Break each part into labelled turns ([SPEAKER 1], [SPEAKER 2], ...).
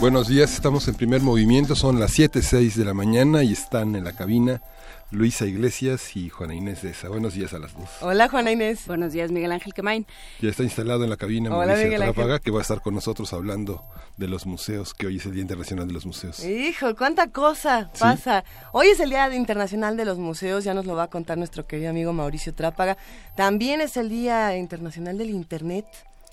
[SPEAKER 1] Buenos días, estamos en primer movimiento, son las 7.06 de la mañana y están en la cabina Luisa Iglesias y Juana Inés de esa. Buenos días a las dos.
[SPEAKER 2] Hola Juana Inés.
[SPEAKER 3] Buenos días Miguel Ángel Quemain.
[SPEAKER 1] Ya está instalado en la cabina
[SPEAKER 2] Hola,
[SPEAKER 1] Mauricio
[SPEAKER 2] Miguel Ángel.
[SPEAKER 1] Trápaga, que va a estar con nosotros hablando de los museos, que hoy es el Día Internacional de los Museos.
[SPEAKER 2] Hijo, cuánta cosa
[SPEAKER 1] Sí.
[SPEAKER 2] pasa. Hoy es el Día Internacional de los Museos, ya nos lo va a contar nuestro querido amigo Mauricio Trápaga. También es el Día Internacional del Internet.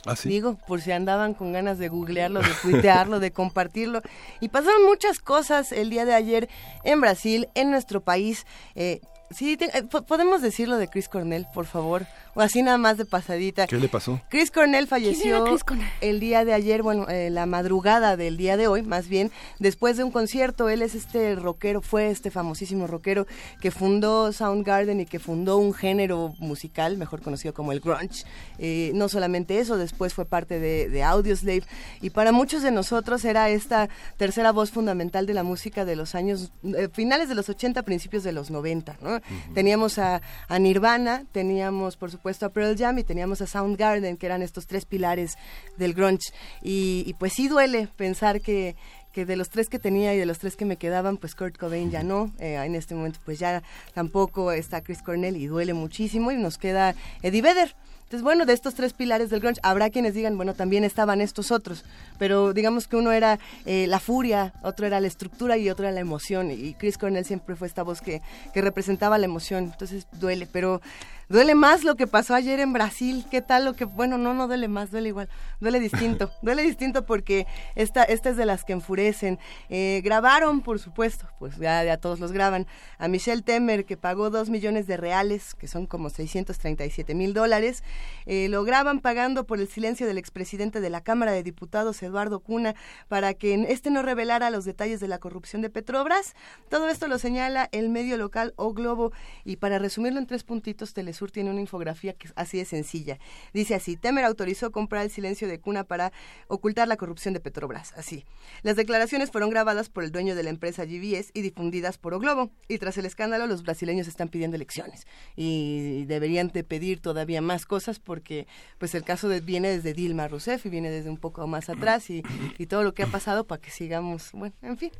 [SPEAKER 1] Ah.
[SPEAKER 2] Digo, por si andaban con ganas de googlearlo, de tuitearlo, de compartirlo. Y pasaron muchas cosas el día de ayer en Brasil, en nuestro país. Eh, sí, te- eh, po- podemos decirlo de Chris Cornell, por favor. O así nada más de pasadita.
[SPEAKER 1] ¿Qué le pasó?
[SPEAKER 2] Chris Cornell falleció
[SPEAKER 3] era Chris Cornell?
[SPEAKER 2] el día de ayer, bueno, eh, la madrugada del día de hoy, más bien, después de un concierto. Él es este rockero, fue este famosísimo rockero que fundó Soundgarden y que fundó un género musical, mejor conocido como el grunge. Eh, no solamente eso, después fue parte de, de Audioslave y para muchos de nosotros era esta tercera voz fundamental de la música de los años eh, finales de los 80, principios de los 90. ¿no? Teníamos a, a Nirvana, teníamos por supuesto a Pearl Jam y teníamos a Soundgarden, que eran estos tres pilares del grunge. Y, y pues sí duele pensar que que de los tres que tenía y de los tres que me quedaban, pues Kurt Cobain ya no, eh, en este momento pues ya tampoco está Chris Cornell y duele muchísimo y nos queda Eddie Vedder. Entonces, bueno, de estos tres pilares del grunge, habrá quienes digan, bueno, también estaban estos otros, pero digamos que uno era eh, la furia, otro era la estructura y otro era la emoción, y Chris Cornell siempre fue esta voz que, que representaba la emoción, entonces duele, pero duele más lo que pasó ayer en Brasil, ¿qué tal lo que, bueno, no, no duele más, duele igual, duele distinto, duele distinto porque esta, esta es de las que enfurecen. Eh, grabaron, por supuesto, pues ya, ya todos los graban, a Michelle Temer, que pagó dos millones de reales, que son como 637 mil dólares, eh, lo graban pagando por el silencio del expresidente de la Cámara de Diputados, Eduardo Cuna, para que este no revelara los detalles de la corrupción de Petrobras. Todo esto lo señala el medio local O Globo y para resumirlo en tres puntitos, Telesur tiene una infografía que así de sencilla. Dice así, Temer autorizó comprar el silencio de Cuna para ocultar la corrupción de Petrobras. Así. Las declaraciones fueron grabadas por el dueño de la empresa GBS y difundidas por O Globo. Y tras el escándalo, los brasileños están pidiendo elecciones. Y deberían de pedir todavía más cosas porque pues el caso viene desde Dilma Rousseff y viene desde un poco más atrás y, y todo lo que ha pasado para que sigamos, bueno, en fin.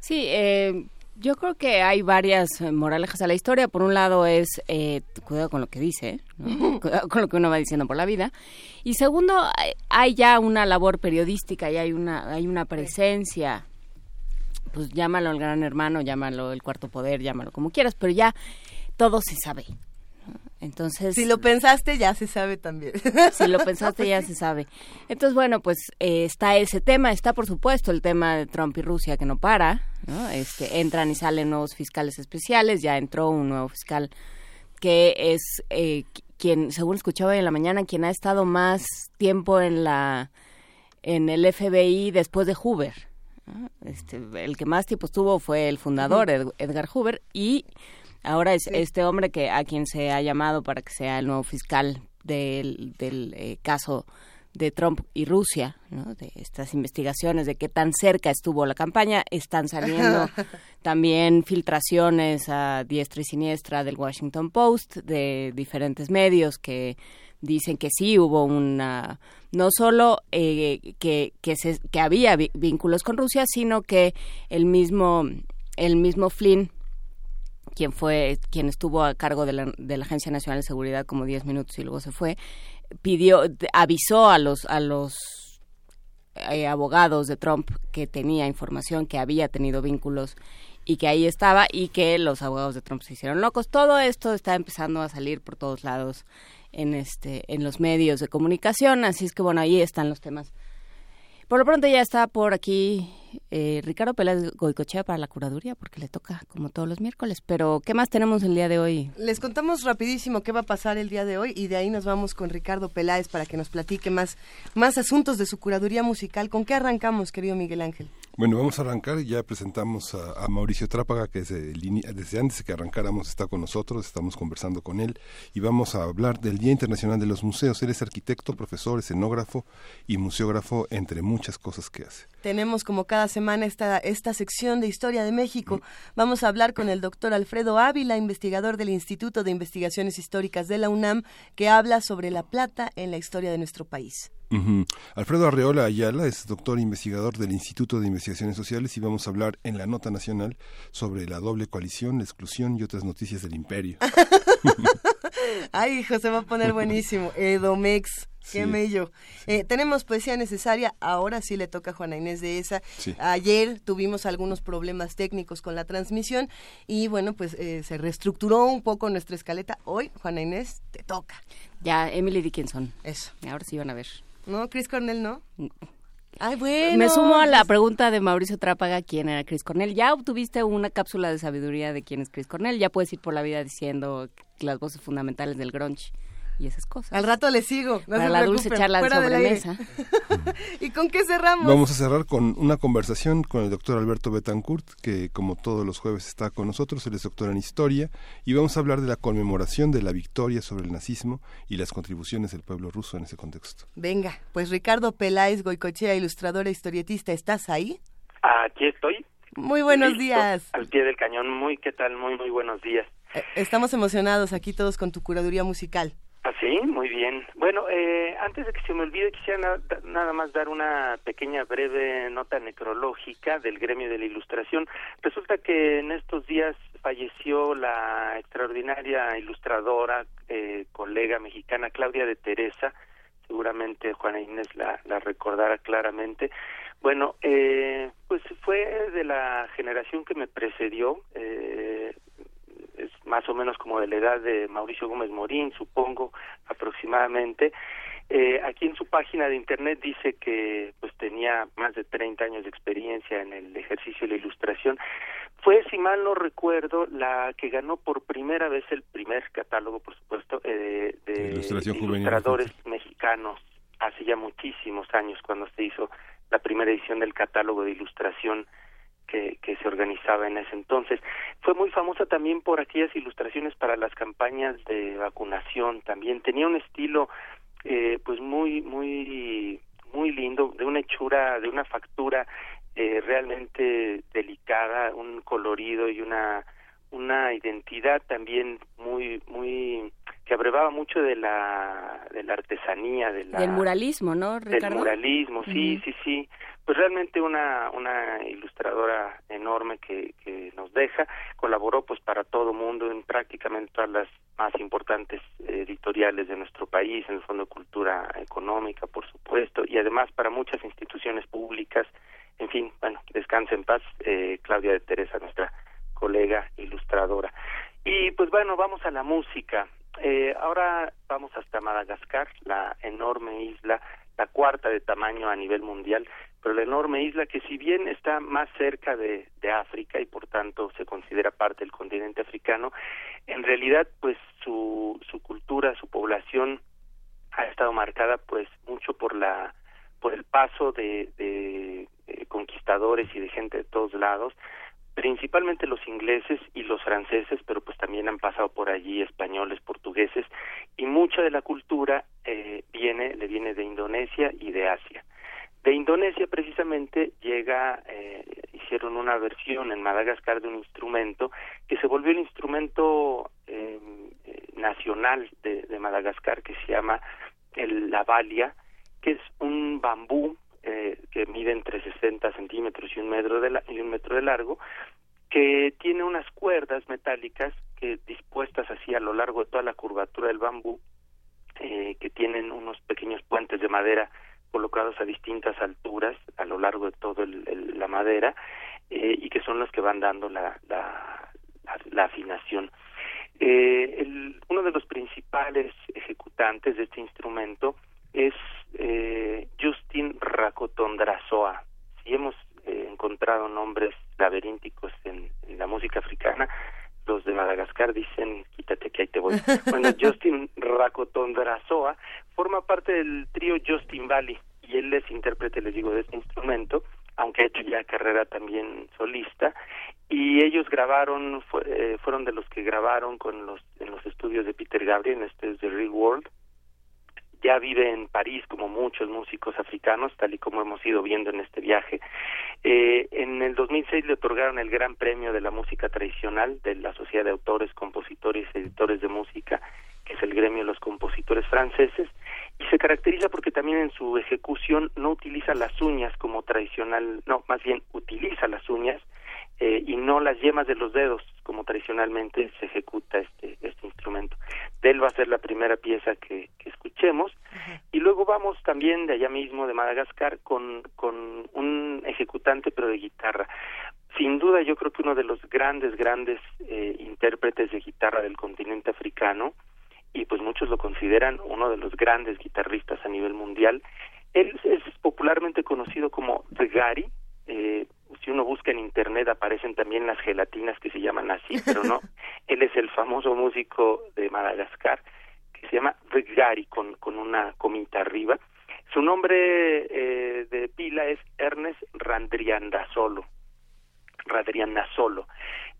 [SPEAKER 3] Sí, eh, yo creo que hay varias eh, moralejas a la historia. Por un lado es eh, cuidado con lo que dice, ¿no? cuidado con lo que uno va diciendo por la vida. Y segundo, hay, hay ya una labor periodística y hay una, hay una presencia. Pues llámalo el gran hermano, llámalo el cuarto poder, llámalo como quieras, pero ya todo se sabe. Entonces,
[SPEAKER 2] Si lo pensaste, ya se sabe también.
[SPEAKER 3] si lo pensaste ya se sabe. Entonces, bueno, pues eh, está ese tema, está por supuesto el tema de Trump y Rusia que no para, ¿no? Este, entran y salen nuevos fiscales especiales, ya entró un nuevo fiscal que es eh, qui- quien, según escuchaba hoy en la mañana, quien ha estado más tiempo en la en el FBI después de Hoover. ¿no? Este, el que más tiempo estuvo fue el fundador, Ed- Edgar Hoover, y ahora es este hombre que a quien se ha llamado para que sea el nuevo fiscal del, del eh, caso de Trump y Rusia, ¿no? de estas investigaciones de qué tan cerca estuvo la campaña, están saliendo también filtraciones a diestra y siniestra del Washington Post, de diferentes medios que dicen que sí hubo una no solo eh, que que, se, que había vínculos con Rusia sino que el mismo el mismo Flynn quien fue quien estuvo a cargo de la, de la Agencia Nacional de Seguridad como 10 minutos y luego se fue pidió avisó a los a los eh, abogados de Trump que tenía información que había tenido vínculos y que ahí estaba y que los abogados de Trump se hicieron locos. Todo esto está empezando a salir por todos lados en este en los medios de comunicación, así es que bueno, ahí están los temas. Por lo pronto ya está por aquí eh, Ricardo Pérez Goicochea para la curaduría, porque le toca como todos los miércoles. Pero, ¿qué más tenemos el día de hoy?
[SPEAKER 2] Les contamos rapidísimo qué va a pasar el día de hoy y de ahí nos vamos con Ricardo Peláez para que nos platique más, más asuntos de su curaduría musical. ¿Con qué arrancamos, querido Miguel Ángel?
[SPEAKER 1] Bueno, vamos a arrancar. Ya presentamos a, Mauricio Trápaga, que desde, desde, antes de que arrancáramos está con nosotros, estamos conversando con él y vamos a hablar del Día Internacional de los Museos. Él es arquitecto, profesor, escenógrafo y museógrafo, entre muchas cosas que hace.
[SPEAKER 2] Tenemos como cada semana esta, esta sección de Historia de México. Vamos a hablar con el doctor Alfredo Ávila, investigador del Instituto de Investigaciones Históricas de la UNAM, que habla sobre la plata en la historia de nuestro país.
[SPEAKER 1] Alfredo Arreola Ayala es doctor investigador del Instituto de Investigaciones Sociales y vamos a hablar en la nota nacional sobre la doble coalición, la exclusión y otras noticias del imperio.
[SPEAKER 2] Ay, hijo, se va a poner buenísimo. Edomex. Qué mello. Eh, tenemos poesía necesaria. Ahora sí le toca a Juana Inés de esa. Ayer tuvimos algunos problemas técnicos con la transmisión y bueno, pues eh, se reestructuró un poco nuestra escaleta. Hoy, Juana Inés, te toca.
[SPEAKER 3] Ya, Emily Dickinson.
[SPEAKER 2] Eso.
[SPEAKER 3] Ahora sí van a ver.
[SPEAKER 2] No, Chris Cornell, ¿no?
[SPEAKER 3] Ay, bueno. Me sumo a la pregunta de Mauricio Trápaga, ¿quién era Chris Cornell? Ya obtuviste una cápsula de sabiduría de quién es Chris Cornell, ya puedes ir por la vida diciendo las voces fundamentales del grunge y esas cosas.
[SPEAKER 2] Al rato le sigo.
[SPEAKER 3] Para la dulce charla de sobremesa.
[SPEAKER 2] ¿Y con qué cerramos?
[SPEAKER 1] Vamos a cerrar con una conversación con el doctor Alberto Betancourt, que como todos los jueves está con nosotros, él es doctor en historia, y vamos a hablar de la conmemoración de la victoria sobre el nazismo y las contribuciones del pueblo ruso en ese contexto.
[SPEAKER 2] Venga, pues Ricardo Peláez Goicochea, ilustrador e historietista, ¿estás ahí?
[SPEAKER 4] Aquí estoy.
[SPEAKER 2] Muy buenos días.
[SPEAKER 4] Al pie del cañón, muy, ¿qué tal? Muy, muy buenos días.
[SPEAKER 2] Eh, estamos emocionados aquí todos con tu curaduría musical.
[SPEAKER 4] Ah, sí, muy bien. Bueno, eh, antes de que se me olvide, quisiera nada más dar una pequeña breve nota necrológica del gremio de la ilustración. Resulta que en estos días falleció la extraordinaria ilustradora, eh, colega mexicana Claudia de Teresa, seguramente Juana Inés la, la recordará claramente. Bueno, eh, pues fue de la generación que me precedió, eh, es más o menos como de la edad de Mauricio Gómez Morín, supongo, aproximadamente. Eh, aquí en su página de internet dice que pues tenía más de 30 años de experiencia en el ejercicio de la ilustración. Fue, si mal no recuerdo, la que ganó por primera vez el primer catálogo, por supuesto, eh, de, ilustradores mexicanos hace ya muchísimos años cuando se hizo la primera edición del catálogo de ilustración que, que, se organizaba en ese entonces. Fue muy famosa también por aquellas ilustraciones para las campañas de vacunación. También tenía un estilo, eh, pues muy, muy, muy lindo, de una hechura, de una factura eh, realmente delicada, un colorido y una una identidad también muy muy que abrevaba mucho de la de la artesanía de la,
[SPEAKER 3] del muralismo no
[SPEAKER 4] Ricardo? del muralismo sí sí sí. Pues realmente una una ilustradora enorme que, que nos deja. Colaboró pues para todo mundo en prácticamente todas las más importantes editoriales de nuestro país en el Fondo de Cultura Económica por supuesto y además para muchas instituciones públicas. En fin bueno descanse en paz eh, Claudia de Teresa nuestra colega ilustradora. Y pues bueno vamos a la música. Eh, ahora vamos hasta Madagascar la enorme isla la cuarta de tamaño a nivel mundial pero la enorme isla que si bien está más cerca de, África y por tanto se considera parte del continente africano, en realidad pues su, su cultura, su población ha estado marcada pues mucho por la por el paso de, de, de conquistadores y de gente de todos lados, principalmente los ingleses y los franceses, pero pues también han pasado por allí españoles, portugueses, y mucha de la cultura eh, viene, le viene de Indonesia y de Asia. De Indonesia precisamente llega, eh, hicieron una versión en Madagascar de un instrumento que se volvió el instrumento eh, nacional de, de, Madagascar que se llama el, la balia, que es un bambú eh, que mide entre 60 centímetros y un metro de, la, y un metro de largo, que tiene unas cuerdas metálicas que dispuestas así a lo largo de toda la curvatura del bambú, eh, que tienen unos pequeños puentes de madera colocados a distintas alturas a lo largo de toda la madera eh, y que son los que van dando la, la, la, afinación. Eh, el, uno de los principales ejecutantes de este instrumento es eh, Justin Rakotondrasoa. Si hemos eh, encontrado nombres laberínticos en, en, la música africana, los de Madagascar dicen, quítate que ahí te voy. Bueno, Justin Rakotondrasoa forma parte del trío Justin Valley y él es intérprete, les digo, de este instrumento. aunque ha hecho ya carrera también solista y ellos grabaron eh, fueron de los que grabaron con los en los estudios de Peter Gabriel este es The Real World ya vive en París como muchos músicos africanos, tal y como hemos ido viendo en este viaje. Eh, en el 2006 le otorgaron el Gran Premio de la Música Tradicional de la Sociedad de Autores, Compositores y Editores de Música, que es el gremio de los compositores franceses, y se caracteriza porque también en su ejecución no utiliza las uñas como tradicional, no, más bien utiliza las uñas eh, y no las yemas de los dedos como tradicionalmente se ejecuta este este instrumento. De él va a ser la primera pieza que, escuchemos y luego vamos también de allá mismo de Madagascar con con un ejecutante pero de guitarra. Sin duda yo creo que uno de los grandes grandes eh, intérpretes de guitarra del continente africano y pues muchos lo consideran uno de los grandes guitarristas a nivel mundial. Él es popularmente conocido como The Gary, eh, si uno busca en internet aparecen también las gelatinas que se llaman así, pero no, él es el famoso músico de Madagascar que se llama Gary con, con una comita arriba. Su nombre eh, de pila es Ernest Randriandasolo. Randriandasolo.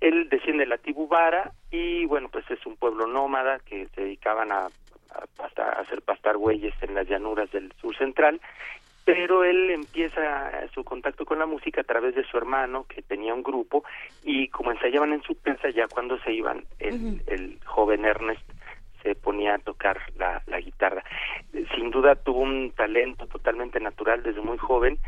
[SPEAKER 4] Él desciende de la Tibubara y bueno, pues es un pueblo nómada que se dedicaban a, a, a hacer pastar bueyes en las llanuras del sur central pero él empieza su contacto con la música a través de su hermano que tenía un grupo y como ensayaban en su casa ya cuando se iban el, el joven Ernest se ponía a tocar la, la guitarra. Sin duda tuvo un talento totalmente natural desde muy joven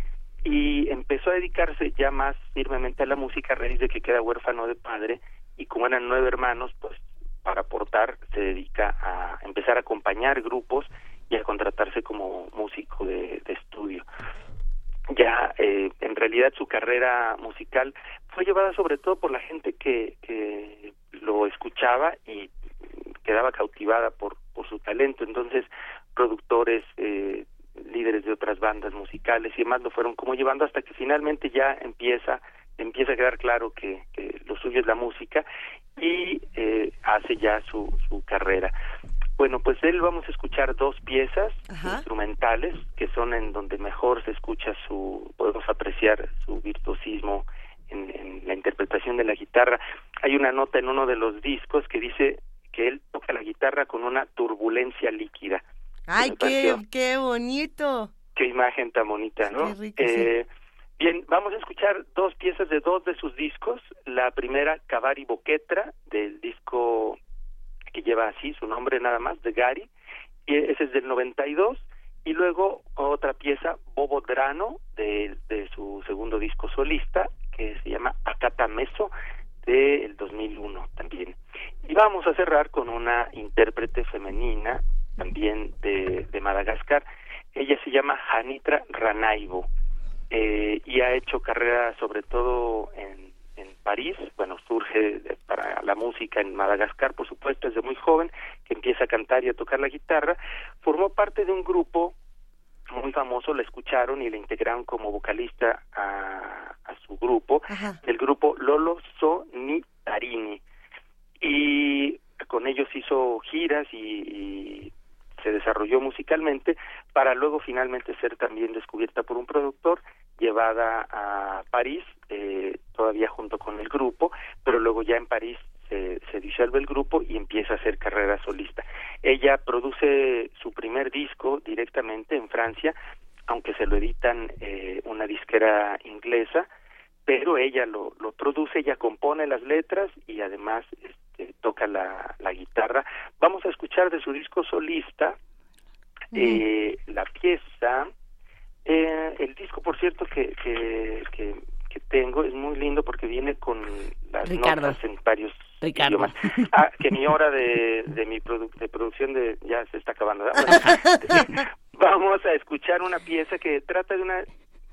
[SPEAKER 4] y empezó a dedicarse ya más firmemente a la música a raíz de que queda huérfano de padre y como eran nueve hermanos pues para aportar se dedica a empezar a acompañar grupos y a contratarse como músico de, estudio. Ya eh, en realidad su carrera musical fue llevada sobre todo por la gente que, lo escuchaba y quedaba cautivada por, por su talento. Entonces, productores, eh, líderes de otras bandas musicales y demás lo fueron como llevando hasta que finalmente ya empieza empieza a quedar claro que, que lo suyo es la música y eh, hace ya su, su carrera. Bueno, pues de él vamos a escuchar dos piezas instrumentales que son en donde mejor se escucha su, podemos apreciar su virtuosismo en, en, la interpretación de la guitarra. Hay una nota en uno de los discos que dice que él toca la guitarra con una turbulencia líquida.
[SPEAKER 2] ¡Ay, qué, qué bonito!
[SPEAKER 4] Qué imagen tan bonita, ¿no? eh, Bien, vamos a escuchar dos piezas de dos de sus discos. La primera, Cavari Boquetra, del disco que lleva así su nombre nada más, de Gary, y ese es del 92, y luego otra pieza, Bobo Drano, de, su segundo disco solista, que se llama Acata Meso, del 2001 también. Y vamos a cerrar con una intérprete femenina, también de, de Madagascar, ella se llama Janitra Ranaibo, eh, y ha hecho carrera sobre todo en en París, bueno, surge para la música en Madagascar, por supuesto, desde muy joven, que empieza a cantar y a tocar la guitarra, formó parte de un grupo muy famoso, la escucharon y la integraron como vocalista a, a su grupo, el grupo Lolo So Ni Tarini. Y con ellos hizo giras y, y se desarrolló musicalmente para luego finalmente ser también descubierta por un productor llevada a París, eh, todavía junto con el grupo, pero luego ya en París se, se, disuelve el grupo y empieza a hacer carrera solista. Ella produce su primer disco directamente en Francia, aunque se lo editan eh, una disquera inglesa, pero ella lo, lo produce, ella compone las letras y además este, toca la, la guitarra. Vamos a escuchar de su disco solista eh, la pieza eh, el disco, por cierto, que, que, que, tengo es muy lindo porque viene con las notas en varios idiomas. Ah, que mi hora de, de mi de producción de ya se está acabando. Vamos a escuchar una pieza que trata de una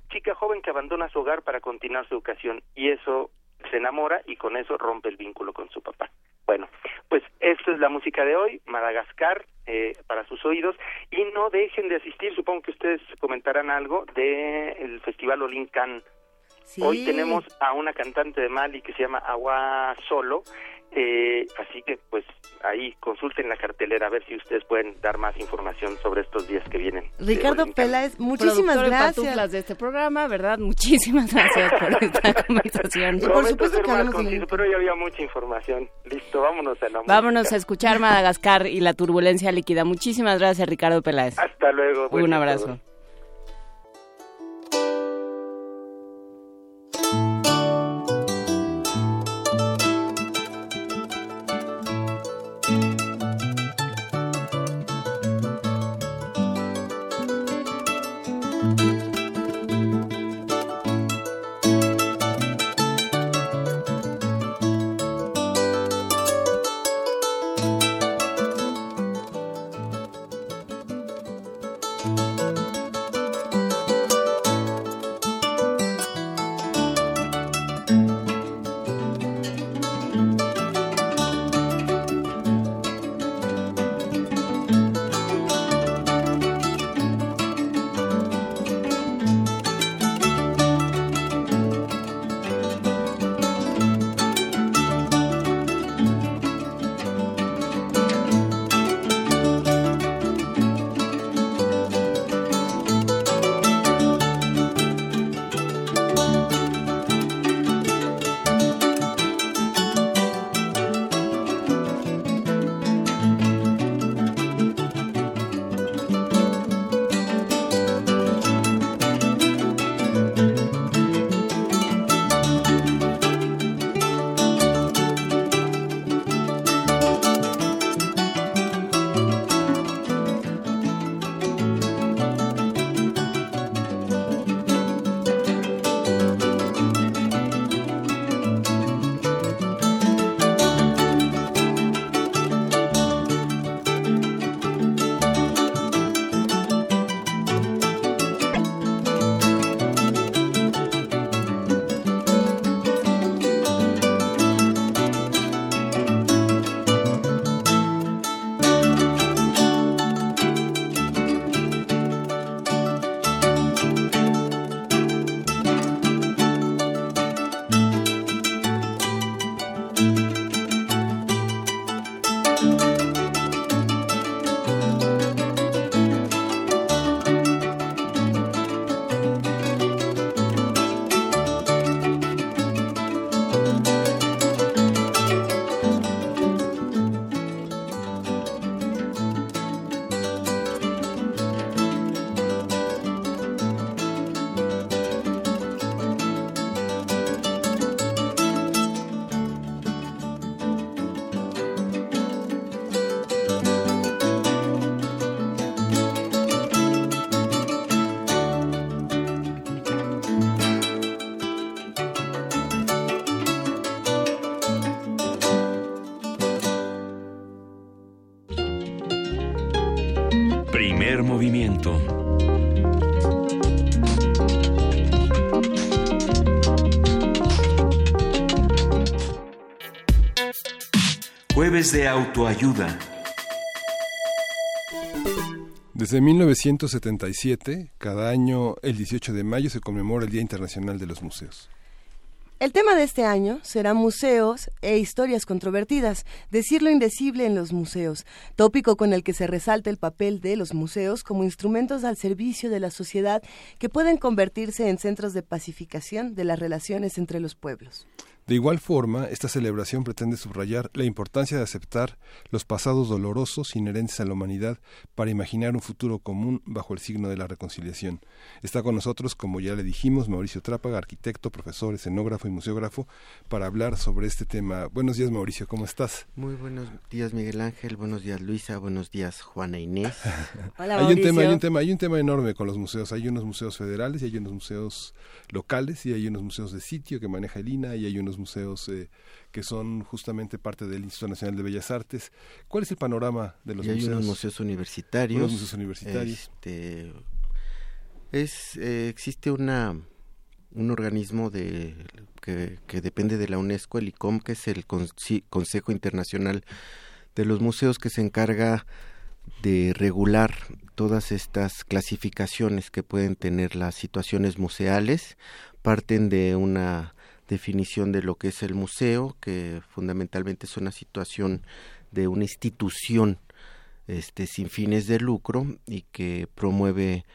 [SPEAKER 4] chica joven que abandona su hogar para continuar su educación y eso se enamora y con eso rompe el vínculo con su papá. Bueno, pues esto es la música de hoy, Madagascar, eh, para sus oídos, y no dejen de asistir, supongo que ustedes comentarán algo, del el Festival Olincan. Hoy tenemos a una cantante de Mali que se llama Agua Solo, Eh, así que pues ahí consulten la cartelera a ver si ustedes pueden dar más información sobre estos días que vienen.
[SPEAKER 2] Ricardo Peláez, muchísimas gracias.
[SPEAKER 3] de este programa, ¿verdad? Muchísimas gracias por esta conversación.
[SPEAKER 4] Y por supuesto que hablamos conciso, pero ya había mucha información. Listo, vámonos a la
[SPEAKER 3] Vámonos a escuchar Madagascar y la turbulencia líquida. Muchísimas gracias, Ricardo Peláez.
[SPEAKER 4] Hasta luego.
[SPEAKER 3] Un abrazo.
[SPEAKER 5] De autoayuda.
[SPEAKER 1] Desde 1977, cada año, el 18 de mayo, se conmemora el Día Internacional de los Museos.
[SPEAKER 2] El tema de este año será museos e historias controvertidas, decir lo indecible en los museos, tópico con el que se resalta el papel de los museos como instrumentos al servicio de la sociedad que pueden convertirse en centros de pacificación de las relaciones entre los pueblos.
[SPEAKER 1] De igual forma, esta celebración pretende subrayar la importancia de aceptar los pasados dolorosos inherentes a la humanidad para imaginar un futuro común bajo el signo de la reconciliación. Está con nosotros, como ya le dijimos, Mauricio Trápaga, arquitecto, profesor, escenógrafo y museógrafo, para hablar sobre este tema. Buenos días, Mauricio, ¿cómo estás?
[SPEAKER 6] Muy buenos días, Miguel Ángel. Buenos días, Luisa. Buenos días, Juana Inés.
[SPEAKER 2] Hola,
[SPEAKER 1] hay un tema, hay un tema, hay un tema enorme con los museos. Hay unos museos federales y hay unos museos locales y hay unos museos de sitio que maneja el INA y hay unos museos eh, que son justamente parte del Instituto Nacional de Bellas Artes. ¿Cuál es el panorama de los museos?
[SPEAKER 6] Hay unos museos universitarios.
[SPEAKER 1] Unos museos universitarios.
[SPEAKER 6] Este, es, eh, existe una un organismo de, que, que, depende de la UNESCO, el ICOM, que es el Consejo Internacional de los Museos, que se encarga de regular todas estas clasificaciones que pueden tener las situaciones museales, parten de una definición de lo que es el museo, que fundamentalmente es una situación de una institución este, sin fines de lucro y que promueve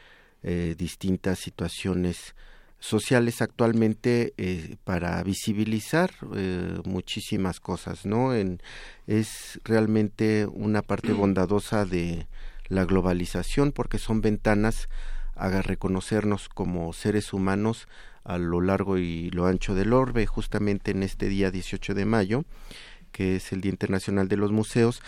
[SPEAKER 6] eh, distintas situaciones sociales actualmente eh, para visibilizar eh, muchísimas cosas, ¿no? En, es realmente una parte bondadosa de la globalización porque son ventanas a reconocernos como seres humanos a lo largo y lo ancho del orbe, justamente en este día 18 de mayo, que es el Día Internacional de los Museos,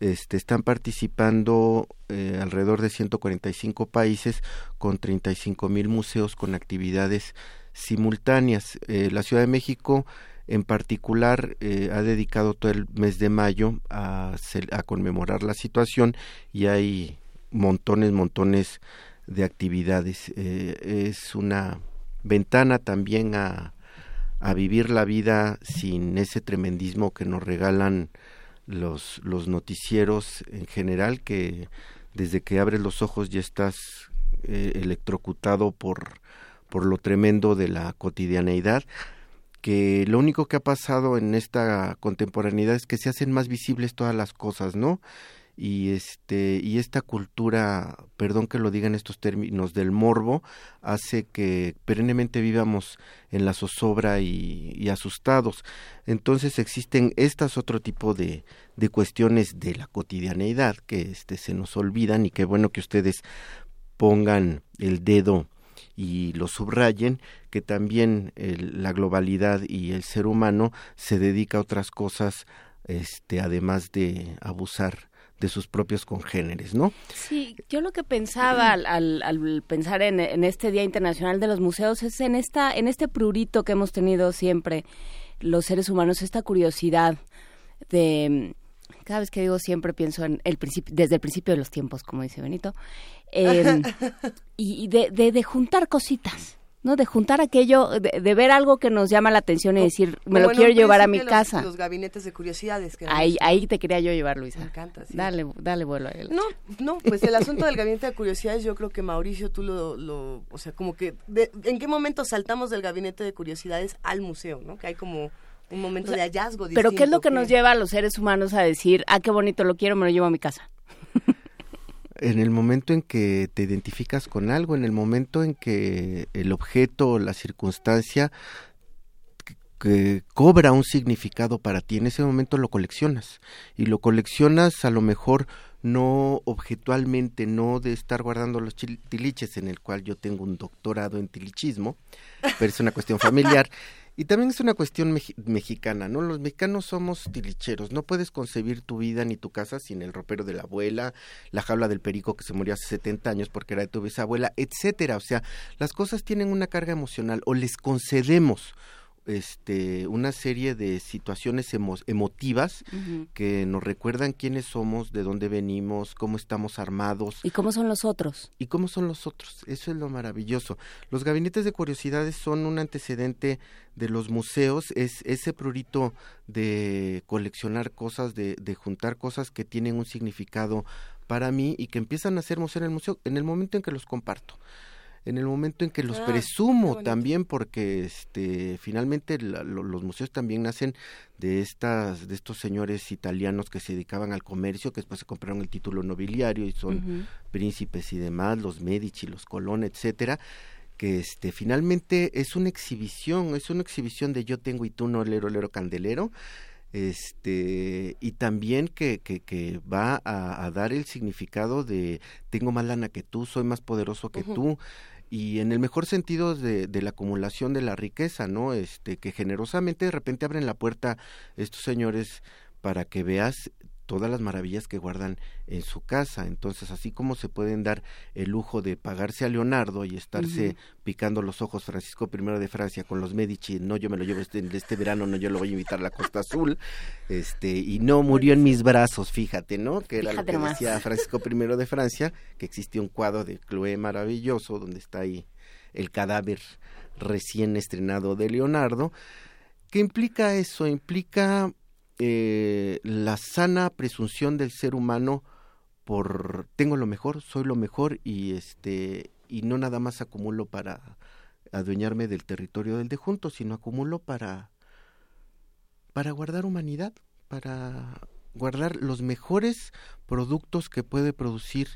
[SPEAKER 6] este, están participando eh, alrededor de 145 países con 35 mil museos con actividades simultáneas. Eh, la Ciudad de México en particular eh, ha dedicado todo el mes de mayo a, a conmemorar la situación y hay montones, montones de actividades. es una ventana también a, a vivir la vida sin ese tremendismo que nos regalan los, los noticieros en general, que desde que abres los ojos ya estás eh, electrocutado por, por lo tremendo de la cotidianeidad que lo único que ha pasado en esta contemporaneidad es que se hacen más visibles todas las cosas, ¿no? Y este y esta cultura perdón que lo diga en estos términos del morbo hace que perennemente vivamos en la zozobra y, asustados. Entonces existen estas otro tipo de, de cuestiones de la cotidianeidad que este se nos olvidan y qué bueno que ustedes pongan el dedo y lo subrayen que también la globalidad y el ser humano se dedica a otras cosas este además de abusar de sus propios congéneres, ¿no?
[SPEAKER 3] Sí, yo lo que pensaba al, pensar en, este Día Internacional de los Museos es en esta, en este prurito que hemos tenido siempre los seres humanos, esta curiosidad de cada vez que digo siempre pienso en el principio, desde el principio de los tiempos, como dice Benito, y de, de juntar cositas. ¿No? De juntar aquello, de, ver algo que nos llama la atención y decir, me lo quiero llevar a mi casa.
[SPEAKER 2] Los gabinetes de curiosidades. Que
[SPEAKER 3] ahí, ahí te quería yo llevar, Luisa.
[SPEAKER 2] Me encanta, sí.
[SPEAKER 3] Dale, dale vuelo a él.
[SPEAKER 2] No, no, pues el asunto del gabinete de curiosidades, yo creo que Mauricio, tú lo, lo o sea, como que, ¿en qué momento saltamos del gabinete de curiosidades al museo, no? Que hay como un momento de hallazgo
[SPEAKER 3] distinto. Pero ¿qué es lo que, que nos lleva a los seres humanos a decir, ah, qué bonito lo quiero, me lo llevo a mi casa?
[SPEAKER 6] En el momento en que te identificas con algo, en el momento en que el objeto o la circunstancia que cobra un significado para ti, en ese momento lo coleccionas y lo coleccionas a lo mejor no objetualmente, no de estar guardando los tiliches, en el cual yo tengo un doctorado en tilichismo, pero es una cuestión familiar. Y también es una cuestión mexicana, ¿no? Los mexicanos somos tilicheros, no puedes concebir tu vida ni tu casa sin el ropero de la abuela, la jaula del perico que se murió hace 70 años porque era de tu bisabuela, etcétera. O sea, las cosas tienen una carga emocional o les concedemos este, una serie de situaciones emotivas que nos recuerdan quiénes somos, de dónde venimos, cómo estamos armados.
[SPEAKER 3] ¿Y cómo son los otros?
[SPEAKER 6] Y cómo son los otros. Eso es lo maravilloso. Los gabinetes de curiosidades son un antecedente de los museos, es ese prurito de coleccionar cosas, de, de juntar cosas que tienen un significado para mí y que empiezan a ser museo en el museo en el momento en que los comparto en el momento en que los ah, presumo también porque este finalmente los museos también nacen de estas de estos señores italianos que se dedicaban al comercio que después se compraron el título nobiliario y son príncipes y demás los Medici los Colón etcétera que este finalmente es una exhibición es una exhibición de yo tengo y tú no lero lero candelero este y también que, que, que va a, dar el significado de tengo más lana que tú soy más poderoso que tú y en el mejor sentido de, de, la acumulación de la riqueza, ¿no? Este, que generosamente de repente abren la puerta estos señores para que veas todas las maravillas que guardan en su casa. Entonces, así como se pueden dar el lujo de pagarse a Leonardo y estarse picando los ojos Francisco I de Francia con los Medici, no, yo me lo llevo este, este verano, no, yo lo voy a invitar a la Costa Azul, este, y no murió en mis brazos, fíjate, ¿no? Que era lo que decía Francisco I de Francia, que existía un cuadro de Chloé maravilloso, donde está ahí el cadáver recién estrenado de Leonardo. ¿Qué implica eso? Implica eh, la sana presunción del ser humano por tengo lo mejor, soy lo mejor y este y no nada más acumulo para adueñarme del territorio del de junto, sino acumulo para, para guardar humanidad, para guardar los mejores productos que puede producir,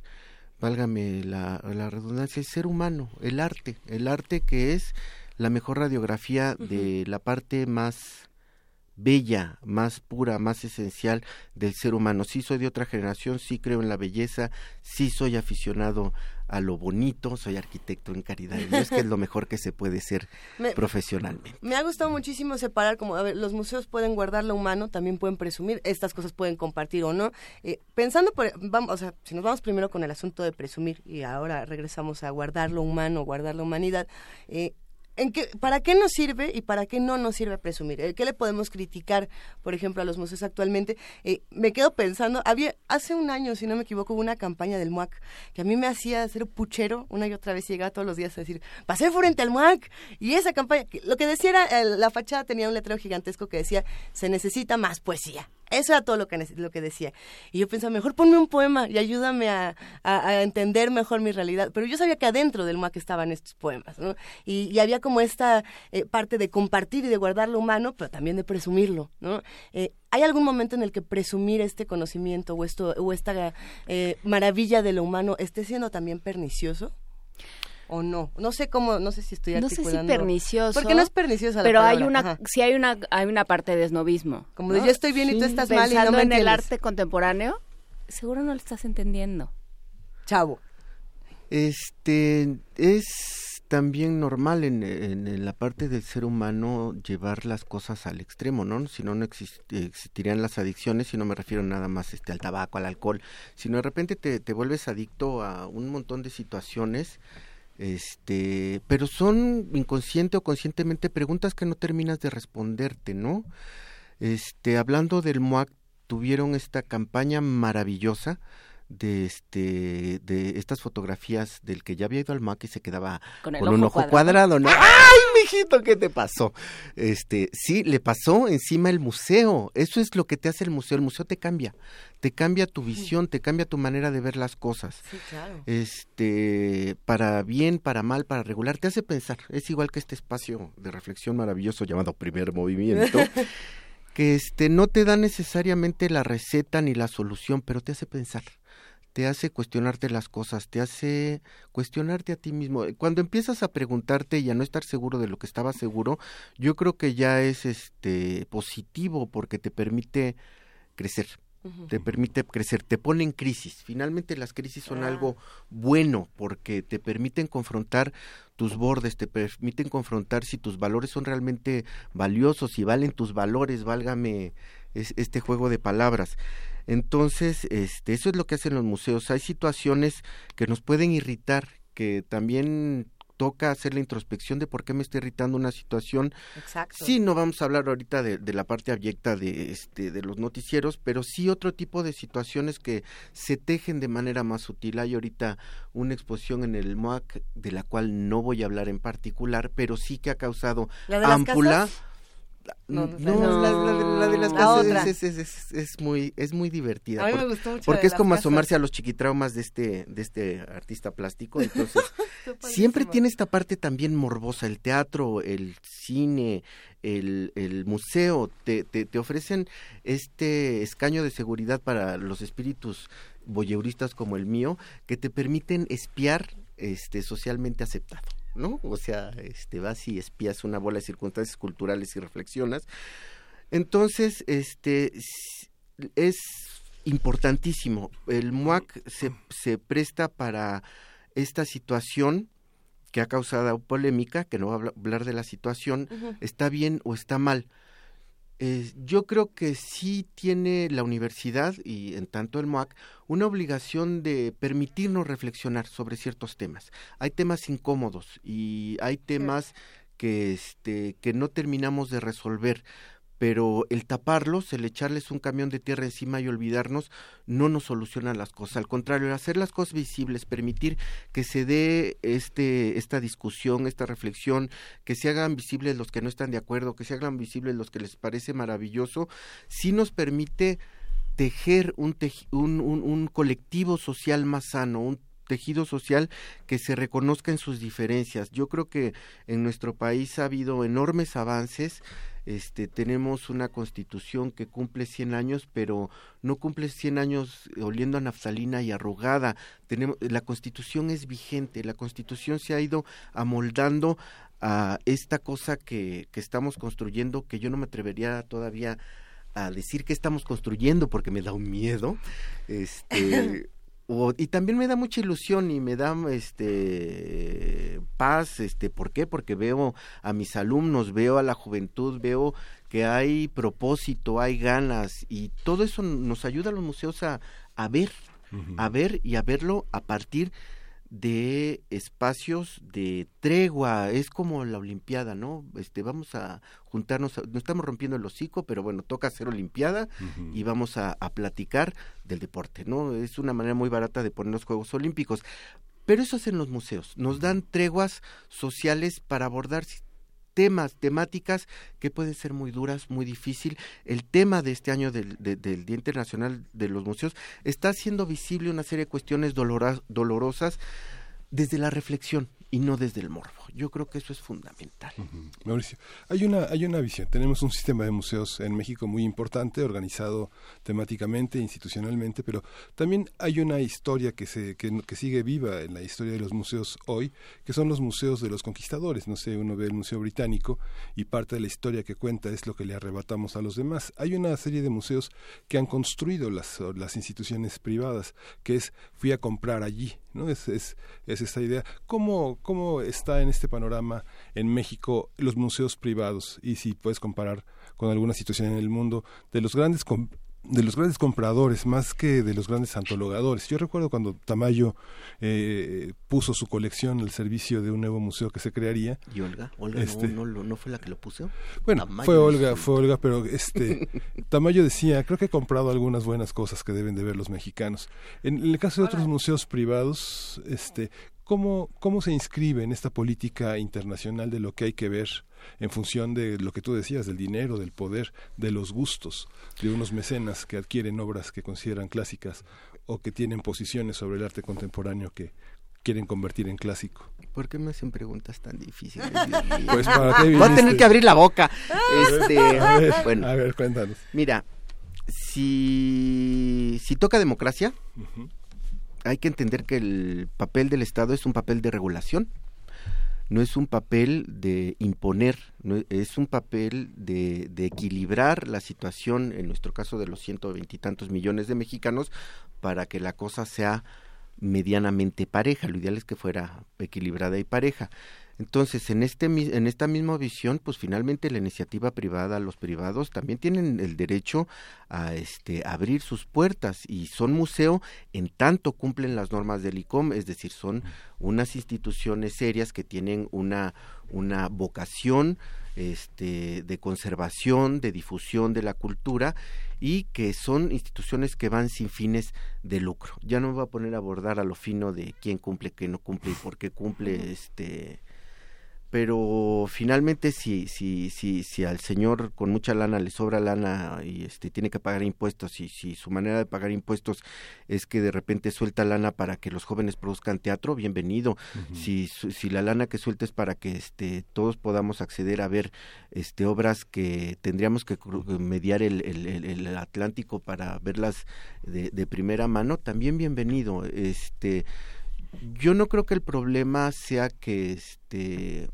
[SPEAKER 6] válgame la, la redundancia, el ser humano, el arte, el arte que es la mejor radiografía de la parte más bella, más pura, más esencial del ser humano. Sí soy de otra generación, sí creo en la belleza, sí soy aficionado a lo bonito, soy arquitecto en caridad y es que es lo mejor que se puede ser profesionalmente.
[SPEAKER 2] Me ha gustado muchísimo separar como, a ver, los museos pueden guardar lo humano, también pueden presumir, estas cosas pueden compartir o no. Eh, pensando, por, vamos, o sea, si nos vamos primero con el asunto de presumir y ahora regresamos a guardar lo humano, guardar la humanidad, eh, ¿Para qué nos sirve y para qué no nos sirve presumir? Eh, ¿Qué le podemos criticar, por ejemplo, a los museos actualmente? Eh, me quedo pensando, había hace un año, si no me equivoco, hubo una campaña del MUAC que a mí me hacía ser puchero una y otra vez y llegaba todos los días a decir, pasé frente al MUAC. Y esa campaña, lo que decía era, la fachada tenía un letrero gigantesco que decía, se necesita más poesía. Eso era todo lo que, lo que decía. Y yo pensaba, mejor ponme un poema y ayúdame a, entender mejor mi realidad. Pero yo sabía que adentro del MUAC estaban estos poemas, ¿no? Y, había como esta eh, parte de compartir y de guardar lo humano, pero también de presumirlo, ¿no? Eh, ¿Hay algún momento en el que presumir este conocimiento o, esto, o esta eh, maravilla de lo humano esté siendo también pernicioso? O no. No sé cómo, no sé si estoy articulando.
[SPEAKER 3] No sé si pernicioso.
[SPEAKER 2] Porque no es perniciosa
[SPEAKER 3] Pero hay una, sí hay una, hay una parte de esnovismo.
[SPEAKER 2] Como de yo estoy bien y tú estás mal y no me
[SPEAKER 3] en el arte contemporáneo, seguro no lo estás entendiendo.
[SPEAKER 2] Chavo.
[SPEAKER 6] Este, es también normal en, en, la parte del ser humano llevar las cosas al extremo, ¿no? Si no, no existirían las adicciones, y no me refiero nada más este, al tabaco, al alcohol, sino de repente te, te vuelves adicto a un montón de situaciones este, pero son inconsciente o conscientemente preguntas que no terminas de responderte, ¿no? Este, hablando del MOAC, tuvieron esta campaña maravillosa de este de estas fotografías del que ya había ido al MAC y se quedaba con, un ojo cuadrado. ¿no? ¡Ay, mijito, qué te pasó! Este, sí, le pasó encima el museo. Eso es lo que te hace el museo. El museo te cambia, te cambia tu visión, te cambia tu manera de ver las cosas.
[SPEAKER 2] Sí, claro.
[SPEAKER 6] Este, para bien, para mal, para regular, te hace pensar. Es igual que este espacio de reflexión maravilloso llamado Primer Movimiento. que este no te da necesariamente la receta ni la solución, pero te hace pensar te hace cuestionarte las cosas, te hace cuestionarte a ti mismo. Cuando empiezas a preguntarte y a no estar seguro de lo que estaba seguro, yo creo que ya es este positivo porque te permite crecer. Te permite crecer, te pone en crisis. Finalmente las crisis son algo bueno porque te permiten confrontar tus bordes, te permiten confrontar si tus valores son realmente valiosos, si valen tus valores, válgame este juego de palabras. Entonces, este, eso es lo que hacen los museos. Hay situaciones que nos pueden irritar, que también toca hacer la introspección de por qué me está irritando una situación.
[SPEAKER 2] Exacto.
[SPEAKER 6] Sí, no vamos a hablar ahorita de, de, la parte abyecta de, este, de los noticieros, pero sí otro tipo de situaciones que se tejen de manera más sutil. Hay ahorita una exposición en el MOAC de la cual no voy a hablar en particular, pero sí que ha causado ámpula. No, la, de las casas es, muy es muy divertida.
[SPEAKER 2] A mí me gustó mucho
[SPEAKER 6] porque es como asomarse a los chiquitraumas de este de este artista plástico. Entonces siempre tiene esta parte también morbosa. El teatro, el cine, el, el museo te, te, te ofrecen este escaño de seguridad para los espíritus voyeuristas como el mío que te permiten espiar este socialmente aceptado. ¿No? O sea, este, vas y espías una bola de circunstancias culturales y reflexionas. Entonces, este, es importantísimo. El MUAC se, se presta para esta situación que ha causado polémica, que no va a hablar de la situación, está bien o está mal. Eh, yo creo que sí tiene la universidad y en tanto el MOAC una obligación de permitirnos reflexionar sobre ciertos temas. Hay temas incómodos y hay temas que, este, que no terminamos de resolver pero el taparlos, el echarles un camión de tierra encima y olvidarnos, no nos soluciona las cosas. Al contrario, el hacer las cosas visibles, permitir que se dé este, esta discusión, esta reflexión, que se hagan visibles los que no están de acuerdo, que se hagan visibles los que les parece maravilloso, sí nos permite tejer un, un, un, colectivo social más sano, un tejido social que se reconozca en sus diferencias. Yo creo que en nuestro país ha habido enormes avances. Este, tenemos una constitución que cumple 100 años, pero no cumple 100 años oliendo a naftalina y arrugada. Tenemos, la constitución es vigente, la constitución se ha ido amoldando a esta cosa que, que estamos construyendo, que yo no me atrevería todavía a decir que estamos construyendo porque me da un miedo. Este, y también me da mucha ilusión y me da este paz, este, ¿por qué? Porque veo a mis alumnos, veo a la juventud, veo que hay propósito, hay ganas y todo eso nos ayuda a los museos a, a ver, a ver y a verlo a partir de espacios de tregua, es como la Olimpiada, ¿no? Este, vamos a juntarnos, no estamos rompiendo el hocico, pero bueno, toca hacer Olimpiada y vamos a, a, platicar del deporte, ¿no? Es una manera muy barata de poner los Juegos Olímpicos. Pero eso hacen los museos, nos dan treguas sociales para abordar temas, temáticas que pueden ser muy duras, muy difícil. El tema de este año del, del Día Internacional de los Museos está haciendo visible una serie de cuestiones dolorosas desde la reflexión y no desde el morbo. Yo creo que eso es fundamental.
[SPEAKER 1] Mauricio, hay una, hay una visión. Tenemos un sistema de museos en México muy importante, organizado temáticamente, institucionalmente, pero también hay una historia que, se, que, que, sigue viva en la historia de los museos hoy, que son los museos de los conquistadores. No sé, uno ve el Museo Británico y parte de la historia que cuenta es lo que le arrebatamos a los demás. Hay una serie de museos que han construido las, las instituciones privadas, que es fui a comprar allí, ¿no? Es, es, es esta idea. ¿Cómo, ¿Cómo está en este panorama en México los museos privados? Y si puedes comparar con alguna situación en el mundo de los grandes de los grandes compradores más que de los grandes antologadores. Yo recuerdo cuando Tamayo eh, puso su colección al servicio de un nuevo museo que se crearía.
[SPEAKER 6] ¿Y Olga? ¿Olga este, no, no, fue la que lo puso?
[SPEAKER 1] Bueno, fue Olga, fue Olga, pero este Tamayo decía, creo que he comprado algunas buenas cosas que deben de ver los mexicanos. En, en el caso de otros museos privados, este, ¿Cómo, ¿Cómo se inscribe en esta política internacional de lo que hay que ver en función de lo que tú decías, del dinero, del poder, de los gustos de unos mecenas que adquieren obras que consideran clásicas o que tienen posiciones sobre el arte contemporáneo que quieren convertir en clásico?
[SPEAKER 6] ¿Por qué me hacen preguntas tan difíciles?
[SPEAKER 1] pues para qué
[SPEAKER 6] Voy a tener que abrir la boca. Este,
[SPEAKER 1] a, ver,
[SPEAKER 6] bueno,
[SPEAKER 1] a ver, cuéntanos.
[SPEAKER 6] Mira, si, si toca democracia, hay que entender que el papel del Estado es un papel de regulación, no es un papel de imponer, no, es un papel de, de, equilibrar la situación, en nuestro caso de los ciento veintitantos millones de mexicanos, para que la cosa sea medianamente pareja. Lo ideal es que fuera equilibrada y pareja. Entonces, en, este, en esta misma visión, pues finalmente la iniciativa privada, los privados también tienen el derecho a este, abrir sus puertas y son museo en tanto cumplen las normas del ICOM, es decir, son unas instituciones serias que tienen una, una vocación este, de conservación, de difusión de la cultura y que son instituciones que van sin fines de lucro. Ya no me voy a poner a abordar a lo fino de quién cumple, quién no cumple y por qué cumple este pero finalmente si si si si al señor con mucha lana le sobra lana y este tiene que pagar impuestos y si su manera de pagar impuestos es que de repente suelta lana para que los jóvenes produzcan teatro bienvenido. Si si la lana que suelta es para que este todos podamos acceder a ver este obras que tendríamos que mediar el, el, el, Atlántico para verlas de, de primera mano también bienvenido. Este yo no creo que el problema sea que este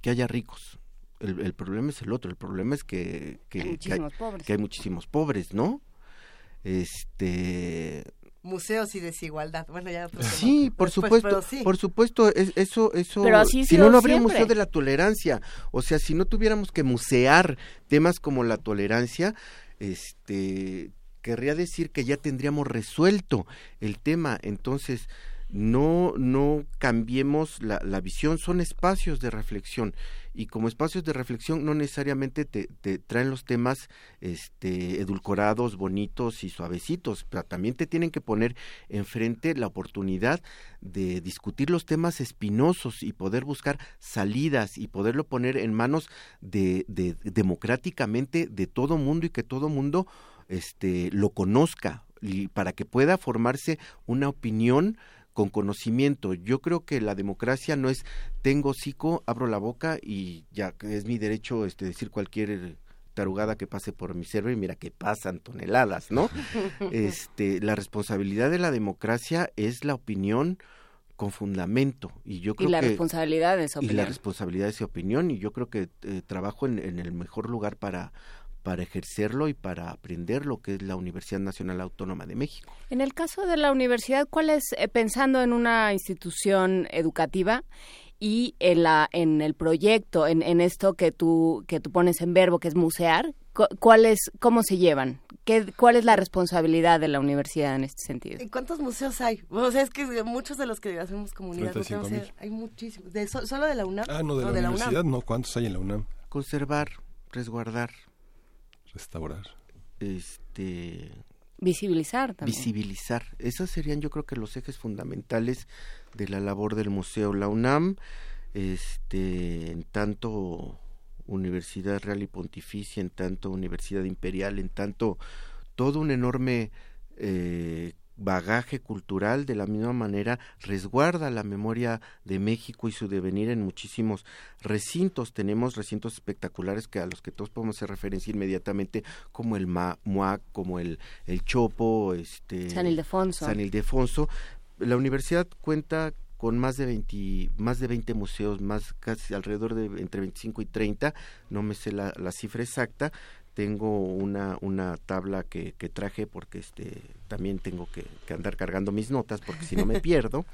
[SPEAKER 6] que haya ricos. El, problema es el otro. El problema es que, que,
[SPEAKER 3] hay, muchísimos
[SPEAKER 6] que hay muchísimos pobres, ¿no? Este
[SPEAKER 2] museos y desigualdad. Bueno, ya
[SPEAKER 6] Sí, por supuesto, por supuesto, eso eso si no no habría un museo de la tolerancia, o sea, si no tuviéramos que musear temas como la tolerancia, este querría decir que ya tendríamos resuelto el tema, entonces no, no cambiemos la, la, visión, son espacios de reflexión. Y como espacios de reflexión no necesariamente te, te, traen los temas este, edulcorados, bonitos y suavecitos, pero también te tienen que poner enfrente la oportunidad de discutir los temas espinosos y poder buscar salidas y poderlo poner en manos de, de democráticamente de todo mundo y que todo mundo este, lo conozca y para que pueda formarse una opinión con conocimiento. Yo creo que la democracia no es tengo hocico, abro la boca y ya es mi derecho este decir cualquier tarugada que pase por mi cerebro y mira que pasan toneladas, ¿no? este, la responsabilidad de la democracia es la opinión con fundamento y yo creo
[SPEAKER 3] y la
[SPEAKER 6] que
[SPEAKER 3] responsabilidad de esa opinión.
[SPEAKER 6] y la responsabilidad de esa opinión y yo creo que eh, trabajo en, en, el mejor lugar para para ejercerlo y para aprender lo que es la Universidad Nacional Autónoma de México.
[SPEAKER 3] En el caso de la universidad, ¿cuál es, eh, pensando en una institución educativa y en, la, en el proyecto, en, en esto que tú, que tú pones en verbo, que es musear, ¿cuál es, ¿cómo se llevan? ¿Qué, ¿Cuál es la responsabilidad de la universidad en este sentido?
[SPEAKER 2] ¿Y cuántos museos hay? O sea, es que muchos de los que hacemos comunidad, hay muchísimos. De, ¿Solo de la UNAM?
[SPEAKER 1] Ah, no, de, la, de la universidad UNAM? no. ¿Cuántos hay en la UNAM?
[SPEAKER 6] Conservar, resguardar
[SPEAKER 1] restaurar.
[SPEAKER 6] Este
[SPEAKER 3] visibilizar también.
[SPEAKER 6] Visibilizar. Esos serían yo creo que los ejes fundamentales de la labor del Museo La UNAM, este en tanto Universidad Real y Pontificia, en tanto Universidad Imperial, en tanto todo un enorme eh, bagaje cultural, de la misma manera resguarda la memoria de México y su devenir en muchísimos recintos. Tenemos recintos espectaculares que a los que todos podemos hacer referencia inmediatamente, como el MUAC, como el, el Chopo, este,
[SPEAKER 3] San Ildefonso.
[SPEAKER 6] San Ildefonso. La universidad cuenta con más de 20, más de 20 museos, más casi alrededor de entre 25 y 30, no me sé la, la cifra exacta, tengo una, una tabla que, que traje porque este también tengo que, que, andar cargando mis notas porque si no me pierdo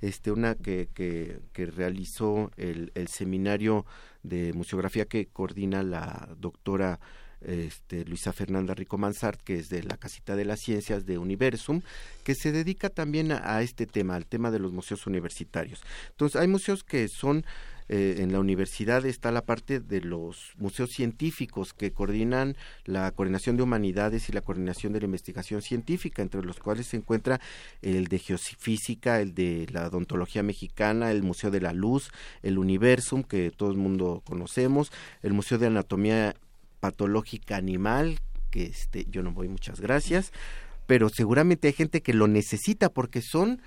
[SPEAKER 6] este una que, que, que realizó el, el seminario de museografía que coordina la doctora este, Luisa Fernanda Rico Mansart, que es de la Casita de las Ciencias de Universum, que se dedica también a, a este tema, al tema de los museos universitarios. Entonces, hay museos que son eh, en la universidad está la parte de los museos científicos que coordinan la coordinación de humanidades y la coordinación de la investigación científica, entre los cuales se encuentra el de geofísica, el de la odontología mexicana, el Museo de la Luz, el Universum, que todo el mundo conocemos, el Museo de Anatomía Patológica Animal, que este, yo no voy, muchas gracias, pero seguramente hay gente que lo necesita porque son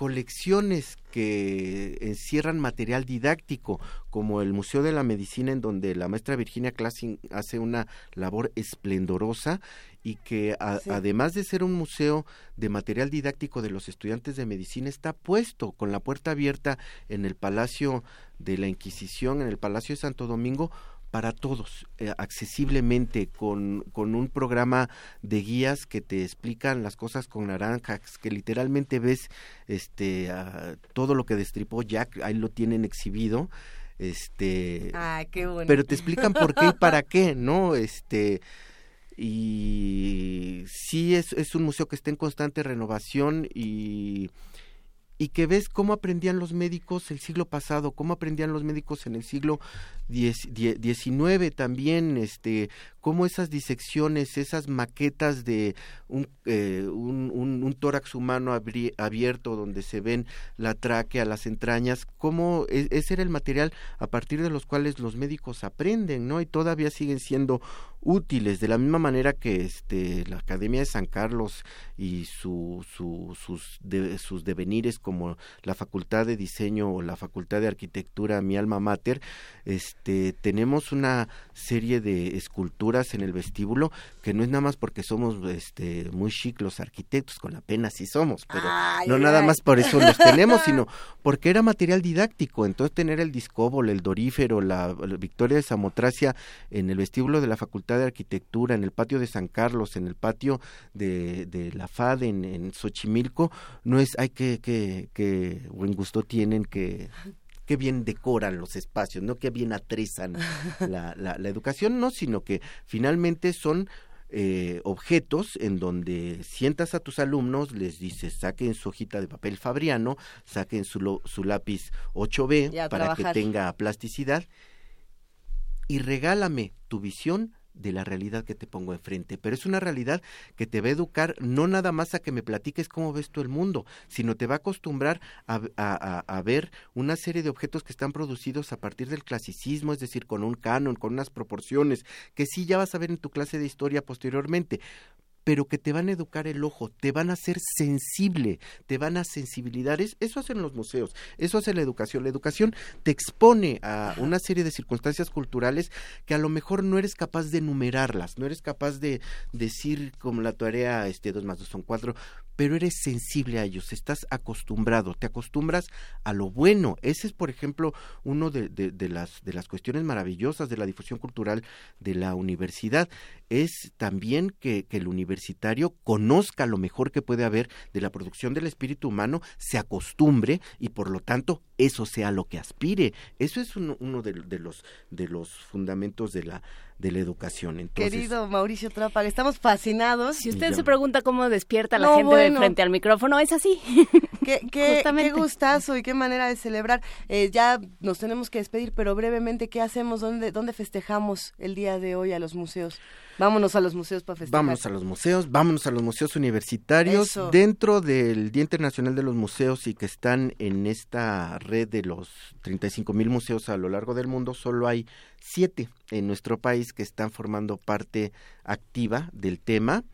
[SPEAKER 6] colecciones que encierran material didáctico, como el Museo de la Medicina, en donde la maestra Virginia Classing hace una labor esplendorosa y que a, sí. además de ser un museo de material didáctico de los estudiantes de medicina, está puesto con la puerta abierta en el Palacio de la Inquisición, en el Palacio de Santo Domingo, para todos, eh, accesiblemente, con, con un programa de guías que te explican las cosas con naranjas, que literalmente ves este uh, todo lo que destripó Jack, ahí lo tienen exhibido. Este,
[SPEAKER 2] ah, qué bueno.
[SPEAKER 6] pero te explican por qué y para qué, ¿no? Este, y sí es, es un museo que está en constante renovación y y que ves cómo aprendían los médicos el siglo pasado, cómo aprendían los médicos en el siglo XIX también, este, cómo esas disecciones, esas maquetas de un, eh, un, un, tórax humano abierto donde se ven la tráquea, las entrañas, cómo e, ese era el material a partir de los cuales los médicos aprenden, ¿no? Y todavía siguen siendo útiles, de la misma manera que este, la Academia de San Carlos y su, su, sus, de, sus devenires como la Facultad de Diseño o la Facultad de Arquitectura, mi alma mater, este, tenemos una serie de esculturas en el vestíbulo que no es nada más porque somos este, muy chic los arquitectos, con la pena sí somos, pero ay, no ay, nada más por eso los tenemos, sino porque era material didáctico, entonces tener el discóbol, el dorífero, la, la Victoria de Samotracia en el vestíbulo de la Facultad de Arquitectura, en el patio de San Carlos, en el patio de, de la FAD en, en, Xochimilco, no es, hay que, que, que buen gusto tienen que qué bien decoran los espacios, no qué bien atresan la, la, la educación, no, sino que finalmente son eh, objetos en donde sientas a tus alumnos, les dices saquen su hojita de papel fabriano, saquen su, su lápiz 8B para trabajar. que tenga plasticidad y regálame tu visión de la realidad que te pongo enfrente, pero es una realidad que te va a educar no nada más a que me platiques cómo ves tú el mundo, sino te va a acostumbrar a, a, a, ver una serie de objetos que están producidos a partir del clasicismo, es decir, con un canon, con unas proporciones, que sí ya vas a ver en tu clase de historia posteriormente, pero que te van a educar el ojo, te van a hacer sensible, te van a sensibilizar. Eso hacen los museos, eso hace la educación. La educación te expone a una serie de circunstancias culturales que a lo mejor no eres capaz de enumerarlas, no eres capaz de decir como la tarea, este, dos más dos son cuatro, pero eres sensible a ellos, estás acostumbrado, te acostumbras a lo bueno. Ese es, por ejemplo, uno de, las, de las cuestiones maravillosas de la difusión cultural de la universidad. Es también que, que el universitario conozca lo mejor que puede haber de la producción del espíritu humano, se acostumbre y por lo tanto eso sea lo que aspire. Eso es uno, de, los, de los fundamentos de la de la educación.
[SPEAKER 2] Querido Mauricio Trápaga, estamos fascinados.
[SPEAKER 3] Si usted se pregunta cómo despierta la gente de frente al micrófono, es así.
[SPEAKER 2] Qué, qué, qué gustazo y qué manera de celebrar. Eh, ya nos tenemos que despedir, pero brevemente, ¿qué hacemos? ¿Dónde, ¿Dónde festejamos el día de hoy a los museos? Vámonos a los museos para festejar.
[SPEAKER 6] Vámonos a los museos, vámonos a los museos universitarios. Dentro del Día Internacional de los Museos y que están en esta red de los 35 mil museos a lo largo del mundo, solo hay siete en nuestro país que están formando parte activa del tema.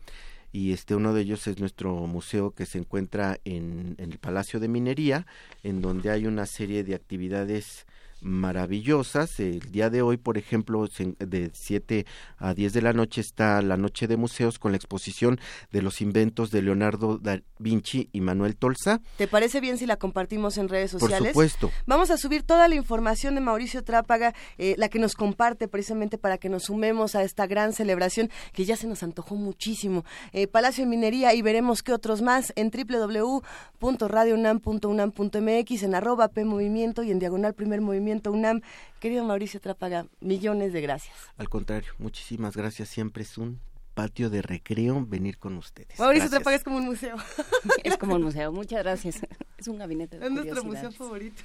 [SPEAKER 6] Y este uno de ellos es nuestro museo que se encuentra en, en el Palacio de Minería, en donde hay una serie de actividades maravillosas. El día de hoy, por ejemplo, de 7 a 10 de la noche está la Noche de Museos con la exposición de los inventos de Leonardo da Vinci y Manuel Tolsa.
[SPEAKER 2] ¿Te parece bien si la compartimos en redes sociales?
[SPEAKER 6] Por supuesto.
[SPEAKER 2] Vamos a subir toda la información de Mauricio Trápaga, eh, la que nos comparte precisamente para que nos sumemos a esta gran celebración que ya se nos antojó muchísimo. Eh, Palacio de Minería y veremos qué otros más en www.radionam.unam.mx, en arroba P Movimiento y en diagonal Primer Movimiento UNAM. Querido Mauricio Trápaga, millones de gracias.
[SPEAKER 6] Al contrario, muchísimas gracias. Siempre es un patio de recreo venir con ustedes.
[SPEAKER 2] Mauricio Trápaga es como un museo.
[SPEAKER 3] es como un museo. Muchas gracias. Es un gabinete de
[SPEAKER 2] Es nuestro museo favorito.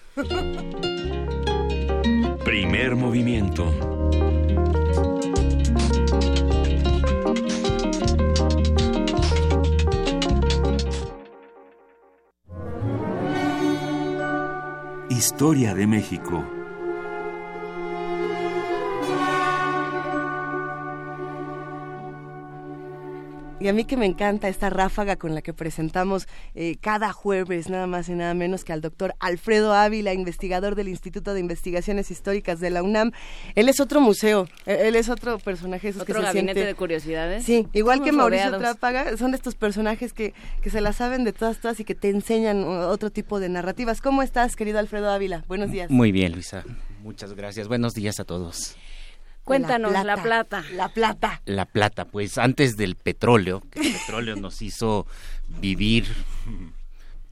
[SPEAKER 5] Primer movimiento. Historia de México.
[SPEAKER 2] Y a mí que me encanta esta ráfaga con la que presentamos eh, cada jueves, nada más y nada menos que al doctor Alfredo Ávila, investigador del Instituto de Investigaciones Históricas de la UNAM. Él es otro museo, e-, él es otro personaje.
[SPEAKER 3] ¿Otro que gabinete de curiosidades?
[SPEAKER 2] Sí, igual que Mauricio Trápaga, son estos personajes que, que se la saben de todas, todas y que te enseñan otro tipo de narrativas. ¿Cómo estás, querido Alfredo Ávila? Buenos días.
[SPEAKER 7] Muy bien, Luisa. Muchas gracias. Buenos días a todos.
[SPEAKER 3] Cuéntanos, la plata.
[SPEAKER 2] La plata.
[SPEAKER 7] La plata, pues antes del petróleo, que el petróleo nos hizo vivir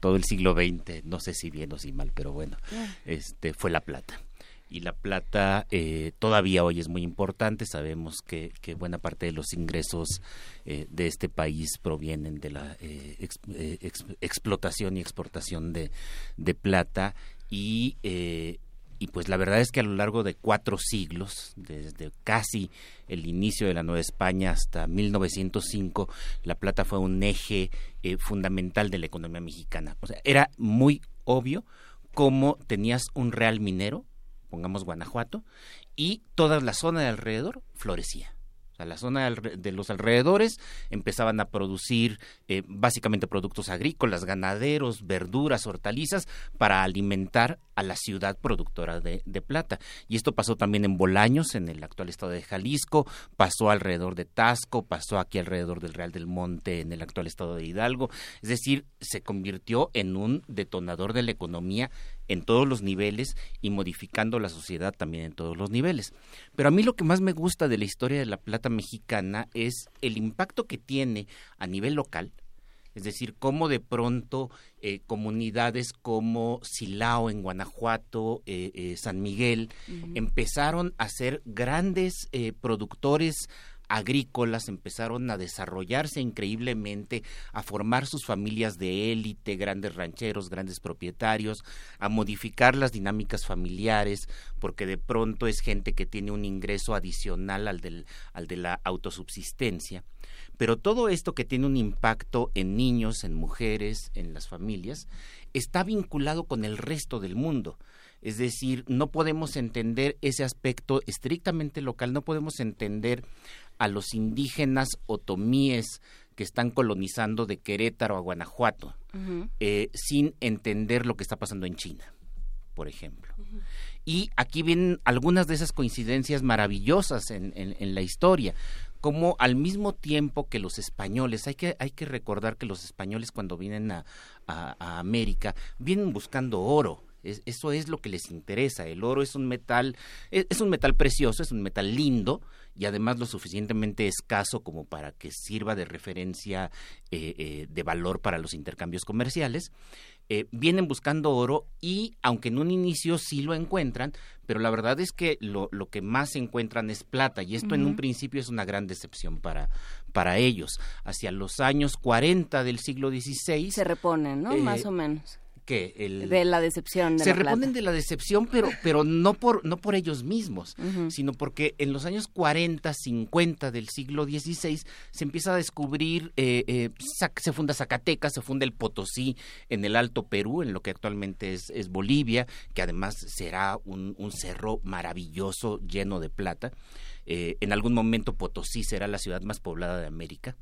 [SPEAKER 7] todo el siglo XX, no sé si bien o si mal, pero bueno, este fue la plata. Y la plata eh, todavía hoy es muy importante. Sabemos que, que buena parte de los ingresos eh, de este país provienen de la eh, explotación y exportación de, de plata. Y y pues la verdad es que a lo largo de cuatro siglos, desde casi el inicio de la Nueva España hasta 1905, la plata fue un eje eh, fundamental de la economía mexicana. O sea, era muy obvio cómo tenías un real minero, pongamos Guanajuato, y toda la zona de alrededor florecía la zona de los alrededores empezaban a producir eh, básicamente productos agrícolas, ganaderos, verduras, hortalizas para alimentar a la ciudad productora de, plata. Y esto pasó también en Bolaños, en el actual estado de Jalisco, pasó alrededor de Tasco, pasó aquí alrededor del Real del Monte, en el actual estado de Hidalgo. Es decir, se convirtió en un detonador de la economía en todos los niveles y modificando la sociedad también en todos los niveles. Pero a mí lo que más me gusta de la historia de la plata mexicana es el impacto que tiene a nivel local, es decir, cómo de pronto eh, comunidades como Silao en Guanajuato, eh, eh, San Miguel, empezaron a ser grandes productores agrícolas empezaron a desarrollarse increíblemente, a formar sus familias de élite, grandes rancheros, grandes propietarios, a modificar las dinámicas familiares, porque de pronto es gente que tiene un ingreso adicional al, del, al de la autosubsistencia. Pero todo esto que tiene un impacto en niños, en mujeres, en las familias, está vinculado con el resto del mundo. Es decir, no podemos entender ese aspecto estrictamente local, no podemos entender a los indígenas otomíes que están colonizando de Querétaro a Guanajuato eh, sin entender lo que está pasando en China, por ejemplo. Y aquí vienen algunas de esas coincidencias maravillosas en, en, la historia como al mismo tiempo que los españoles, hay que, hay que recordar que los españoles cuando vienen a, a América vienen buscando oro, eso es lo que les interesa. El oro es un metal, es, un metal precioso, es un metal lindo y además lo suficientemente escaso como para que sirva de referencia eh, eh, de valor para los intercambios comerciales. Eh, vienen buscando oro y aunque en un inicio sí lo encuentran, pero la verdad es que lo, lo que más encuentran es plata y esto en un principio es una gran decepción para, para ellos. Hacia los años 40 del siglo XVI...
[SPEAKER 3] Se reponen, ¿no? más o menos
[SPEAKER 7] el,
[SPEAKER 3] de la decepción
[SPEAKER 7] se reponen de la decepción pero pero no por no por ellos mismos sino porque en los años 40 50 del siglo XVI se empieza a descubrir eh, eh, se funda Zacatecas se funda el Potosí en el Alto Perú en lo que actualmente es, es Bolivia que además será un, un cerro maravilloso lleno de plata. Eh, en algún momento Potosí será la ciudad más poblada de América.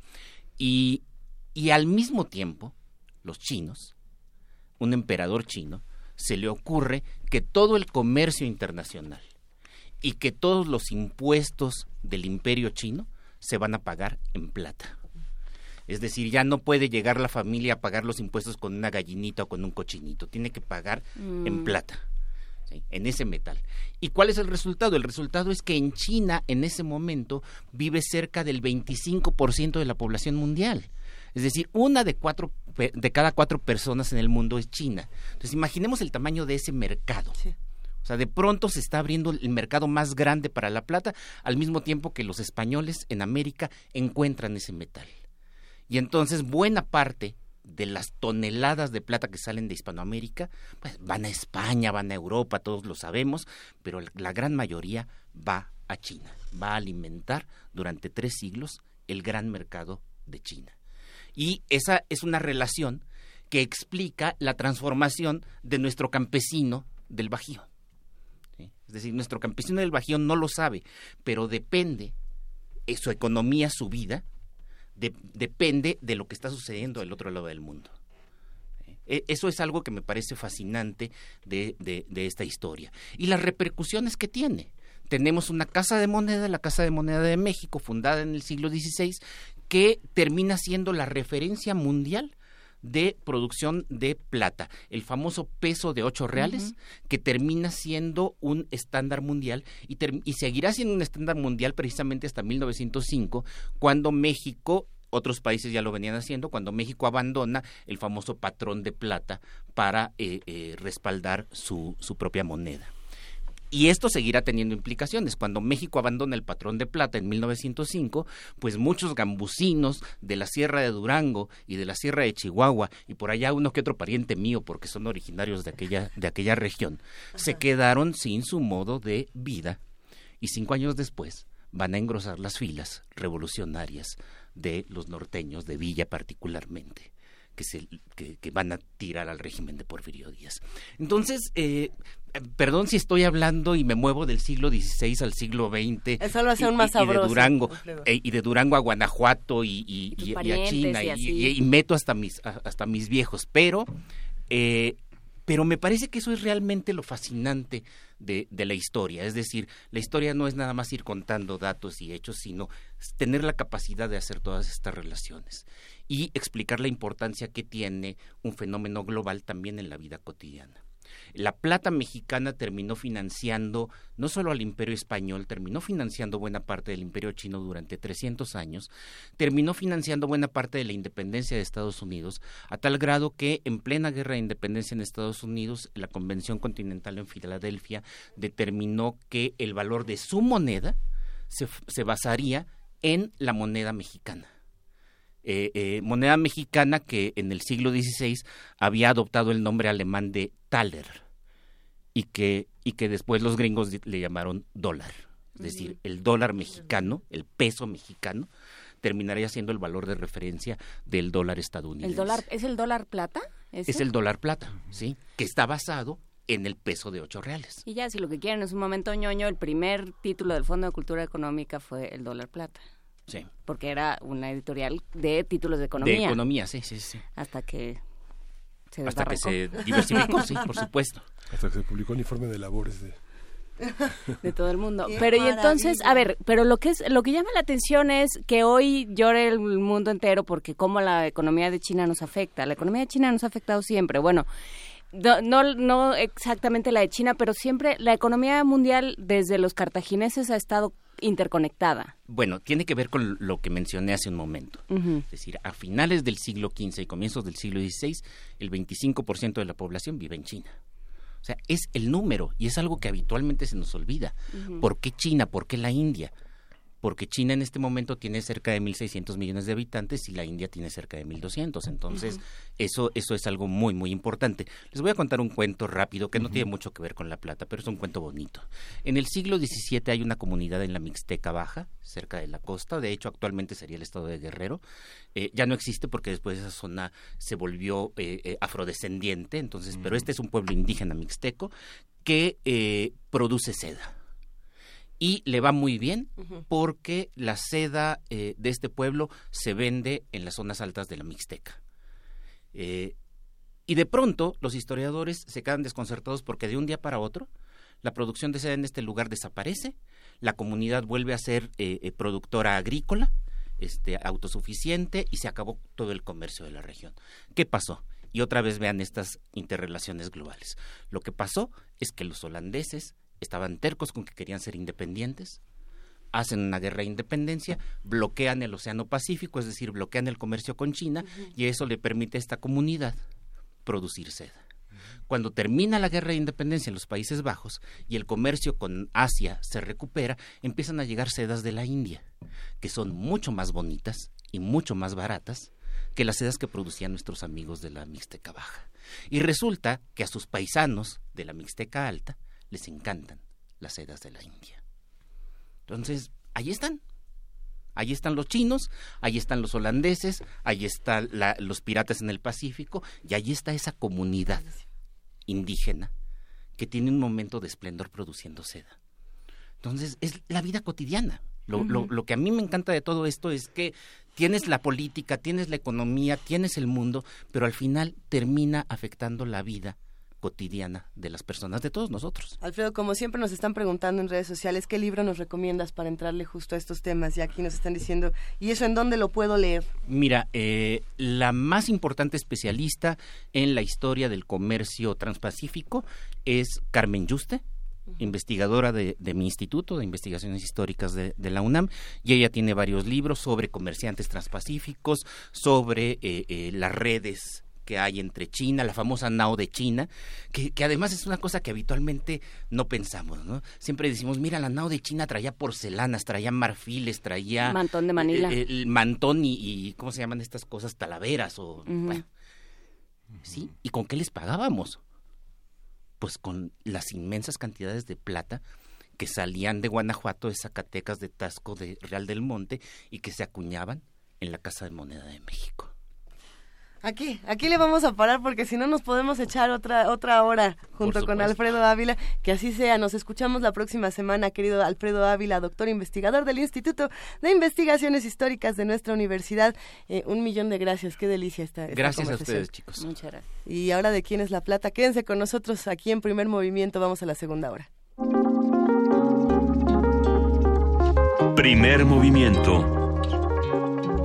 [SPEAKER 7] Y y al mismo tiempo los chinos un emperador chino, se le ocurre que todo el comercio internacional y que todos los impuestos del imperio chino se van a pagar en plata. Es decir, ya no puede llegar la familia a pagar los impuestos con una gallinita o con un cochinito, tiene que pagar en mm. plata, en ese metal. ¿Y cuál es el resultado? El resultado es que en China en ese momento vive cerca del 25% de la población mundial. Es decir, una de, cuatro, de cada cuatro personas en el mundo es China. Entonces, imaginemos el tamaño de ese mercado. O sea, de pronto se está abriendo el mercado más grande para la plata, al mismo tiempo que los españoles en América encuentran ese metal. Y entonces buena parte de las toneladas de plata que salen de Hispanoamérica, pues van a España, van a Europa, todos lo sabemos, pero la gran mayoría va a China, va a alimentar durante tres siglos el gran mercado de China. Y esa es una relación que explica la transformación de nuestro campesino del Bajío. Es decir, nuestro campesino del Bajío no lo sabe, pero depende, eh, su economía, su vida, depende de lo que está sucediendo del otro lado del mundo. E, eso es algo que me parece fascinante de, de, esta historia. Y las repercusiones que tiene tenemos una casa de moneda, la Casa de Moneda de México, fundada en el siglo XVI, que termina siendo la referencia mundial de producción de plata, el famoso peso de ocho reales, que termina siendo un estándar mundial y, y seguirá siendo un estándar mundial precisamente hasta 1905, cuando México otros países ya lo venían haciendo cuando México abandona el famoso patrón de plata para eh, eh, respaldar su, su propia moneda. Y esto seguirá teniendo implicaciones. Cuando México abandona el patrón de plata en 1905, pues muchos gambusinos de la Sierra de Durango y de la Sierra de Chihuahua y por allá uno que otro pariente mío porque son originarios de aquella de aquella región, se quedaron sin su modo de vida y cinco años después van a engrosar las filas revolucionarias de los norteños de Villa particularmente que, se, que, van a tirar al régimen de Porfirio Díaz. Entonces, eh, perdón si estoy hablando y me muevo del siglo XVI al siglo XX.
[SPEAKER 2] Eso lo hace aún más sabroso.
[SPEAKER 7] Y de Durango, eh, y de Durango a Guanajuato y, a China y, meto hasta mis, hasta mis viejos. Pero, eh, pero me parece que eso es realmente lo fascinante de, de, la historia. Es decir, la historia no es nada más ir contando datos y hechos, sino tener la capacidad de hacer todas estas relaciones y explicar la importancia que tiene un fenómeno global también en la vida cotidiana. La plata mexicana terminó financiando no solo al imperio español, terminó financiando buena parte del imperio chino durante 300 años, terminó financiando buena parte de la independencia de Estados Unidos, a tal grado que en plena guerra de independencia en Estados Unidos, la Convención Continental en Filadelfia determinó que el valor de su moneda se, se basaría en la moneda mexicana. Eh, eh, moneda mexicana que en el siglo XVI había adoptado el nombre alemán de Thaler y que, y que después los gringos le llamaron dólar. Es decir, el dólar mexicano, el peso mexicano, terminaría siendo el valor de referencia del dólar estadounidense.
[SPEAKER 3] ¿El dólar, ¿Es el dólar plata?
[SPEAKER 7] Es el dólar plata, sí, que está basado en el peso de ocho reales.
[SPEAKER 3] Y ya, si lo que quieren es un momento ñoño, el primer título del Fondo de Cultura Económica fue el dólar plata.
[SPEAKER 7] Sí.
[SPEAKER 3] Porque era una editorial de títulos de economía.
[SPEAKER 7] De economía, sí, sí, sí.
[SPEAKER 3] Hasta que se
[SPEAKER 7] Hasta que se diversificó, sí, por supuesto.
[SPEAKER 1] Hasta que se publicó el informe de labores de...
[SPEAKER 3] de todo el mundo.
[SPEAKER 2] Qué
[SPEAKER 3] pero y entonces, a ver, pero lo que es lo que llama la atención es que hoy llore el mundo entero porque cómo la economía de China nos afecta. La economía de China nos ha afectado siempre. Bueno, no, no, no exactamente la de China, pero siempre la economía mundial desde los cartagineses ha estado interconectada.
[SPEAKER 7] Bueno, tiene que ver con lo que mencioné hace un momento. Es decir, a finales del siglo XV y comienzos del siglo XVI, el 25% de la población vive en China. O sea, es el número y es algo que habitualmente se nos olvida. ¿Por qué China? ¿Por qué la India? Porque China en este momento tiene cerca de 1.600 millones de habitantes y la India tiene cerca de 1.200. Entonces, eso, eso es algo muy, muy importante. Les voy a contar un cuento rápido que no tiene mucho que ver con La Plata, pero es un cuento bonito. En el siglo XVII hay una comunidad en la Mixteca Baja, cerca de la costa. De hecho, actualmente sería el estado de Guerrero. Eh, ya no existe porque después esa zona se volvió eh, eh, afrodescendiente. Entonces, pero este es un pueblo indígena mixteco que eh, produce seda y le va muy bien porque la seda eh, de este pueblo se vende en las zonas altas de la Mixteca. Eh, y de pronto los historiadores se quedan desconcertados porque de un día para otro la producción de seda en este lugar desaparece, la comunidad vuelve a ser eh, eh, productora agrícola, este, autosuficiente y se acabó todo el comercio de la región. ¿Qué pasó? Y otra vez vean estas interrelaciones globales. Lo que pasó es que los holandeses estaban tercos con que querían ser independientes, hacen una guerra de independencia, bloquean el Océano Pacífico, es decir, bloquean el comercio con China, y eso le permite a esta comunidad producir seda. Cuando termina la guerra de independencia en los Países Bajos y el comercio con Asia se recupera, empiezan a llegar sedas de la India, que son mucho más bonitas y mucho más baratas que las sedas que producían nuestros amigos de la Mixteca Baja. Y resulta que a sus paisanos de la Mixteca Alta les encantan las sedas de la India. Entonces, ahí están. Ahí están los chinos, ahí están los holandeses, ahí están los piratas en el Pacífico y ahí está esa comunidad indígena que tiene un momento de esplendor produciendo seda. Entonces, es la vida cotidiana. Lo, lo- lo que a mí me encanta de todo esto es que tienes la política, tienes la economía, tienes el mundo, pero al final termina afectando la vida cotidiana de las personas, de todos nosotros.
[SPEAKER 2] Alfredo, como siempre nos están preguntando en redes sociales, ¿qué libro nos recomiendas para entrarle justo a estos temas? Y aquí nos están diciendo, ¿y eso en dónde lo puedo leer?
[SPEAKER 7] Mira, eh, la más importante especialista en la historia del comercio transpacífico es Carmen Yuste, investigadora de, de mi instituto de investigaciones históricas de, de la UNAM, y ella tiene varios libros sobre comerciantes transpacíficos, sobre eh, eh, las redes que hay entre China, la famosa NAO de China, que, que además es una cosa que habitualmente no pensamos, ¿no? Siempre decimos, mira, la NAO de China traía porcelanas, traía marfiles, traía...
[SPEAKER 3] Mantón de Manila.
[SPEAKER 7] eh, el mantón y, y, ¿cómo se llaman estas cosas? Talaveras o... bueno. ¿Sí? ¿Y con qué les pagábamos? Pues con las inmensas cantidades de plata que salían de Guanajuato, de Zacatecas, de Tasco, de Real del Monte y que se acuñaban en la Casa de Moneda de México.
[SPEAKER 2] Aquí, aquí le vamos a parar porque si no nos podemos echar otra otra hora junto con. Alfredo Ávila. Que así sea. Nos escuchamos la próxima semana, querido Alfredo Ávila, doctor investigador del Instituto de Investigaciones Históricas de nuestra universidad. Eh, un millón de gracias. Qué delicia esta, esta
[SPEAKER 7] Gracias a ustedes, chicos.
[SPEAKER 3] Muchas gracias.
[SPEAKER 2] Y ahora de quién es la plata. Quédense con nosotros aquí en Primer Movimiento. Vamos a la segunda hora.
[SPEAKER 5] Primer movimiento.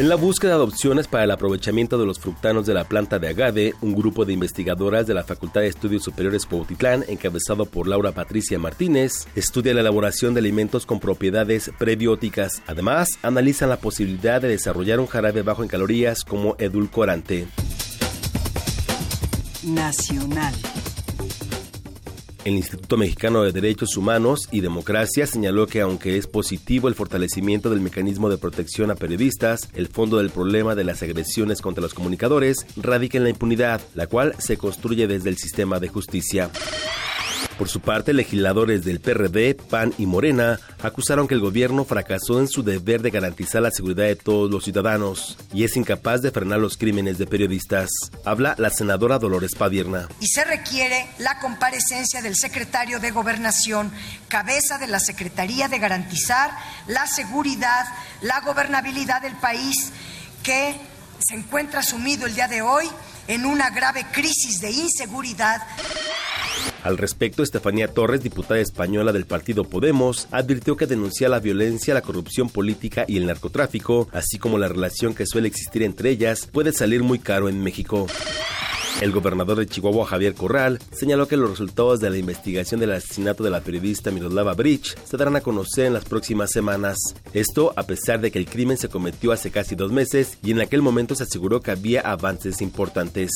[SPEAKER 8] En la búsqueda de opciones para el aprovechamiento de los fructanos de la planta de agave, un grupo de investigadoras de la Facultad de Estudios Superiores Cuautitlán, encabezado por Laura Patricia Martínez, estudia la elaboración de alimentos con propiedades prebióticas. Además, analizan la posibilidad de desarrollar un jarabe bajo en calorías como edulcorante.
[SPEAKER 9] Nacional.
[SPEAKER 8] El Instituto Mexicano de Derechos Humanos y Democracia señaló que aunque es positivo el fortalecimiento del mecanismo de protección a periodistas, el fondo del problema de las agresiones contra los comunicadores radica en la impunidad, la cual se construye desde el sistema de justicia. Por su parte, legisladores del PRD, PAN y Morena acusaron que el gobierno fracasó en su deber de garantizar la seguridad de todos los ciudadanos y es incapaz de frenar los crímenes de periodistas. Habla la senadora Dolores Padierna.
[SPEAKER 10] Y se requiere la comparecencia del secretario de Gobernación, cabeza de la Secretaría de Garantizar la seguridad, la gobernabilidad del país que se encuentra sumido el día de hoy en una grave crisis de inseguridad.
[SPEAKER 8] Al respecto, Estefanía Torres, diputada española del partido Podemos, advirtió que denunciar la violencia, la corrupción política y el narcotráfico, así como la relación que suele existir entre ellas, puede salir muy caro en México. El gobernador de Chihuahua, Javier Corral, señaló que los resultados de la investigación del asesinato de la periodista Miroslava Bridge se darán a conocer en las próximas semanas. Esto a pesar de que el crimen se cometió hace casi dos meses y en aquel momento se aseguró que había avances importantes.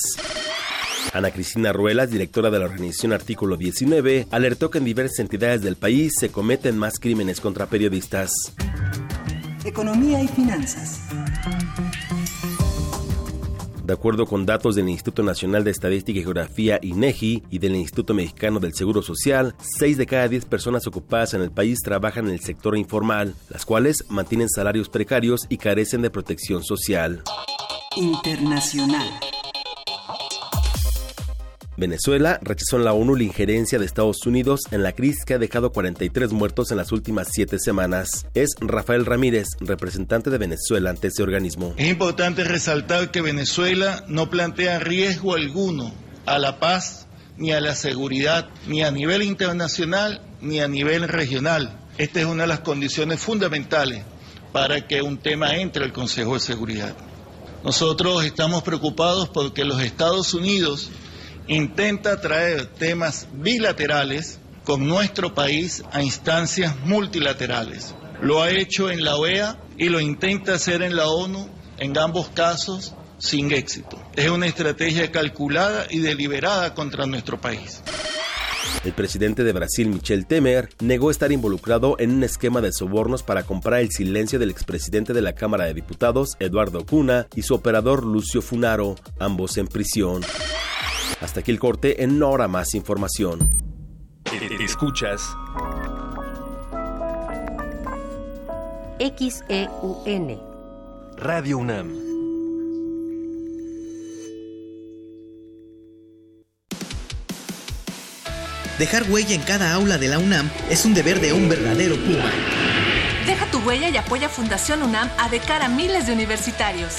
[SPEAKER 8] Ana Cristina Ruelas, directora de la organización Artículo 19, alertó que en diversas entidades del país se cometen más crímenes contra periodistas.
[SPEAKER 9] Economía y finanzas.
[SPEAKER 8] De acuerdo con datos del Instituto Nacional de Estadística y Geografía INEGI y del Instituto Mexicano del Seguro Social, 6 de cada 10 personas ocupadas en el país trabajan en el sector informal, las cuales mantienen salarios precarios y carecen de protección social.
[SPEAKER 9] Internacional.
[SPEAKER 8] Venezuela rechazó en la ONU la injerencia de Estados Unidos en la crisis que ha dejado 43 muertos en las últimas siete semanas. Es Rafael Ramírez, representante de Venezuela ante ese organismo.
[SPEAKER 11] Es importante resaltar que Venezuela no plantea riesgo alguno a la paz ni a la seguridad, ni a nivel internacional ni a nivel regional. Esta es una de las condiciones fundamentales para que un tema entre al Consejo de Seguridad. Nosotros estamos preocupados porque los Estados Unidos intenta traer temas bilaterales con nuestro país a instancias multilaterales. Lo ha hecho en la OEA y lo intenta hacer en la ONU, en ambos casos sin éxito. Es una estrategia calculada y deliberada contra nuestro país.
[SPEAKER 8] El presidente de Brasil, Michel Temer, negó estar involucrado en un esquema de sobornos para comprar el silencio del expresidente de la Cámara de Diputados, Eduardo Cuna, y su operador Lucio Funaro, ambos en prisión. Hasta aquí el corte, en hora más información.
[SPEAKER 5] Escuchas
[SPEAKER 12] XEUN
[SPEAKER 5] Radio UNAM.
[SPEAKER 13] Dejar huella en cada aula de la UNAM es un deber de un verdadero Puma.
[SPEAKER 14] Deja tu huella y apoya Fundación UNAM a de cara a miles de universitarios.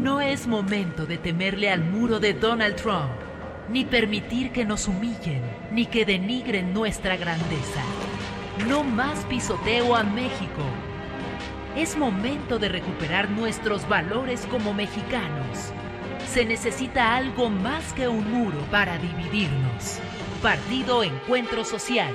[SPEAKER 15] No es momento de temerle al muro de Donald Trump, ni permitir que nos humillen, ni que denigren nuestra grandeza. No más pisoteo a México. Es momento de recuperar nuestros valores como mexicanos. Se necesita algo más que un muro para dividirnos. Partido Encuentro Social.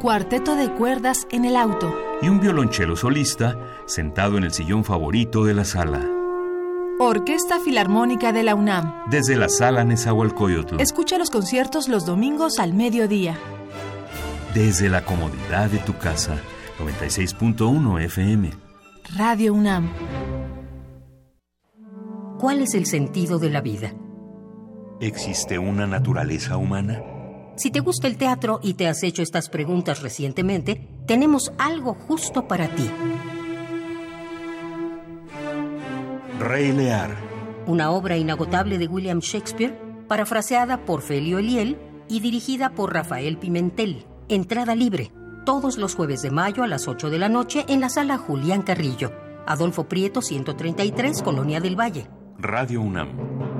[SPEAKER 16] Cuarteto de cuerdas en el auto.
[SPEAKER 5] Y un violonchelo solista sentado en el sillón favorito de la sala.
[SPEAKER 16] Orquesta Filarmónica de la UNAM.
[SPEAKER 5] Desde la sala Nezahualcóyotl.
[SPEAKER 16] Escucha los conciertos los domingos al mediodía.
[SPEAKER 5] Desde la comodidad de tu casa. 96.1 FM.
[SPEAKER 16] Radio UNAM.
[SPEAKER 17] ¿Cuál es el sentido de la vida?
[SPEAKER 5] ¿Existe una naturaleza humana?
[SPEAKER 17] Si te gusta el teatro y te has hecho estas preguntas recientemente, tenemos algo justo para ti.
[SPEAKER 5] Rey Lear.
[SPEAKER 17] Una obra inagotable de William Shakespeare, parafraseada por Felio Eliel y dirigida por Rafael Pimentel. Entrada libre, todos los jueves de mayo a las 8 de la noche en la sala Julián Carrillo. Adolfo Prieto, 133, Colonia del Valle.
[SPEAKER 5] Radio UNAM.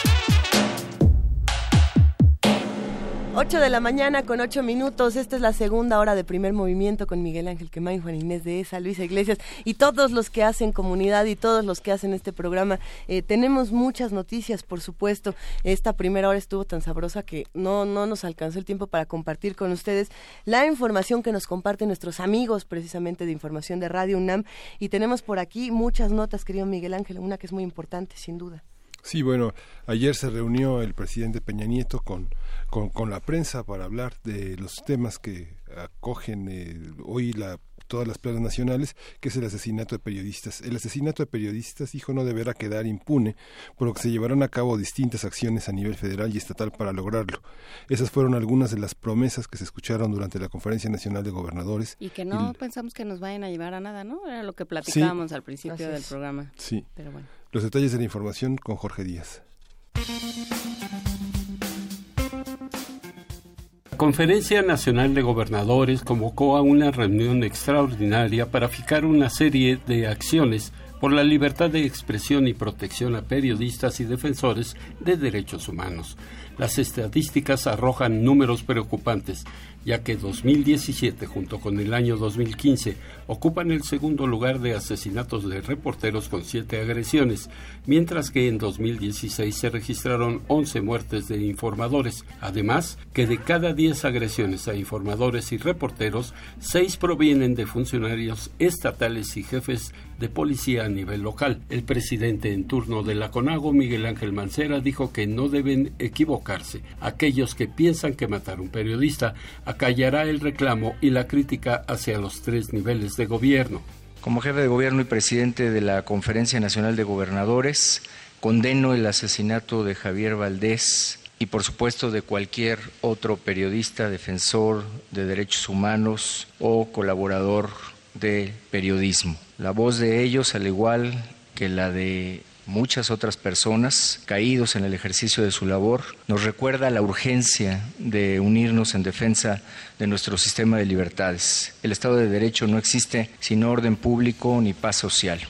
[SPEAKER 2] 8 de la mañana con 8 minutos. Esta es la segunda hora de primer movimiento con Miguel Ángel Quemain, Juan Inés de esa, Luisa Iglesias y todos los que hacen comunidad y todos los que hacen este programa. Eh, tenemos muchas noticias, por supuesto. Esta primera hora estuvo tan sabrosa que no, no nos alcanzó el tiempo para compartir con ustedes la información que nos comparten nuestros amigos precisamente de información de Radio UNAM. Y tenemos por aquí muchas notas, querido Miguel Ángel, una que es muy importante, sin duda.
[SPEAKER 1] Sí, bueno, ayer se reunió el presidente Peña Nieto con, con, con la prensa para hablar de los temas que acogen eh, hoy la todas las plazas nacionales, que es el asesinato de periodistas. El asesinato de periodistas, dijo, no deberá quedar impune, por lo que se llevarán a cabo distintas acciones a nivel federal y estatal para lograrlo. Esas fueron algunas de las promesas que se escucharon durante la Conferencia Nacional de Gobernadores.
[SPEAKER 3] Y que no pensamos que nos vayan a llevar a nada, ¿no? Era lo que platicábamos al principio del programa.
[SPEAKER 1] Sí.
[SPEAKER 3] Pero bueno.
[SPEAKER 1] Los detalles de la información con Jorge Díaz.
[SPEAKER 18] Conferencia Nacional de Gobernadores convocó a una reunión extraordinaria para fijar una serie de acciones por la libertad de expresión y protección a periodistas y defensores de derechos humanos. Las estadísticas arrojan números preocupantes, ya que 2017 junto con el año 2015 ocupan el segundo lugar de asesinatos de reporteros con siete agresiones, mientras que en 2016 se registraron 11 muertes de informadores. Además, que de cada 10 agresiones a informadores y reporteros, 6 provienen de funcionarios estatales y jefes de policía a nivel local. El presidente en turno de la CONAGO, Miguel Ángel Mancera, dijo que no deben equivocarse. Aquellos que piensan que matar a un periodista acallará el reclamo y la crítica hacia los tres niveles de gobierno.
[SPEAKER 19] Como jefe de gobierno y presidente de la Conferencia Nacional de Gobernadores, condeno el asesinato de Javier Valdés y por supuesto de cualquier otro periodista, defensor de derechos humanos o colaborador de periodismo. La voz de ellos, al igual que la de muchas otras personas caídos en el ejercicio de su labor, nos recuerda la urgencia de unirnos en defensa de nuestro sistema de libertades. El Estado de Derecho no existe sin orden público ni paz social.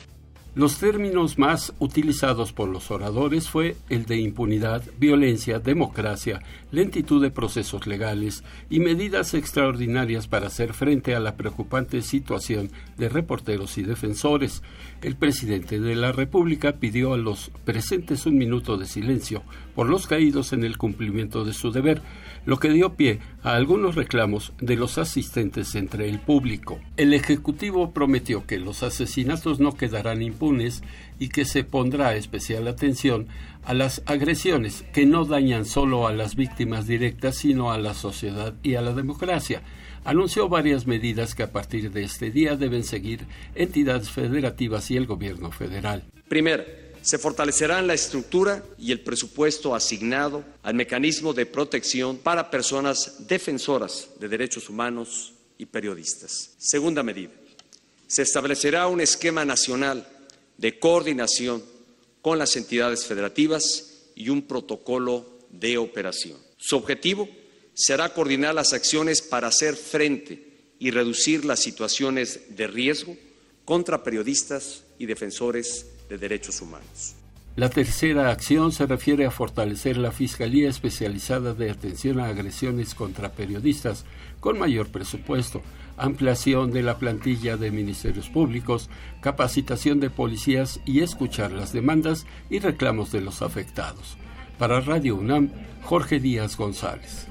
[SPEAKER 18] Los términos más utilizados por los oradores fue el de impunidad, violencia, democracia, lentitud de procesos legales y medidas extraordinarias para hacer frente a la preocupante situación de reporteros y defensores. El presidente de la República pidió a los presentes un minuto de silencio por los caídos en el cumplimiento de su deber lo que dio pie a algunos reclamos de los asistentes entre el público. El Ejecutivo prometió que los asesinatos no quedarán impunes y que se pondrá especial atención a las agresiones que no dañan solo a las víctimas directas, sino a la sociedad y a la democracia. Anunció varias medidas que a partir de este día deben seguir entidades federativas y el gobierno federal.
[SPEAKER 20] Primero, se fortalecerán la estructura y el presupuesto asignado al mecanismo de protección para personas defensoras de derechos humanos y periodistas. Segunda medida, se establecerá un esquema nacional de coordinación con las entidades federativas y un protocolo de operación. Su objetivo será coordinar las acciones para hacer frente y reducir las situaciones de riesgo contra periodistas y defensores de Derechos Humanos.
[SPEAKER 18] La tercera acción se refiere a fortalecer la Fiscalía Especializada de Atención a Agresiones contra Periodistas con mayor presupuesto, ampliación de la plantilla de ministerios públicos, capacitación de policías y escuchar las demandas y reclamos de los afectados. Para Radio UNAM, Jorge Díaz González.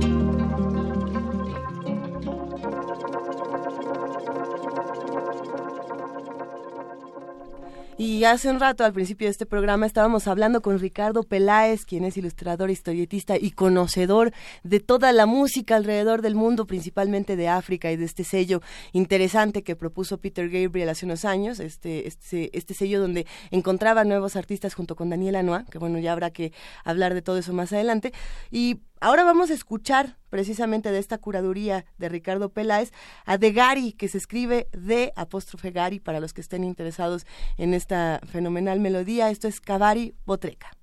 [SPEAKER 2] Y hace un rato, al principio de este programa, estábamos hablando con Ricardo Peláez, quien es ilustrador, historietista y conocedor de toda la música alrededor del mundo, principalmente de África y de este sello interesante que propuso Peter Gabriel hace unos años, este, este, este sello donde encontraba nuevos artistas junto con Daniela Noa, que bueno, ya habrá que hablar de todo eso más adelante. Y Ahora vamos a escuchar precisamente de esta curaduría de Ricardo Peláez a De Gari, que se escribe de apóstrofe Gari para los que estén interesados en esta fenomenal melodía. Esto es Cavari Botreca.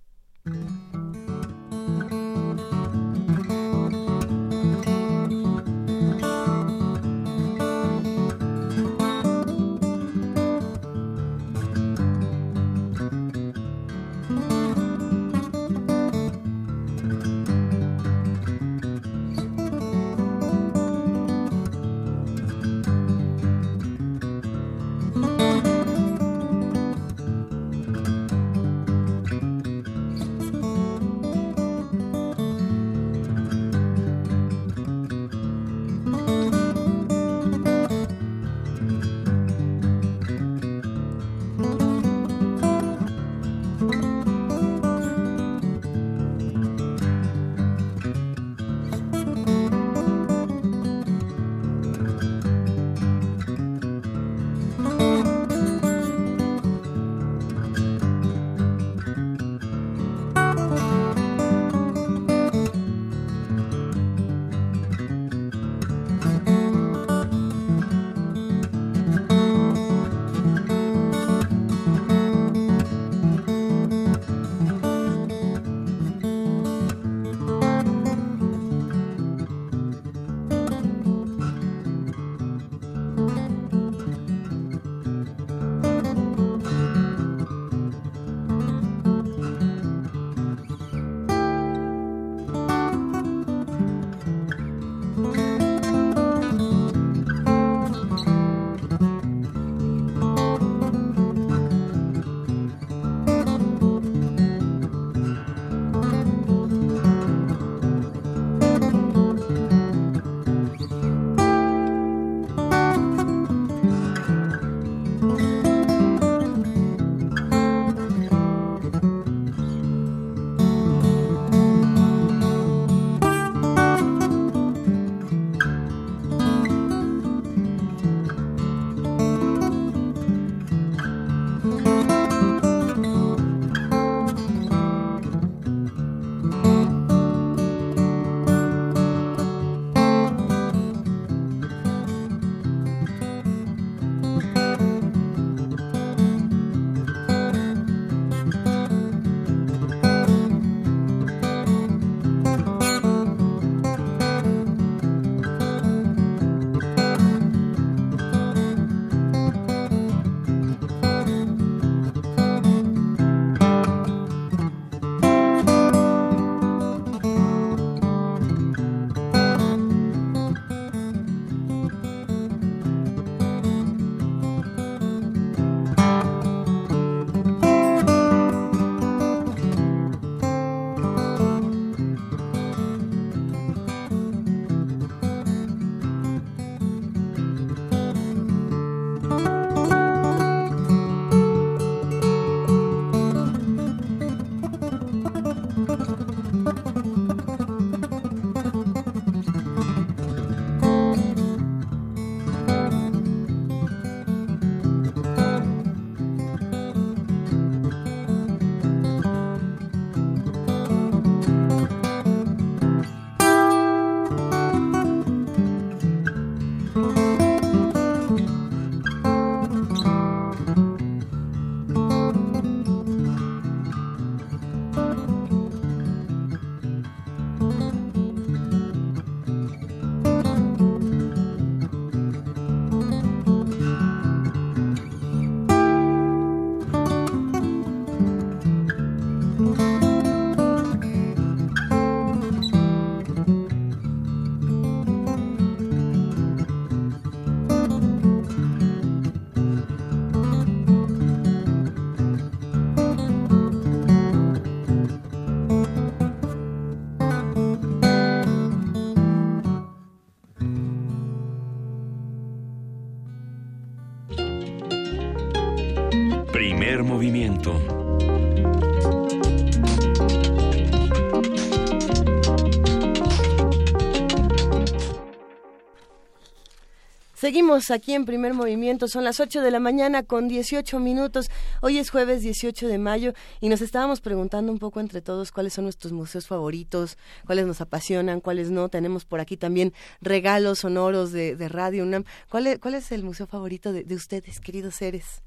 [SPEAKER 2] Seguimos aquí en primer movimiento, son las 8 de la mañana con 18 minutos. Hoy es jueves 18 de mayo y nos estábamos preguntando un poco entre todos cuáles son nuestros museos favoritos, cuáles nos apasionan, cuáles no. Tenemos por aquí también regalos sonoros de, Radio UNAM. ¿Cuál es, ¿Cuál es el museo favorito de, ustedes, queridos seres?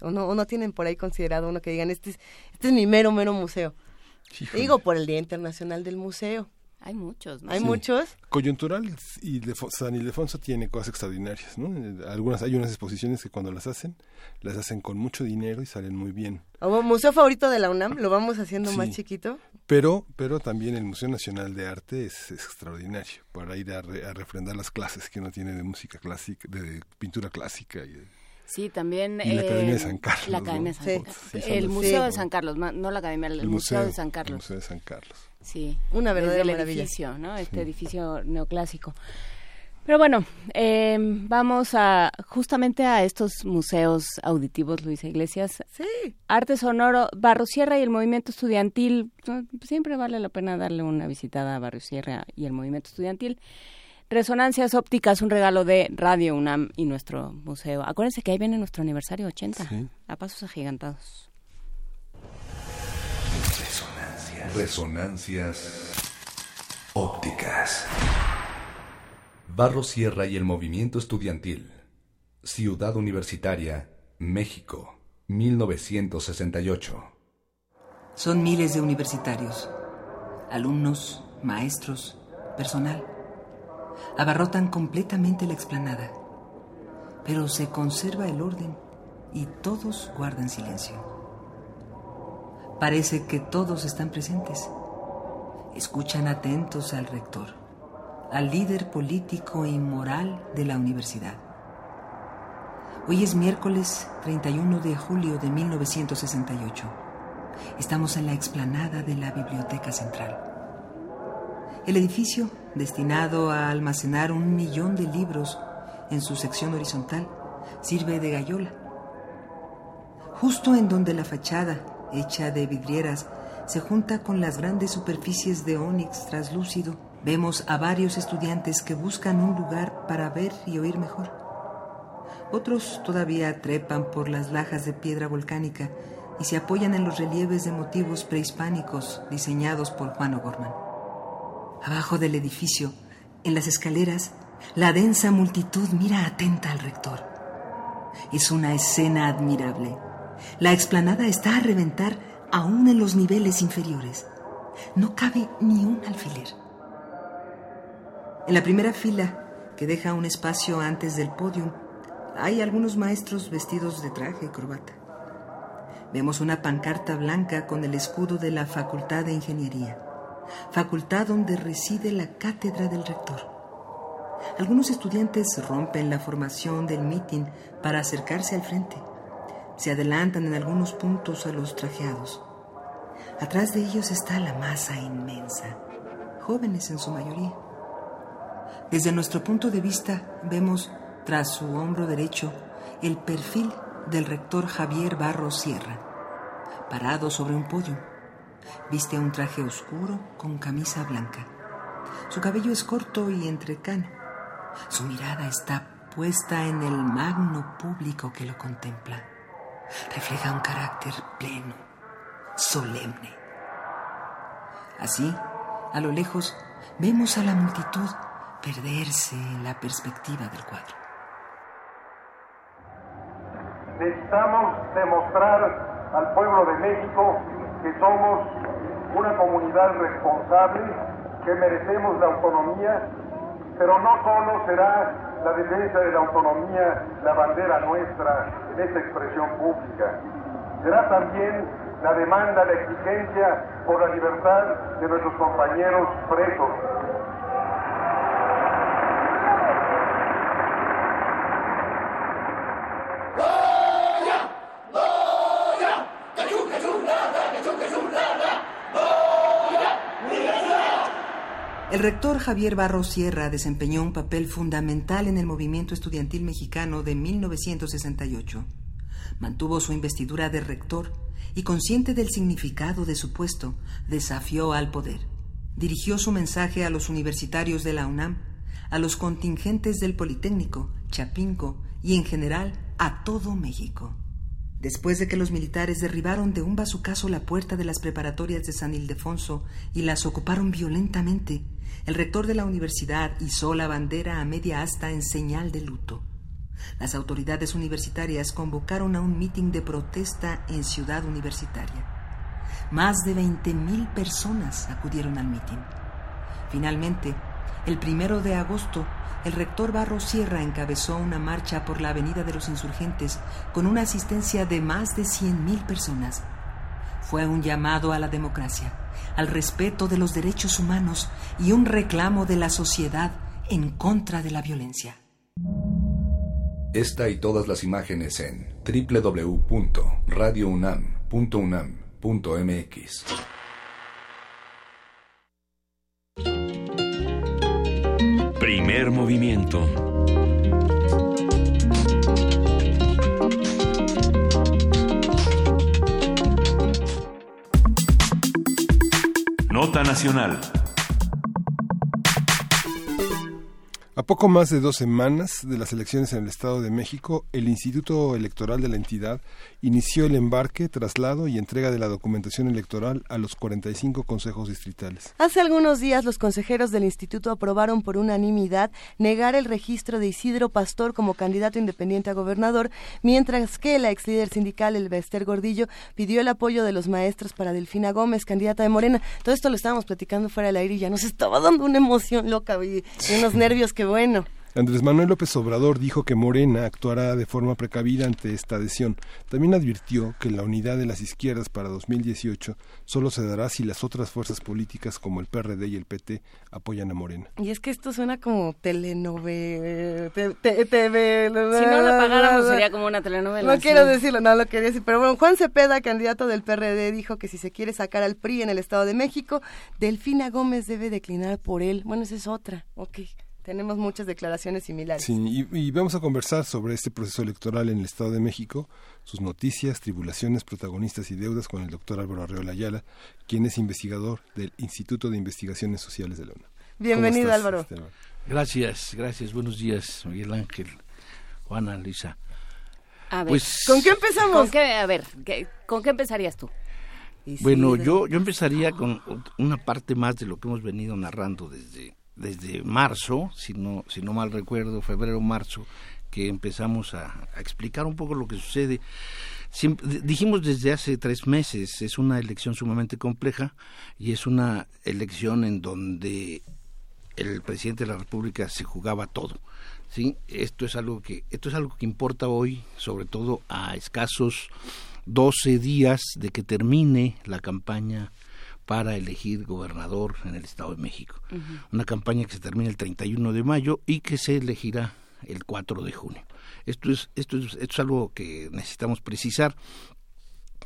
[SPEAKER 2] ¿O no, ¿O no tienen por ahí considerado uno que digan, este es, este es mi mero, mero museo? Digo, por el Día Internacional del Museo.
[SPEAKER 3] Hay muchos,
[SPEAKER 2] Hay muchos.
[SPEAKER 1] Coyuntural y San Ildefonso tiene cosas extraordinarias, ¿no? Algunas, hay unas exposiciones que cuando las hacen, las hacen con mucho dinero y salen muy bien.
[SPEAKER 2] ¿O museo favorito de la UNAM? ¿Lo vamos haciendo más chiquito?
[SPEAKER 1] Pero, pero también el Museo Nacional de Arte es, extraordinario para ir a, refrendar las clases que uno tiene de música clásica, de pintura clásica y
[SPEAKER 3] Sí, también.
[SPEAKER 1] la Academia de San Carlos.
[SPEAKER 3] La Academia de San Carlos. el Museo de San Carlos, no la Academia, el, museo, de San Carlos.
[SPEAKER 1] El Museo de San Carlos.
[SPEAKER 3] Sí,
[SPEAKER 2] una verdadera
[SPEAKER 3] el edificio, ¿no? Este edificio neoclásico. Pero bueno, eh, vamos a justamente a estos museos auditivos, Luisa Iglesias.
[SPEAKER 2] Sí.
[SPEAKER 3] Arte sonoro, Barro Sierra y el movimiento estudiantil. Siempre vale la pena darle una visitada a Barrio Sierra y el movimiento estudiantil. Resonancias ópticas, un regalo de Radio UNAM y nuestro museo. Acuérdense que ahí viene nuestro aniversario 80, a pasos agigantados.
[SPEAKER 21] Resonancias ópticas. Barro Sierra y el movimiento estudiantil. Ciudad Universitaria, México, 1968.
[SPEAKER 22] Son miles de universitarios, alumnos, maestros, personal. Abarrotan completamente la explanada, pero se conserva el orden y todos guardan silencio. Parece que todos están presentes. Escuchan atentos al rector, al líder político y moral de la universidad. Hoy es miércoles 31 de julio de 1968. Estamos en la explanada de la Biblioteca Central. El edificio, destinado a almacenar un millón de libros en su sección horizontal, sirve de gallola. Justo en donde la fachada hecha de vidrieras, se junta con las grandes superficies de ónix traslúcido. Vemos a varios estudiantes que buscan un lugar para ver y oír mejor. Otros todavía trepan por las lajas de piedra volcánica y se apoyan en los relieves de motivos prehispánicos diseñados por Juan O'Gorman. Abajo del edificio, en las escaleras, la densa multitud mira atenta al rector. Es una escena admirable la explanada está a reventar aún en los niveles inferiores. No cabe ni un alfiler. En la primera fila, que deja un espacio antes del podio, hay algunos maestros vestidos de traje y corbata. Vemos una pancarta blanca con el escudo de la Facultad de Ingeniería, facultad donde reside la cátedra del rector. Algunos estudiantes rompen la formación del mitin para acercarse al frente se adelantan en algunos puntos a los trajeados. Atrás de ellos está la masa inmensa, jóvenes en su mayoría. Desde nuestro punto de vista vemos, tras su hombro derecho, el perfil del rector Javier Barros Sierra, parado sobre un podio. Viste un traje oscuro con camisa blanca. Su cabello es corto y entrecano. Su mirada está puesta en el magno público que lo contempla refleja un carácter pleno, solemne. Así, a lo lejos, vemos a la multitud perderse en la perspectiva del cuadro.
[SPEAKER 23] Necesitamos demostrar al pueblo de México que somos una comunidad responsable, que merecemos la autonomía, pero no solo será la defensa de la autonomía, la bandera nuestra en esta expresión pública. Será también la demanda, la exigencia por la libertad de nuestros compañeros presos.
[SPEAKER 22] El rector Javier Barros Sierra desempeñó un papel fundamental en el movimiento estudiantil mexicano de 1968. Mantuvo su investidura de rector y consciente del significado de su puesto, desafió al poder. Dirigió su mensaje a los universitarios de la UNAM, a los contingentes del Politécnico, Chapinco y en general a todo México. Después de que los militares derribaron de un bazucazo la puerta de las preparatorias de San Ildefonso y las ocuparon violentamente, el rector de la universidad izó la bandera a media asta en señal de luto. Las autoridades universitarias convocaron a un mitin de protesta en Ciudad Universitaria. Más de 20.000 personas acudieron al mitin. Finalmente, el primero de agosto, el rector Barro Sierra encabezó una marcha por la Avenida de los Insurgentes con una asistencia de más de 100.000 personas. Fue un llamado a la democracia, al respeto de los derechos humanos y un reclamo de la sociedad en contra de la violencia.
[SPEAKER 21] Esta y todas las imágenes en www.radiounam.unam.mx.
[SPEAKER 5] Primer movimiento. Nota Nacional.
[SPEAKER 1] A poco más de dos semanas de las elecciones en el Estado de México, el Instituto Electoral de la entidad inició el embarque, traslado y entrega de la documentación electoral a los 45 consejos distritales.
[SPEAKER 2] Hace algunos días los consejeros del instituto aprobaron por unanimidad negar el registro de Isidro Pastor como candidato independiente a gobernador, mientras que la ex líder sindical, el Bester Gordillo, pidió el apoyo de los maestros para Delfina Gómez, candidata de Morena. Todo esto lo estábamos platicando fuera del aire y ya nos estaba dando una emoción loca y unos nervios que bueno.
[SPEAKER 1] Andrés Manuel López Obrador dijo que Morena actuará de forma precavida ante esta adhesión. También advirtió que la unidad de las izquierdas para 2018 solo se dará si las otras fuerzas políticas como el PRD y el PT apoyan a Morena.
[SPEAKER 2] Y es que esto suena como telenovela. Te, te, TV,
[SPEAKER 3] si no la pagáramos sería como una telenovela.
[SPEAKER 2] No quiero decirlo, no lo quería decir. Pero bueno, Juan Cepeda, candidato del PRD, dijo que si se quiere sacar al PRI en el Estado de México, Delfina Gómez debe declinar por él. Bueno, esa es otra. Ok. Tenemos muchas declaraciones similares.
[SPEAKER 1] Sí, y, y, vamos a conversar sobre este proceso electoral en el Estado de México, sus noticias, tribulaciones, protagonistas y deudas con el doctor Álvaro Arreola Ayala, quien es investigador del Instituto de Investigaciones Sociales de la UNAM.
[SPEAKER 2] Bienvenido, Álvaro.
[SPEAKER 24] Esteban? Gracias, gracias. Buenos días, Miguel Ángel, Juana, Luisa.
[SPEAKER 3] A ver,
[SPEAKER 24] Pues-
[SPEAKER 2] ¿con qué empezamos?
[SPEAKER 3] ¿Con qué, a ver, ¿qué- ¿con qué empezarías tú?
[SPEAKER 24] Bueno, yo, yo empezaría con una parte más de lo que hemos venido narrando desde, desde marzo, si no, si no mal recuerdo, febrero, marzo, que empezamos a, explicar un poco lo que sucede. Dijimos desde hace tres meses, es una elección sumamente compleja y es una elección en donde el presidente de la República se jugaba todo. ¿sí? Esto es algo que esto es algo que importa hoy, sobre todo a escasos 12 días de que termine la campaña para elegir gobernador en el Estado de México. Una campaña que se termina el 31 de mayo y que se elegirá el 4 de junio. Esto es, esto es, esto es algo que necesitamos precisar.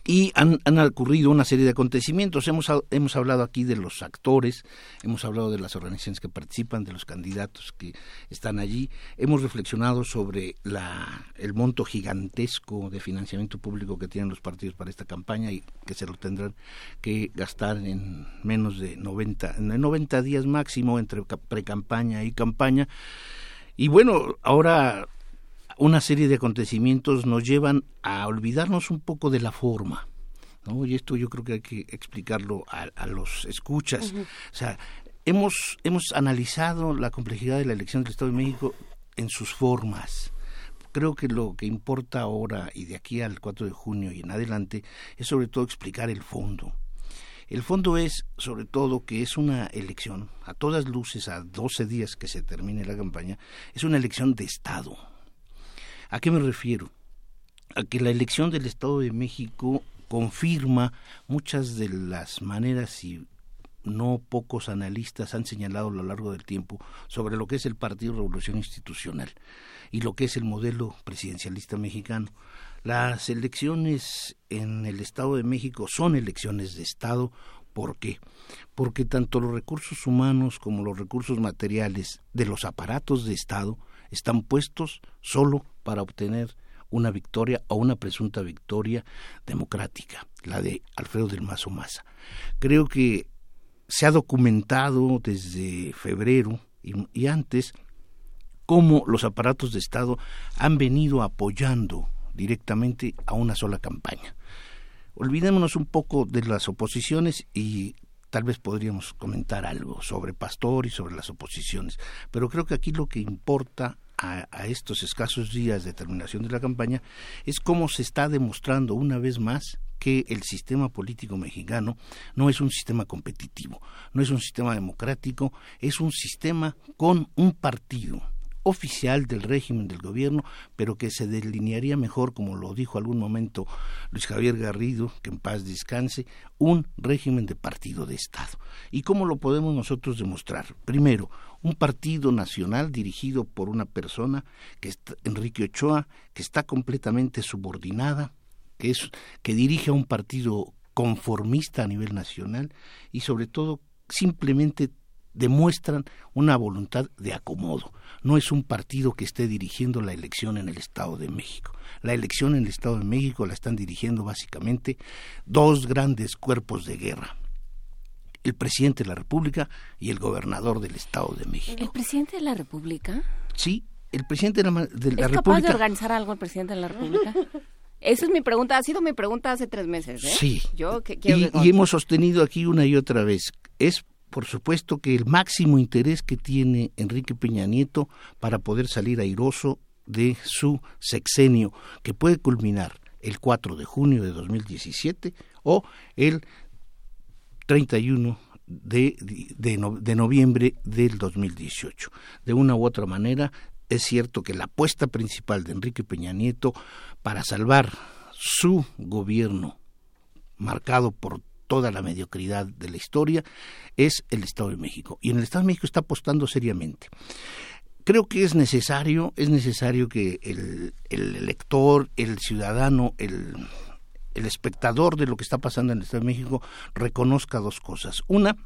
[SPEAKER 24] Y han, han ocurrido una serie de acontecimientos. Hemos, hemos hablado aquí de los actores, hemos hablado de las organizaciones que participan, de los candidatos que están allí. Hemos reflexionado sobre la, el monto gigantesco de financiamiento público que tienen los partidos para esta campaña y que se lo tendrán que gastar en menos de 90, en 90 días máximo entre ca- pre-campaña y campaña. Y bueno, ahora una serie de acontecimientos nos llevan a olvidarnos un poco de la forma. ¿no? Y esto yo creo que hay que explicarlo a, a los escuchas. O sea, hemos, hemos analizado la complejidad de la elección del Estado de México en sus formas. Creo que lo que importa ahora y de aquí al 4 de junio y en adelante es sobre todo explicar el fondo. El fondo es, sobre todo, que es una elección, a todas luces, a 12 días que se termine la campaña, es una elección de Estado. ¿A qué me refiero? A que la elección del Estado de México confirma muchas de las maneras y no pocos analistas han señalado a lo largo del tiempo sobre lo que es el Partido Revolución Institucional y lo que es el modelo presidencialista mexicano. Las elecciones en el Estado de México son elecciones de Estado. ¿Por qué? Porque tanto los recursos humanos como los recursos materiales de los aparatos de Estado están puestos solo para obtener una victoria o una presunta victoria democrática, la de Alfredo del Mazo Maza. Creo que se ha documentado desde febrero y, antes cómo los aparatos de Estado han venido apoyando directamente a una sola campaña. Olvidémonos un poco de las oposiciones y tal vez podríamos comentar algo sobre Pastor y sobre las oposiciones, pero creo que aquí lo que importa a, estos escasos días de terminación de la campaña es cómo se está demostrando una vez más que el sistema político mexicano no es un sistema competitivo, no es un sistema democrático, es un sistema con un partido oficial del régimen del gobierno, pero que se delinearía mejor, como lo dijo algún momento Luis Javier Garrido, que en paz descanse, un régimen de partido de Estado. ¿Y cómo lo podemos nosotros demostrar? Primero, un partido nacional dirigido por una persona, que es Enrique Ochoa, que está completamente subordinada que, es, que dirige a un partido conformista a nivel nacional y sobre todo simplemente demuestran una voluntad de acomodo. No es un partido que esté dirigiendo la elección en el Estado de México. La elección en el Estado de México la están dirigiendo básicamente dos grandes cuerpos de guerra. El presidente de la República y el gobernador del Estado de México.
[SPEAKER 3] ¿El presidente de la República?
[SPEAKER 24] Sí, el presidente de la, de la
[SPEAKER 3] ¿Es capaz de organizar algo el presidente de la República? Esa es mi pregunta, ha sido mi pregunta hace tres meses. ¿eh?
[SPEAKER 24] Sí.
[SPEAKER 3] Yo
[SPEAKER 24] y, hemos sostenido aquí una y otra vez. Es, por supuesto, que el máximo interés que tiene Enrique Peña Nieto para poder salir airoso de su sexenio, que puede culminar el 4 de junio de 2017 o el 31 de, de, de, noviembre del 2018. De una u otra manera, es cierto que la apuesta principal de Enrique Peña Nieto para salvar su gobierno, marcado por toda la mediocridad de la historia, es el Estado de México. Y en el Estado de México está apostando seriamente. Creo que es necesario, es necesario que el, el elector, el ciudadano, el, el espectador de lo que está pasando en el Estado de México reconozca dos cosas. Una,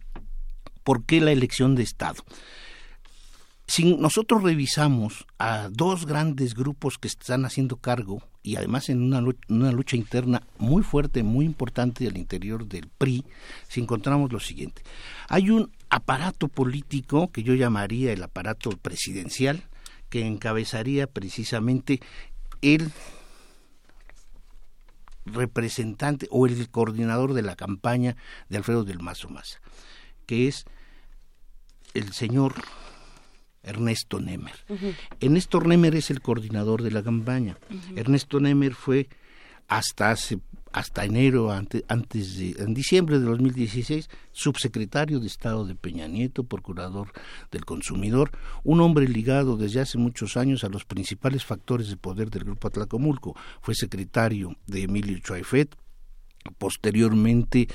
[SPEAKER 24] ¿por qué la elección de Estado? si nosotros revisamos a dos grandes grupos que están haciendo cargo y además en una, una, lucha interna muy fuerte, muy importante al interior del PRI, si encontramos lo siguiente. Hay un aparato político que yo llamaría el aparato presidencial, que encabezaría precisamente el representante o el coordinador de la campaña de Alfredo del Mazo Maza, que es el señor Ernesto Nemer. Ernesto Nemer es el coordinador de la campaña. Ernesto Nemer fue hasta hace hasta enero antes, antes de en diciembre de 2016 subsecretario de Estado de Peña Nieto, procurador del consumidor, un hombre ligado desde hace muchos años a los principales factores de poder del grupo Atlacomulco, fue secretario de Emilio Chuaifet, posteriormente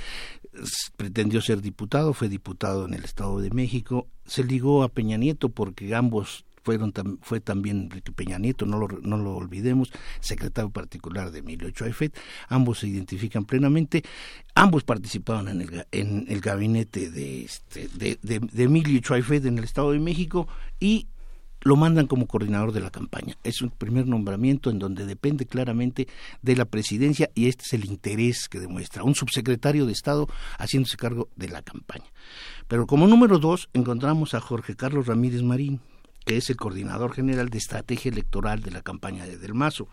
[SPEAKER 24] pretendió ser diputado, fue diputado en el Estado de México, se ligó a Peña Nieto porque ambos fueron fue también Enrique Peña Nieto, no lo, no lo olvidemos, secretario particular de Emilio Choaifet, ambos se identifican plenamente, ambos participaron en el, en el gabinete de, este, de, de, Emilio Choaifet en el Estado de México y lo mandan como coordinador de la campaña. Es un primer nombramiento en donde depende claramente de la presidencia y este es el interés que demuestra un subsecretario de Estado haciéndose cargo de la campaña. Pero como número dos encontramos a Jorge Carlos Ramírez Marín, que es el coordinador general de estrategia electoral de la campaña de Del Mazo.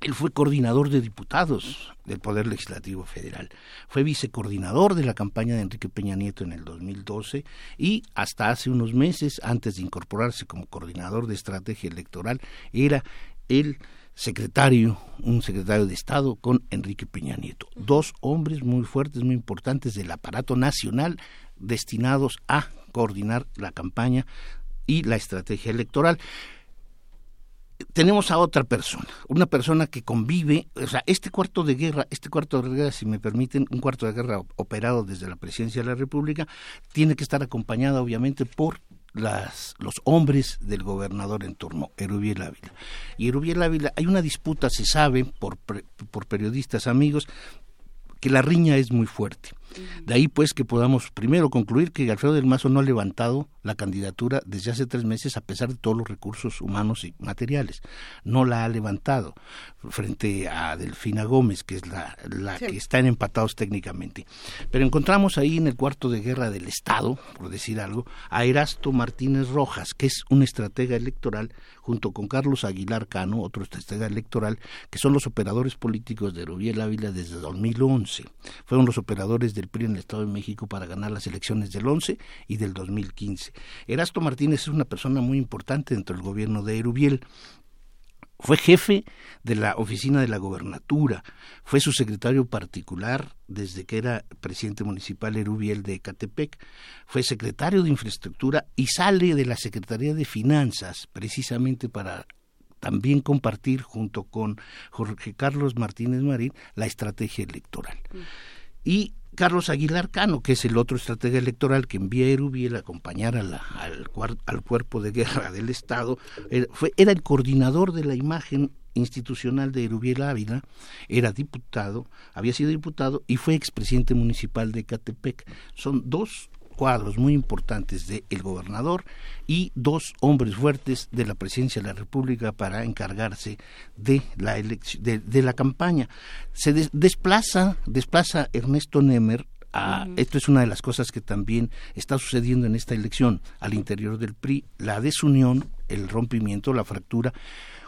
[SPEAKER 24] Él fue coordinador de diputados del Poder Legislativo Federal. Fue vicecoordinador de la campaña de Enrique Peña Nieto en el 2012 y hasta hace unos meses, antes de incorporarse como coordinador de estrategia electoral, era el secretario, un secretario de Estado con Enrique Peña Nieto. Dos hombres muy fuertes, muy importantes del aparato nacional destinados a coordinar la campaña y la estrategia electoral tenemos a otra persona, una persona que convive, o sea, este cuarto de guerra, este cuarto de guerra, si me permiten, un cuarto de guerra operado desde la presidencia de la República, tiene que estar acompañado obviamente por las, los hombres del gobernador en turno, Erubiel Ávila. Y Erubiel Ávila, hay una disputa, se sabe, por, por periodistas amigos, que la riña es muy fuerte. De ahí pues que podamos primero concluir que Alfredo del Mazo no ha levantado la candidatura desde hace tres meses a pesar de todos los recursos humanos y materiales. No la ha levantado frente a Delfina Gómez, que es la, la que están empatados técnicamente. Pero encontramos ahí en el cuarto de guerra del Estado, por decir algo, a Erasto Martínez Rojas, que es un estratega electoral, junto con Carlos Aguilar Cano, otro estratega electoral, que son los operadores políticos de Rubiel Ávila desde 2011. Fueron los operadores del PRI en el Estado de México para ganar las elecciones del 11 y del 2015. Erasto Martínez es una persona muy importante dentro del gobierno de Erubiel. Fue jefe de la oficina de la gobernatura, fue su secretario particular desde que era presidente municipal Erubiel de Ecatepec, fue secretario de infraestructura y sale de la Secretaría de Finanzas precisamente para también compartir junto con Jorge Carlos Martínez Marín la estrategia electoral. Y Carlos Aguilar Cano, que es el otro estratega electoral que envía a Erubiel a acompañar al, al, cuerpo de guerra del Estado, era, era el coordinador de la imagen institucional de Erubiel Ávila, era diputado, había sido diputado y fue expresidente municipal de Catepec. Son dos cuadros muy importantes de el gobernador y dos hombres fuertes de la presidencia de la República para encargarse de la de, la campaña. Se desplaza, desplaza Ernesto Nemer a, esto es una de las cosas que también está sucediendo en esta elección al interior del PRI, la desunión, el rompimiento, la fractura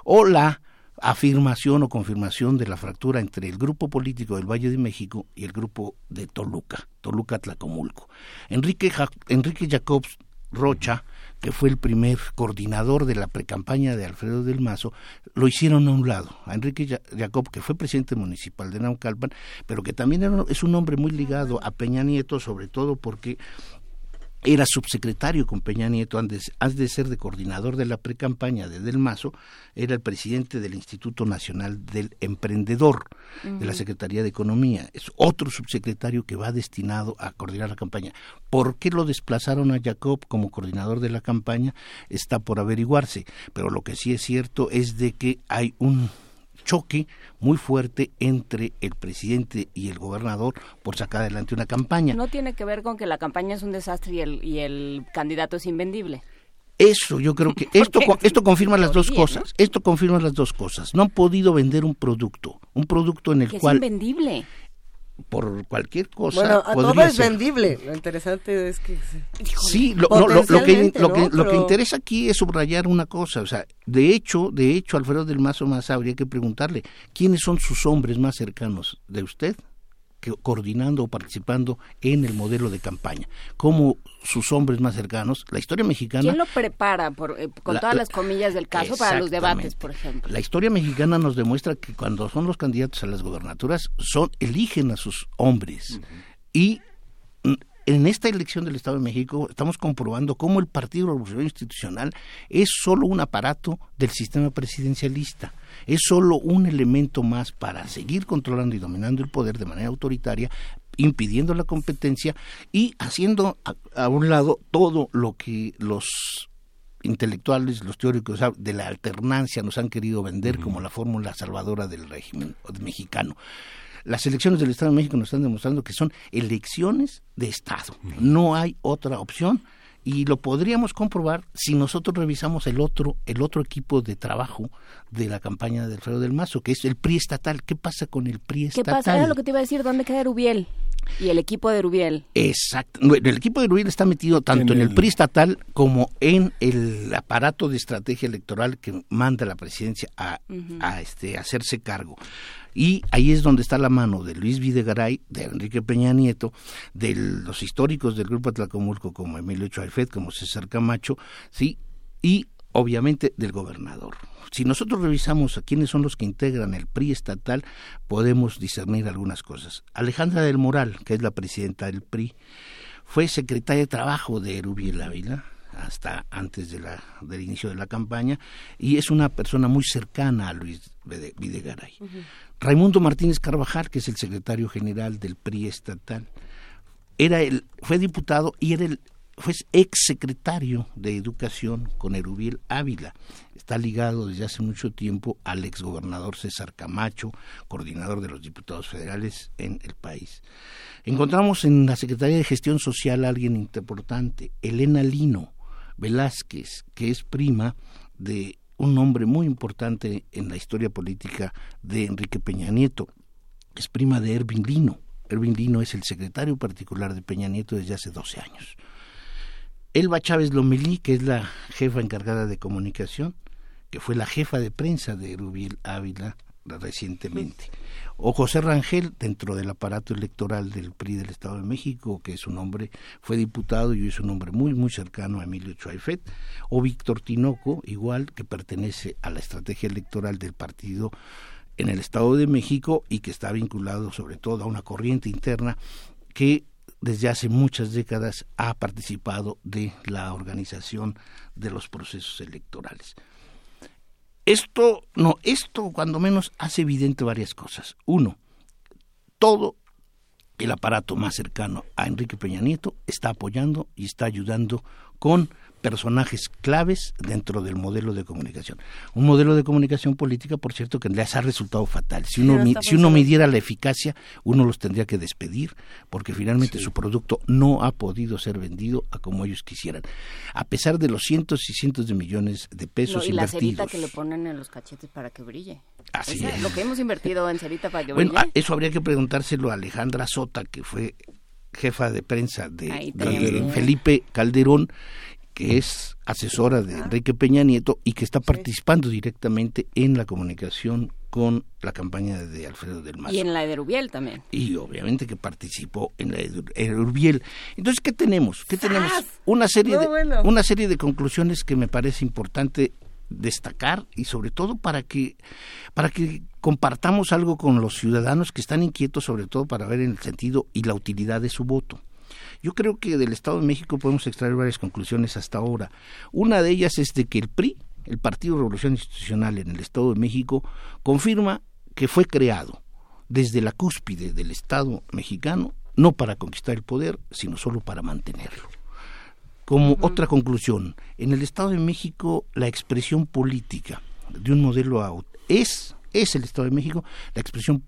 [SPEAKER 24] o la afirmación o confirmación de la fractura entre el grupo político del Valle de México y el grupo de Toluca, Toluca Tlacomulco. Enrique, Enrique Jacobs Rocha, que fue el primer coordinador de la precampaña de Alfredo del Mazo, lo hicieron a un lado. A Enrique Jacob, que fue presidente municipal de Naucalpan, pero que también es un hombre muy ligado a Peña Nieto, sobre todo porque era subsecretario con Peña Nieto, antes, de ser de coordinador de la precampaña de Del Mazo, era el presidente del Instituto Nacional del Emprendedor, de la Secretaría de Economía. Es otro subsecretario que va destinado a coordinar la campaña. ¿Por qué lo desplazaron a Jacob como coordinador de la campaña? Está por averiguarse, pero lo que sí es cierto es de que hay un choque muy fuerte entre el presidente y el gobernador por sacar adelante una campaña.
[SPEAKER 3] No tiene que ver con que la campaña es un desastre y el, y el candidato es invendible.
[SPEAKER 24] Eso, yo creo que esto esto confirma las dos cosas. Esto confirma las dos cosas. No han podido vender un producto, un producto en el cual
[SPEAKER 3] es invendible
[SPEAKER 24] por cualquier cosa.
[SPEAKER 2] Bueno, todo es vendible. Lo interesante es que.
[SPEAKER 24] Sí, lo, lo, que, lo, que, lo que interesa aquí es subrayar una cosa. O sea, de hecho, de hecho, Alfredo del Mazo más habría que preguntarle quiénes son sus hombres más cercanos de usted que, coordinando o participando en el modelo de campaña. Como sus hombres más cercanos, la historia mexicana...
[SPEAKER 3] ¿Quién lo prepara, por, eh, con todas las comillas del caso, para los debates, por ejemplo?
[SPEAKER 24] La historia mexicana nos demuestra que cuando son los candidatos a las gobernaturas, son eligen a sus hombres. Y en esta elección del Estado de México estamos comprobando cómo el Partido Revolucionario Institucional es solo un aparato del sistema presidencialista, es solo un elemento más para seguir controlando y dominando el poder de manera autoritaria, impidiendo la competencia y haciendo a, un lado todo lo que los intelectuales, los teóricos de la alternancia nos han querido vender como la fórmula salvadora del régimen mexicano. Las elecciones del Estado de México nos están demostrando que son elecciones de Estado. No hay otra opción y lo podríamos comprobar si nosotros revisamos el otro el otro equipo de trabajo de la campaña de Alfredo del Mazo, que es el PRI estatal. ¿Qué pasa con el PRI estatal?
[SPEAKER 3] ¿Qué pasa? Era lo que te iba a decir, ¿dónde queda Rubiel? Y el equipo de Rubiel.
[SPEAKER 24] Exacto. El equipo de Rubiel está metido tanto en el, PRI estatal como en el aparato de estrategia electoral que manda la presidencia a, a este, hacerse cargo. Y ahí es donde está la mano de Luis Videgaray, de Enrique Peña Nieto, de los históricos del Grupo Atlacomulco como Emilio Chuaifet, como César Camacho, ¿sí? y obviamente del gobernador. Si nosotros revisamos a quiénes son los que integran el PRI estatal, podemos discernir algunas cosas. Alejandra del Moral, que es la presidenta del PRI, fue secretaria de Trabajo de Erubiel Ávila hasta antes de la, del inicio de la campaña y es una persona muy cercana a Luis Videgaray. Raimundo Martínez Carvajal, que es el secretario general del PRI estatal, era el, fue diputado y era el fue ex secretario de Educación con Erubiel Ávila. Está ligado desde hace mucho tiempo al ex gobernador César Camacho, coordinador de los diputados federales en el país. Encontramos en la Secretaría de Gestión Social a alguien importante, Elena Lino Velázquez, que es prima de un hombre muy importante en la historia política de Enrique Peña Nieto. Es prima de Ervin Lino. Ervin Lino es el secretario particular de Peña Nieto desde hace 12 años. Elba Chávez Lomelí, que es la jefa encargada de comunicación, que fue la jefa de prensa de Rubiel Ávila recientemente. O José Rangel, dentro del aparato electoral del PRI del Estado de México, que es un hombre, fue diputado y es un hombre muy, muy cercano a Emilio Chuaifet. O Víctor Tinoco, igual, que pertenece a la estrategia electoral del partido en el Estado de México y que está vinculado sobre todo a una corriente interna que desde hace muchas décadas ha participado de la organización de los procesos electorales. Esto, no, esto cuando menos hace evidente varias cosas. Uno, todo el aparato más cercano a Enrique Peña Nieto está apoyando y está ayudando con personajes claves dentro del modelo de comunicación. Un modelo de comunicación política, por cierto, que les ha resultado fatal. Si uno, si uno midiera la eficacia, uno los tendría que despedir, porque finalmente su producto no ha podido ser vendido a como ellos quisieran. A pesar de los cientos y cientos de millones de pesos
[SPEAKER 3] y
[SPEAKER 24] invertidos.
[SPEAKER 3] la cerita que le ponen en los cachetes para que brille.
[SPEAKER 24] Así es.
[SPEAKER 3] Lo que hemos invertido en cerita para que
[SPEAKER 24] bueno,
[SPEAKER 3] brille.
[SPEAKER 24] eso habría que preguntárselo a Alejandra Sota, que fue jefa de prensa de, de Felipe Calderón que es asesora de Enrique Peña Nieto y que está participando directamente en la comunicación con la campaña de Alfredo del Mazo.
[SPEAKER 3] Y en la de Urbiel también.
[SPEAKER 24] Y obviamente que participó en la de Urbiel. Entonces, ¿qué tenemos? ¿Qué tenemos? Una serie, de, una serie de conclusiones que me parece importante destacar y sobre todo para que para que compartamos algo con los ciudadanos que están inquietos sobre todo para ver en el sentido y la utilidad de su voto. Yo creo que del Estado de México podemos extraer varias conclusiones hasta ahora. Una de ellas es de que el PRI, el Partido Revolución Institucional en el Estado de México, confirma que fue creado desde la cúspide del Estado mexicano, no para conquistar el poder, sino solo para mantenerlo. Como otra conclusión, en el Estado de México la expresión política de un modelo es es el Estado de México la expresión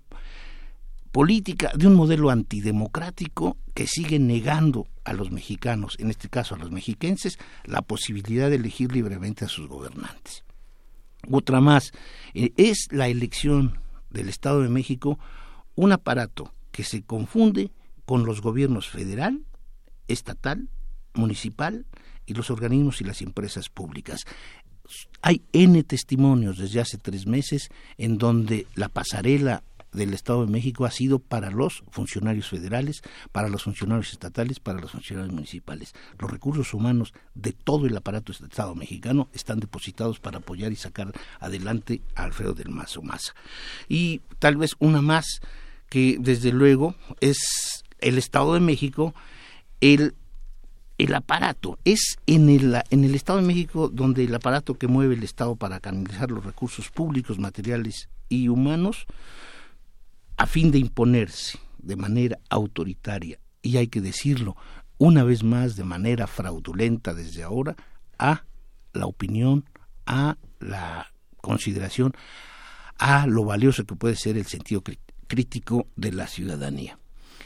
[SPEAKER 24] política de un modelo antidemocrático que sigue negando a los mexicanos, en este caso a los mexiquenses, la posibilidad de elegir libremente a sus gobernantes. Otra más, eh, es la elección del Estado de México un aparato que se confunde con los gobiernos federal, estatal, municipal y los organismos y las empresas públicas. Hay N testimonios desde hace tres meses en donde la pasarela del Estado de México ha sido para los funcionarios federales, para los funcionarios estatales, para los funcionarios municipales. Los recursos humanos de todo el aparato del Estado mexicano están depositados para apoyar y sacar adelante a Alfredo del Mazo Maza. Y tal vez una más que desde luego es el Estado de México, el el aparato es en el, en el Estado de México donde el aparato que mueve el Estado para canalizar los recursos públicos, materiales y humanos a fin de imponerse de manera autoritaria, y hay que decirlo una vez más de manera fraudulenta desde ahora, a la opinión, a la consideración, a lo valioso que puede ser el sentido crítico de la ciudadanía.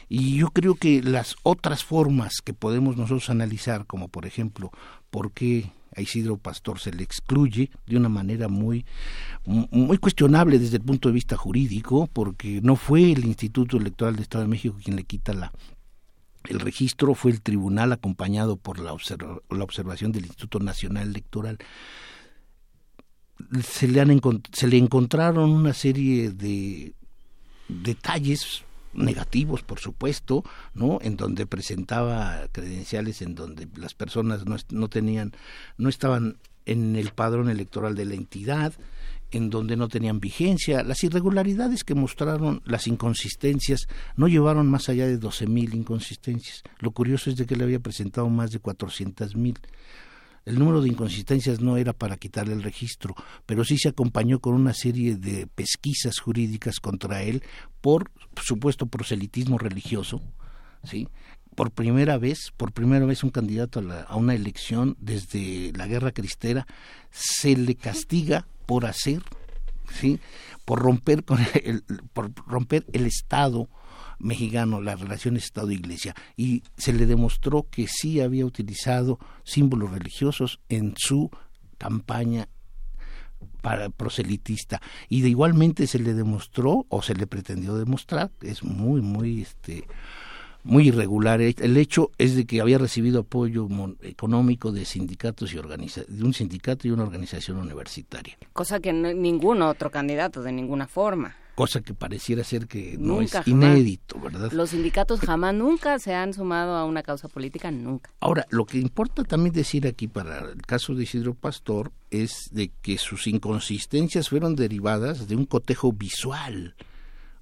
[SPEAKER 24] Y yo creo que las otras formas que podemos nosotros analizar, como por ejemplo, por qué a Isidro Pastor se le excluye de una manera muy, muy cuestionable desde el punto de vista jurídico, porque no fue el Instituto Electoral de Estado de México quien le quita la, el registro, fue el tribunal acompañado por la, la observación del Instituto Nacional Electoral. Se le, han se le encontraron una serie de detalles negativos, por supuesto, ¿no? En donde presentaba credenciales en donde las personas no, no tenían, no estaban en el padrón electoral de la entidad, en donde no tenían vigencia. Las irregularidades que mostraron, las inconsistencias, no llevaron más allá de 12.000 inconsistencias. Lo curioso es de que le había presentado más de 400.000. El número de inconsistencias no era para quitarle el registro, pero sí se acompañó con una serie de pesquisas jurídicas contra él por supuesto proselitismo religioso, ¿sí? por primera vez, por primera vez un candidato a, a, una elección desde la guerra cristera se le castiga por hacer, sí, por romper con el, por romper el Estado mexicano, las relaciones Estado-Iglesia, y se le demostró que sí había utilizado símbolos religiosos en su campaña para proselitista y de igualmente se le demostró o se le pretendió demostrar es muy muy este muy irregular. El hecho es de que había recibido apoyo económico de sindicatos y de un sindicato y una organización universitaria.
[SPEAKER 3] Cosa que ningún otro candidato de ninguna forma.
[SPEAKER 24] Cosa que pareciera ser que no es inédito, ¿verdad?
[SPEAKER 3] Los sindicatos jamás nunca se han sumado a una causa política, nunca.
[SPEAKER 24] Ahora, lo que importa también decir aquí para el caso de Isidro Pastor es de que sus inconsistencias fueron derivadas de un cotejo visual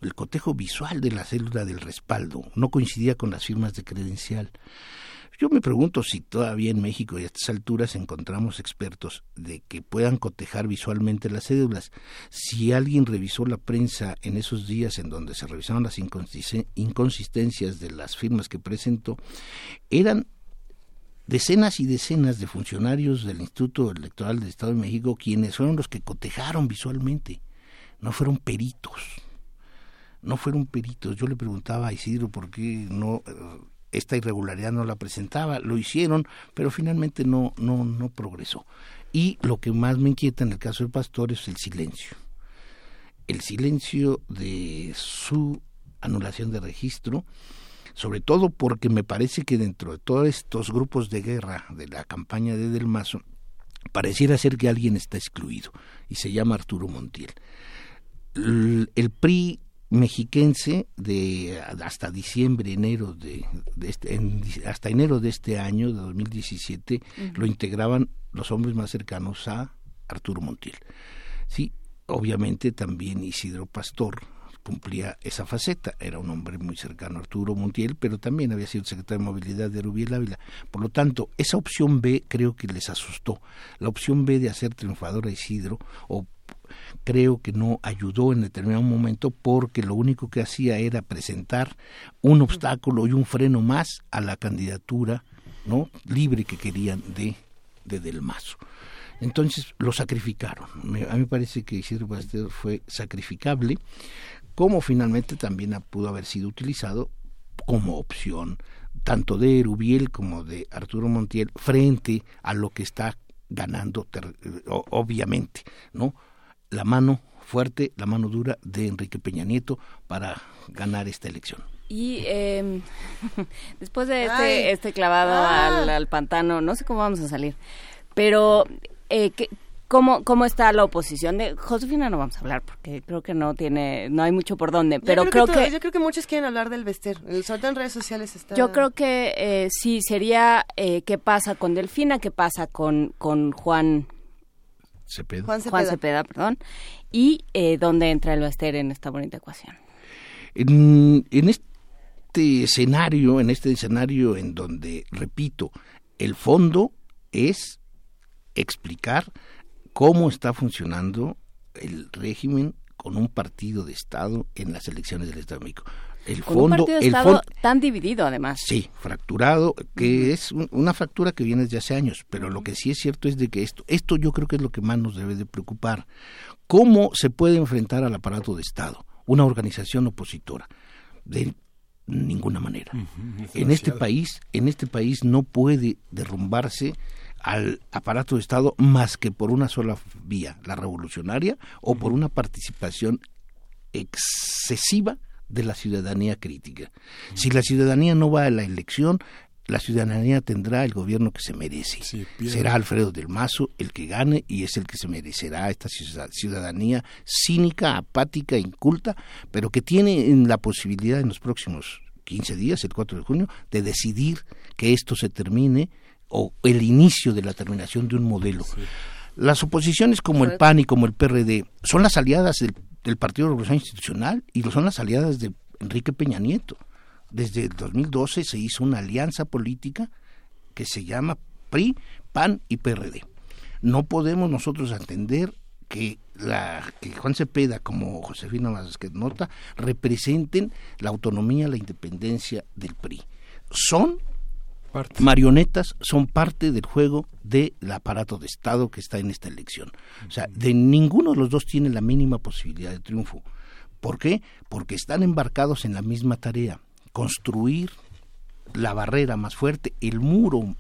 [SPEAKER 24] el cotejo visual de la célula del respaldo no coincidía con las firmas de credencial. Yo me pregunto si todavía en México y a estas alturas encontramos expertos de que puedan cotejar visualmente las cédulas. Si alguien revisó la prensa en esos días en donde se revisaron las inconsistencias de las firmas que presentó, eran decenas y decenas de funcionarios del Instituto Electoral del Estado de México quienes fueron los que cotejaron visualmente, no fueron peritos no fueron peritos. Yo le preguntaba a Isidro por qué no eh, esta irregularidad no la presentaba. Lo hicieron, pero finalmente no no no progresó. Y lo que más me inquieta en el caso del pastor es el silencio. El silencio de su anulación de registro, sobre todo porque me parece que dentro de todos estos grupos de guerra de la campaña de Del Mazo, pareciera ser que alguien está excluido y se llama Arturo Montiel. El PRI mexiquense de hasta diciembre enero de, este, hasta enero de este año de 2017 lo integraban los hombres más cercanos a Arturo Montiel. Sí obviamente también Isidro Pastor cumplía esa faceta. Era un hombre muy cercano a Arturo Montiel pero también había sido secretario de movilidad de Rubiel Ávila. Por lo tanto esa opción B creo que les asustó. La opción B de hacer triunfador a Isidro o creo que no ayudó en determinado momento porque lo único que hacía era presentar un obstáculo y un freno más a la candidatura no libre que querían de, de Del Mazo. Entonces lo sacrificaron. a mí me parece que Isidro Pasteur fue sacrificable, como finalmente también pudo haber sido utilizado como opción tanto de Erubiel como de Arturo Montiel frente a lo que está ganando obviamente, ¿no? La mano fuerte, la mano dura de Enrique Peña Nieto para ganar esta elección.
[SPEAKER 3] Y eh, después de este, este clavado ah. al, pantano, no sé cómo vamos a salir, pero eh, ¿cómo, ¿cómo está la oposición? De Josefina no vamos a hablar porque creo que no tiene, no hay mucho por dónde, pero creo, que,
[SPEAKER 2] Yo creo que muchos quieren hablar del Bester, sobre en redes sociales está...
[SPEAKER 3] Yo creo que eh, sí, sería eh, qué pasa con Delfina, qué pasa con, con Juan
[SPEAKER 24] Juan
[SPEAKER 3] Cepeda. perdón. ¿Y eh, dónde entra el Baster en esta bonita ecuación?
[SPEAKER 24] En, este escenario, en este escenario en donde, repito, el fondo es explicar cómo está funcionando el régimen con un partido de Estado en las elecciones del Estado de México el fondo,
[SPEAKER 3] el fondo tan dividido además.
[SPEAKER 24] Sí, fracturado, que es una fractura que viene desde hace años, pero lo que sí es cierto es de que esto, esto yo creo que es lo que más nos debe de preocupar. ¿Cómo se puede enfrentar al aparato de Estado, una organización opositora? De ninguna manera. en este país, en este país no puede derrumbarse al aparato de Estado más que por una sola vía, la revolucionaria, o por una participación excesiva de la ciudadanía crítica. Si la ciudadanía no va a la elección, la ciudadanía tendrá el gobierno que se merece. Será Alfredo del Mazo el que gane y es el que se merecerá esta ciudadanía cínica, apática, inculta, pero que tiene la posibilidad en los próximos 15 días, el 4 de junio, de decidir que esto se termine o el inicio de la terminación de un modelo. Las oposiciones como el PAN y como el PRD son las aliadas del del Partido de Revolución Institucional y lo son las aliadas de Enrique Peña Nieto. Desde el 2012 se hizo una alianza política que se llama PRI, PAN y PRD. No podemos nosotros entender que, la, que Juan Cepeda como Josefina Vázquez Nota representen la autonomía, la independencia del PRI. son marionetas, son parte del juego del aparato de Estado que está en esta elección. O sea, de ninguno de los dos tiene la mínima posibilidad de triunfo. ¿Por qué? Porque están embarcados en la misma tarea, construir la barrera más fuerte, el muro,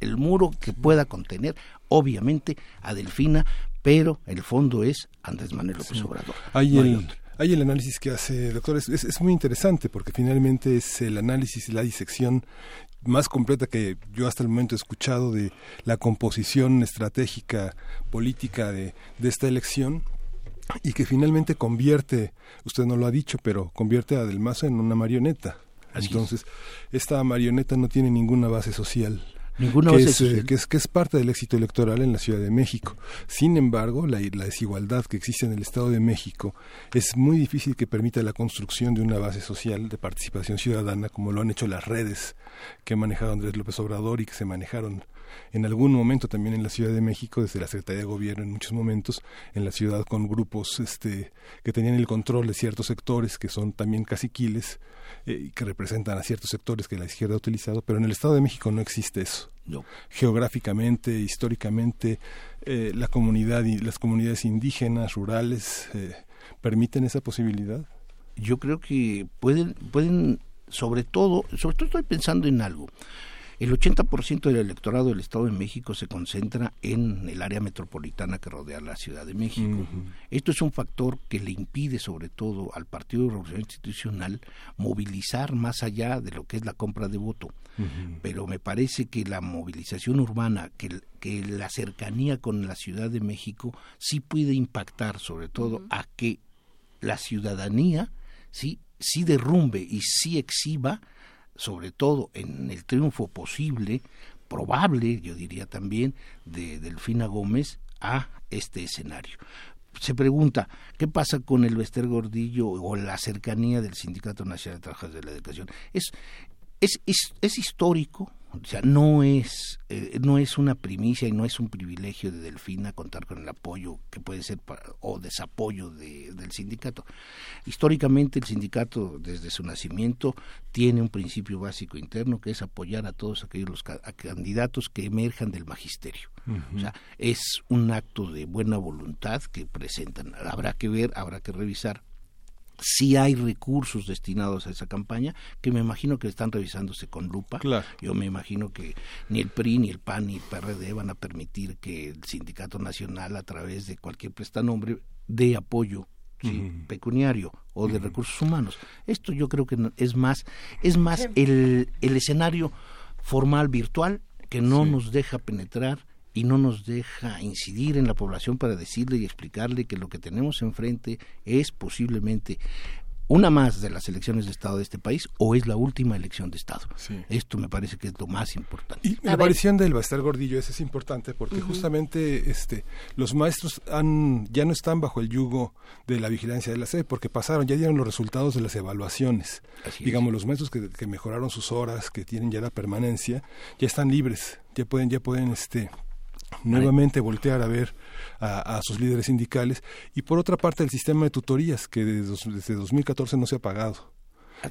[SPEAKER 24] el muro que pueda contener, obviamente, a Delfina, pero el fondo es Andrés Manuel López Obrador.
[SPEAKER 1] Hay el, hay el análisis que hace, doctor, es, es, muy interesante porque finalmente es el análisis y la disección más completa que yo hasta el momento he escuchado de la composición estratégica política de, de esta elección y que finalmente convierte, usted no lo ha dicho, pero convierte a Del Mazo en una marioneta. Entonces, esta marioneta no tiene ninguna base social. Que, es,
[SPEAKER 24] social.
[SPEAKER 1] que, es, que es parte del éxito electoral en la Ciudad de México. Sin embargo, la, la, desigualdad que existe en el Estado de México es muy difícil que permita la construcción de una base social de participación ciudadana, como lo han hecho las redes que ha manejado Andrés López Obrador y que se manejaron en algún momento también en la Ciudad de México, desde la Secretaría de Gobierno en muchos momentos, en la ciudad con grupos este, que tenían el control de ciertos sectores que son también caciquiles eh, que representan a ciertos sectores que la izquierda ha utilizado, pero en el Estado de México no existe eso.
[SPEAKER 24] No.
[SPEAKER 1] Geográficamente, históricamente, eh, la comunidad y las comunidades indígenas, rurales, eh, permiten esa posibilidad.
[SPEAKER 24] Yo creo que pueden, pueden, sobre todo, sobre todo estoy pensando en algo. El 80% del electorado del Estado de México se concentra en el área metropolitana que rodea la Ciudad de México. Uh -huh. Esto es un factor que le impide, sobre todo, al Partido de Revolución Institucional movilizar más allá de lo que es la compra de voto. Uh -huh. Pero me parece que la movilización urbana, que, que la cercanía con la Ciudad de México, sí puede impactar, sobre todo, uh -huh. a que la ciudadanía sí, sí derrumbe y sí exhiba sobre todo en el triunfo posible, probable, yo diría también, de Delfina Gómez a este escenario. Se pregunta, ¿qué pasa con el Bester Gordillo o la cercanía del Sindicato Nacional de Trabajadores de la Educación? Es, es, es, es histórico, o sea, no es, eh, no es una primicia y no es un privilegio de Delfina contar con el apoyo que puede ser para, o desapoyo de, del sindicato. Históricamente el sindicato desde su nacimiento tiene un principio básico interno que es apoyar a todos aquellos los a candidatos que emerjan del magisterio. Uh -huh. O sea, es un acto de buena voluntad que presentan. Habrá que ver, habrá que revisar si hay recursos destinados a esa campaña, que me imagino que están revisándose con lupa.
[SPEAKER 1] Claro.
[SPEAKER 24] Yo me imagino que ni el PRI, ni el PAN, ni el PRD van a permitir que el Sindicato Nacional, a través de cualquier prestanombre, dé apoyo ¿sí? uh -huh. pecuniario o de uh -huh. recursos humanos. Esto yo creo que es más, es más el, el escenario formal virtual que no sí. nos deja penetrar y no nos deja incidir en la población para decirle y explicarle que lo que tenemos enfrente es posiblemente una más de las elecciones de Estado de este país o es la última elección de Estado.
[SPEAKER 1] Sí.
[SPEAKER 24] Esto me parece que es lo más importante.
[SPEAKER 1] Y la aparición del Bastar Gordillo ese es importante porque uh -huh. justamente este, los maestros han, ya no están bajo el yugo de la vigilancia de la SED porque pasaron, ya dieron los resultados de las evaluaciones.
[SPEAKER 24] Así
[SPEAKER 1] Digamos,
[SPEAKER 24] es.
[SPEAKER 1] los maestros que, que mejoraron sus horas, que tienen ya la permanencia, ya están libres, ya pueden, ya pueden este, nuevamente voltear a ver a, a, sus líderes sindicales. Y por otra parte el sistema de tutorías que desde, desde 2014 no se ha pagado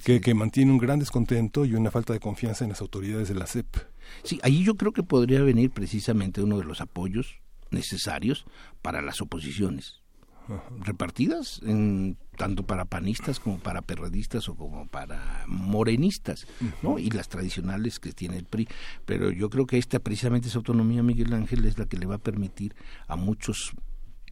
[SPEAKER 1] que, que, mantiene un gran descontento y una falta de confianza en las autoridades de la CEP.
[SPEAKER 24] Sí, ahí yo creo que podría venir precisamente uno de los apoyos necesarios para las oposiciones repartidas en, tanto para panistas como para perredistas o como para morenistas, ¿no? Y las tradicionales que tiene el PRI. Pero yo creo que esta precisamente esa autonomía Miguel Ángel es la que le va a permitir a muchos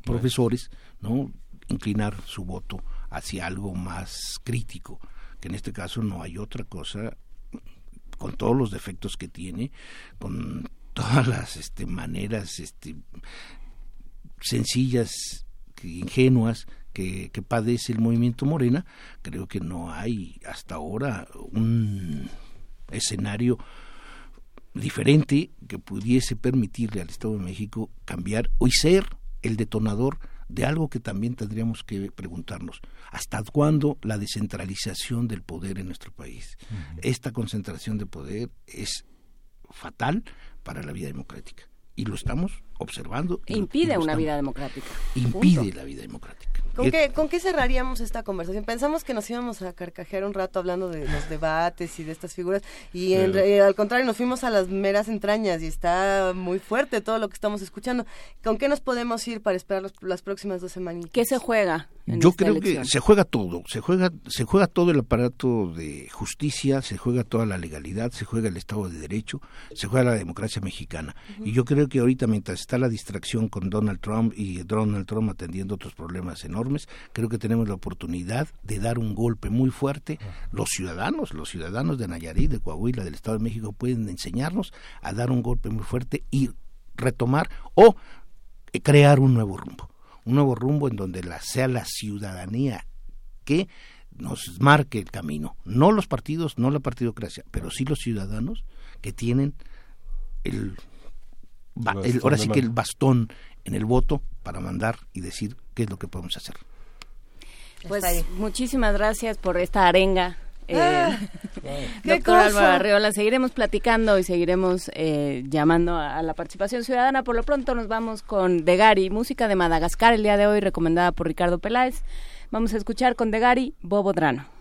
[SPEAKER 24] profesores, ¿no? inclinar su voto hacia algo más crítico, que en este caso no hay otra cosa con todos los defectos que tiene, con todas las este, maneras este, sencillas ingenuas que, que, padece el movimiento Morena, creo que no hay hasta ahora un escenario diferente que pudiese permitirle al Estado de México cambiar y ser el detonador de algo que también tendríamos que preguntarnos. ¿Hasta cuándo la descentralización del poder en nuestro país? Uh -huh. Esta concentración de poder es fatal para la vida democrática y lo estamos observando.
[SPEAKER 3] Impide una vida democrática.
[SPEAKER 24] Impide la vida democrática.
[SPEAKER 2] ¿Con qué, ¿Con qué cerraríamos esta conversación? Pensamos que nos íbamos a carcajear un rato hablando de los debates y de estas figuras y en, eh, al contrario nos fuimos a las meras entrañas y está muy fuerte todo lo que estamos escuchando. ¿Con qué nos podemos ir para esperar las próximas dos semanas?
[SPEAKER 3] ¿Qué se juega?
[SPEAKER 24] Yo creo que se juega todo, se juega, se juega todo el aparato de justicia, se juega toda la legalidad, se juega el Estado de Derecho, se juega la democracia mexicana. Y yo creo que ahorita mientras está la distracción con Donald Trump y Donald Trump atendiendo otros problemas enormes, creo que tenemos la oportunidad de dar un golpe muy fuerte. Los ciudadanos, los ciudadanos de Nayarit, de Coahuila, del Estado de México pueden enseñarnos a dar un golpe muy fuerte y retomar o crear un nuevo rumbo un nuevo rumbo en donde la, sea la ciudadanía que nos marque el camino, no los partidos, no la partidocracia, pero sí los ciudadanos que tienen el, ahora sí que el bastón en el voto para mandar y decir qué es lo que podemos hacer.
[SPEAKER 3] Pues muchísimas gracias por esta arenga eh,
[SPEAKER 2] ah,
[SPEAKER 3] doctor Álvaro Arriola, seguiremos platicando y seguiremos eh, llamando a, la participación ciudadana. Por lo pronto nos vamos con Degari, música de Madagascar el día de hoy recomendada por Ricardo Peláez. Vamos a escuchar con Degari Bobo Drano.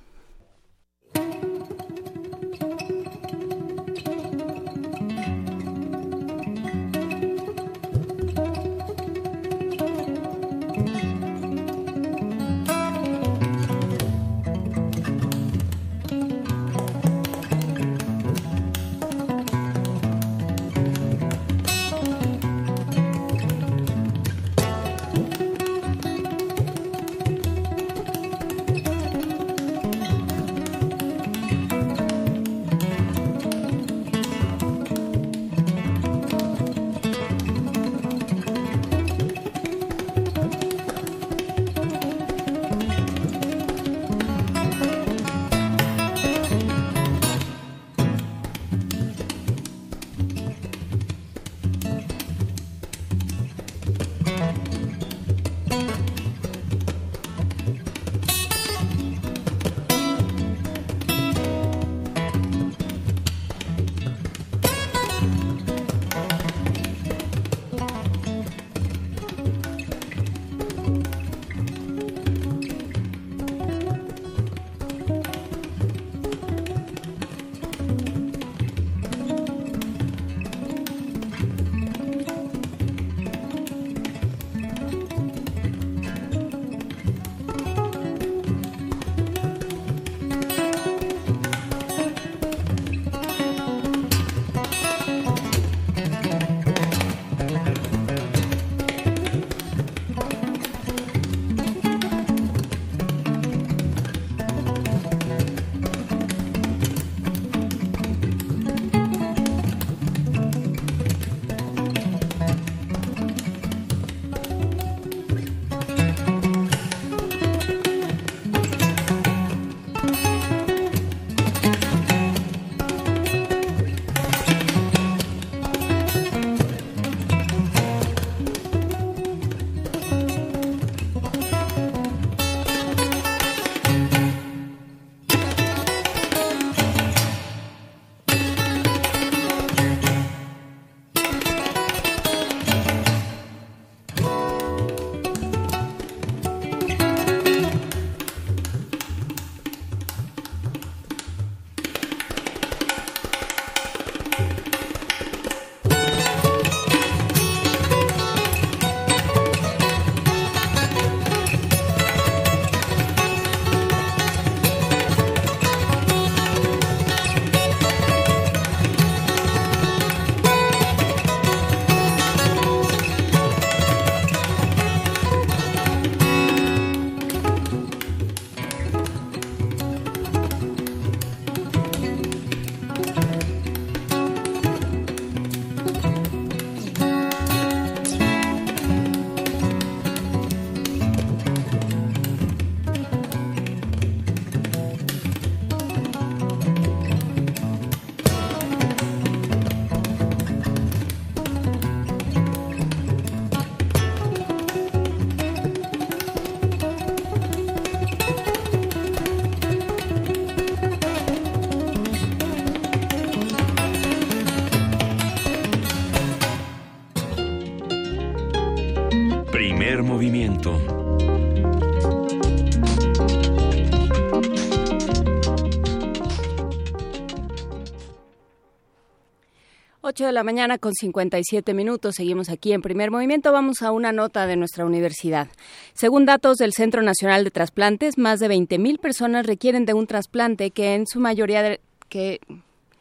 [SPEAKER 3] 8 de la mañana con 57 minutos. Seguimos aquí en primer movimiento. Vamos a una nota de nuestra universidad. Según datos del Centro Nacional de Trasplantes, más de 20.000 personas requieren de un trasplante que en su mayoría que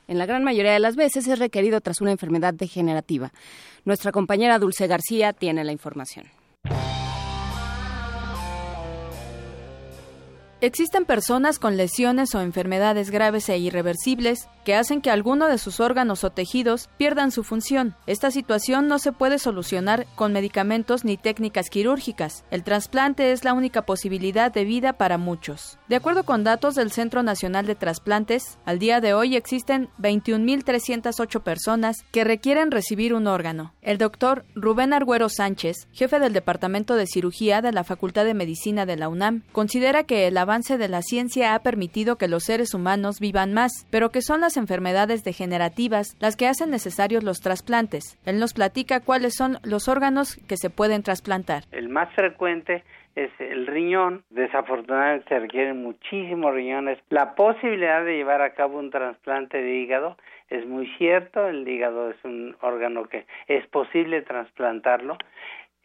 [SPEAKER 3] en la gran mayoría de las veces es requerido tras una enfermedad degenerativa. Nuestra compañera Dulce García tiene la información.
[SPEAKER 25] Existen personas con lesiones o enfermedades graves e irreversibles que hacen que alguno de sus órganos o tejidos pierdan su función. Esta situación no se puede solucionar con medicamentos ni técnicas quirúrgicas. El trasplante es la única posibilidad de vida para muchos. De acuerdo con datos del Centro Nacional de Trasplantes, al día de hoy existen 21.308 personas que requieren recibir un órgano. El doctor Rubén Argüero Sánchez, jefe del Departamento de Cirugía de la Facultad de Medicina de la UNAM, considera que el avance avance de la ciencia ha permitido que los seres humanos vivan más, pero que son las enfermedades degenerativas las que hacen necesarios los trasplantes. Él nos platica cuáles son los órganos que se pueden trasplantar.
[SPEAKER 26] El más frecuente es el riñón. Desafortunadamente se requieren muchísimos riñones. La posibilidad de llevar a cabo un trasplante de hígado es muy cierto. El hígado es un órgano que es posible trasplantarlo.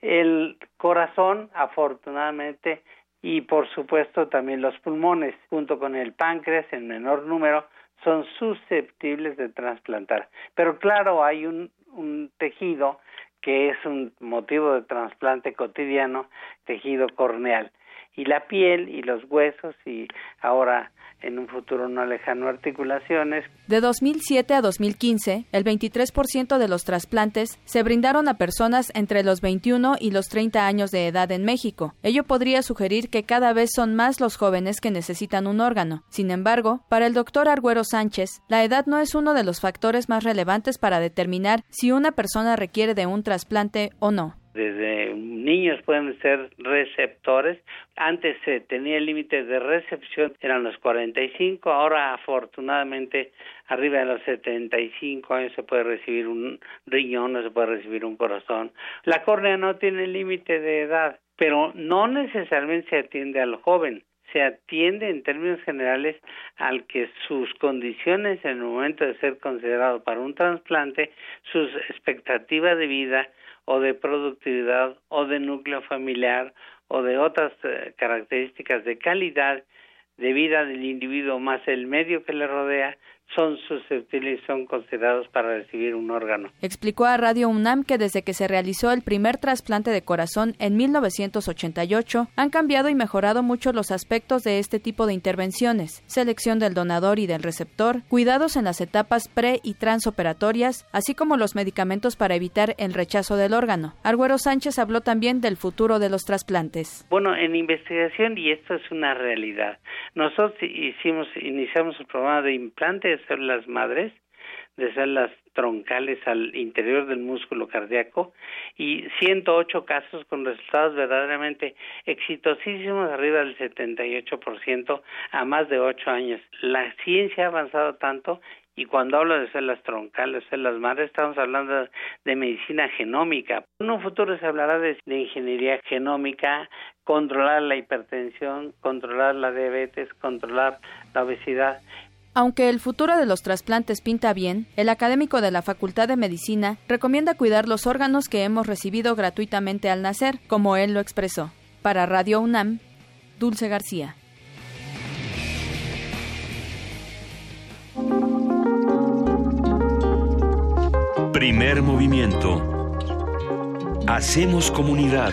[SPEAKER 26] El corazón, afortunadamente, y por supuesto también los pulmones, junto con el páncreas en menor número, son susceptibles de trasplantar. Pero claro, hay un, un tejido que es un motivo de trasplante cotidiano, tejido corneal. Y la piel y los huesos y ahora en un futuro no lejano articulaciones.
[SPEAKER 25] De 2007 a 2015, el 23% de los trasplantes se brindaron a personas entre los 21 y los 30 años de edad en México. Ello podría sugerir que cada vez son más los jóvenes que necesitan un órgano. Sin embargo, para el doctor Arguero Sánchez, la edad no es uno de los factores más relevantes para determinar si una persona requiere de un trasplante o no
[SPEAKER 26] desde niños pueden ser receptores. Antes se tenía el límite de recepción, eran los 45, ahora afortunadamente arriba de los 75 años se puede recibir un riñón, no se puede recibir un corazón. La córnea no tiene límite de edad, pero no necesariamente se atiende al joven se atiende en términos generales al que sus condiciones en el momento de ser considerado para un trasplante, sus expectativas de vida, o de productividad o de núcleo familiar o de otras eh, características de calidad de vida del individuo más el medio que le rodea son susceptibles y son considerados para recibir un órgano.
[SPEAKER 25] Explicó a Radio UNAM que desde que se realizó el primer trasplante de corazón en 1988 han cambiado y mejorado mucho los aspectos de este tipo de intervenciones, selección del donador y del receptor, cuidados en las etapas pre y transoperatorias, así como los medicamentos para evitar el rechazo del órgano. Arguero Sánchez habló también del futuro de los trasplantes.
[SPEAKER 26] Bueno, en investigación y esto es una realidad. Nosotros hicimos iniciamos el programa de implantes células madres, de células troncales al interior del músculo cardíaco y 108 casos con resultados verdaderamente exitosísimos, arriba del 78% a más de 8 años. La ciencia ha avanzado tanto y cuando hablo de células troncales, células madres, estamos hablando de medicina genómica. En un futuro se hablará de, de ingeniería genómica, controlar la hipertensión, controlar la diabetes, controlar la obesidad.
[SPEAKER 25] Aunque el futuro de los trasplantes pinta bien, el académico de la Facultad de Medicina recomienda cuidar los órganos que hemos recibido gratuitamente al nacer, como él lo expresó. Para Radio UNAM, Dulce García.
[SPEAKER 5] Primer movimiento. Hacemos comunidad.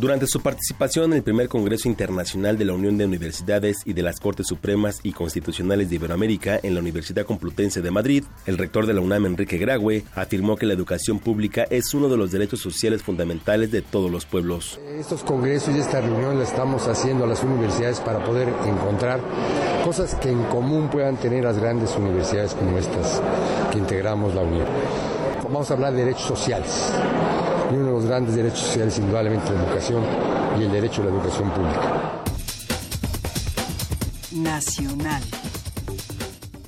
[SPEAKER 27] Durante su participación en el primer Congreso Internacional de la Unión de Universidades y de las Cortes Supremas y Constitucionales de Iberoamérica en la Universidad Complutense de Madrid, el rector de la UNAM, Enrique Graue, afirmó que la educación pública es uno de los derechos sociales fundamentales de todos los pueblos.
[SPEAKER 28] Estos congresos y esta reunión la estamos haciendo a las universidades para poder encontrar cosas que en común puedan tener las grandes universidades como estas que integramos la Unión. Vamos a hablar de derechos sociales
[SPEAKER 29] Y uno de los grandes derechos sociales, indudablemente, la educación y el derecho a la educación pública.
[SPEAKER 10] Nacional.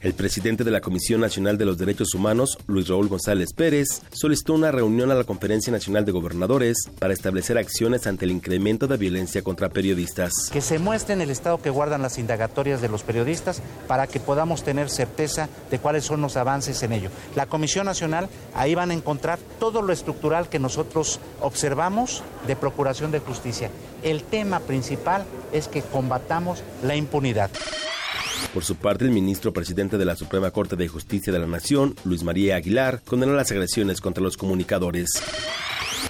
[SPEAKER 8] El presidente de la Comisión Nacional de los Derechos Humanos, Luis Raúl González Pérez, solicitó una reunión a la Conferencia Nacional de Gobernadores para establecer acciones ante el incremento de violencia contra periodistas.
[SPEAKER 30] Que se muestre en el estado que guardan las indagatorias de los periodistas para que podamos tener certeza de cuáles son los avances en ello. La Comisión Nacional, ahí van a encontrar todo lo estructural que nosotros observamos de Procuración de Justicia. El tema principal es que combatamos la impunidad.
[SPEAKER 8] Por su parte, el ministro presidente de la Suprema Corte de Justicia de la Nación, Luis María Aguilar, condenó las agresiones contra los comunicadores.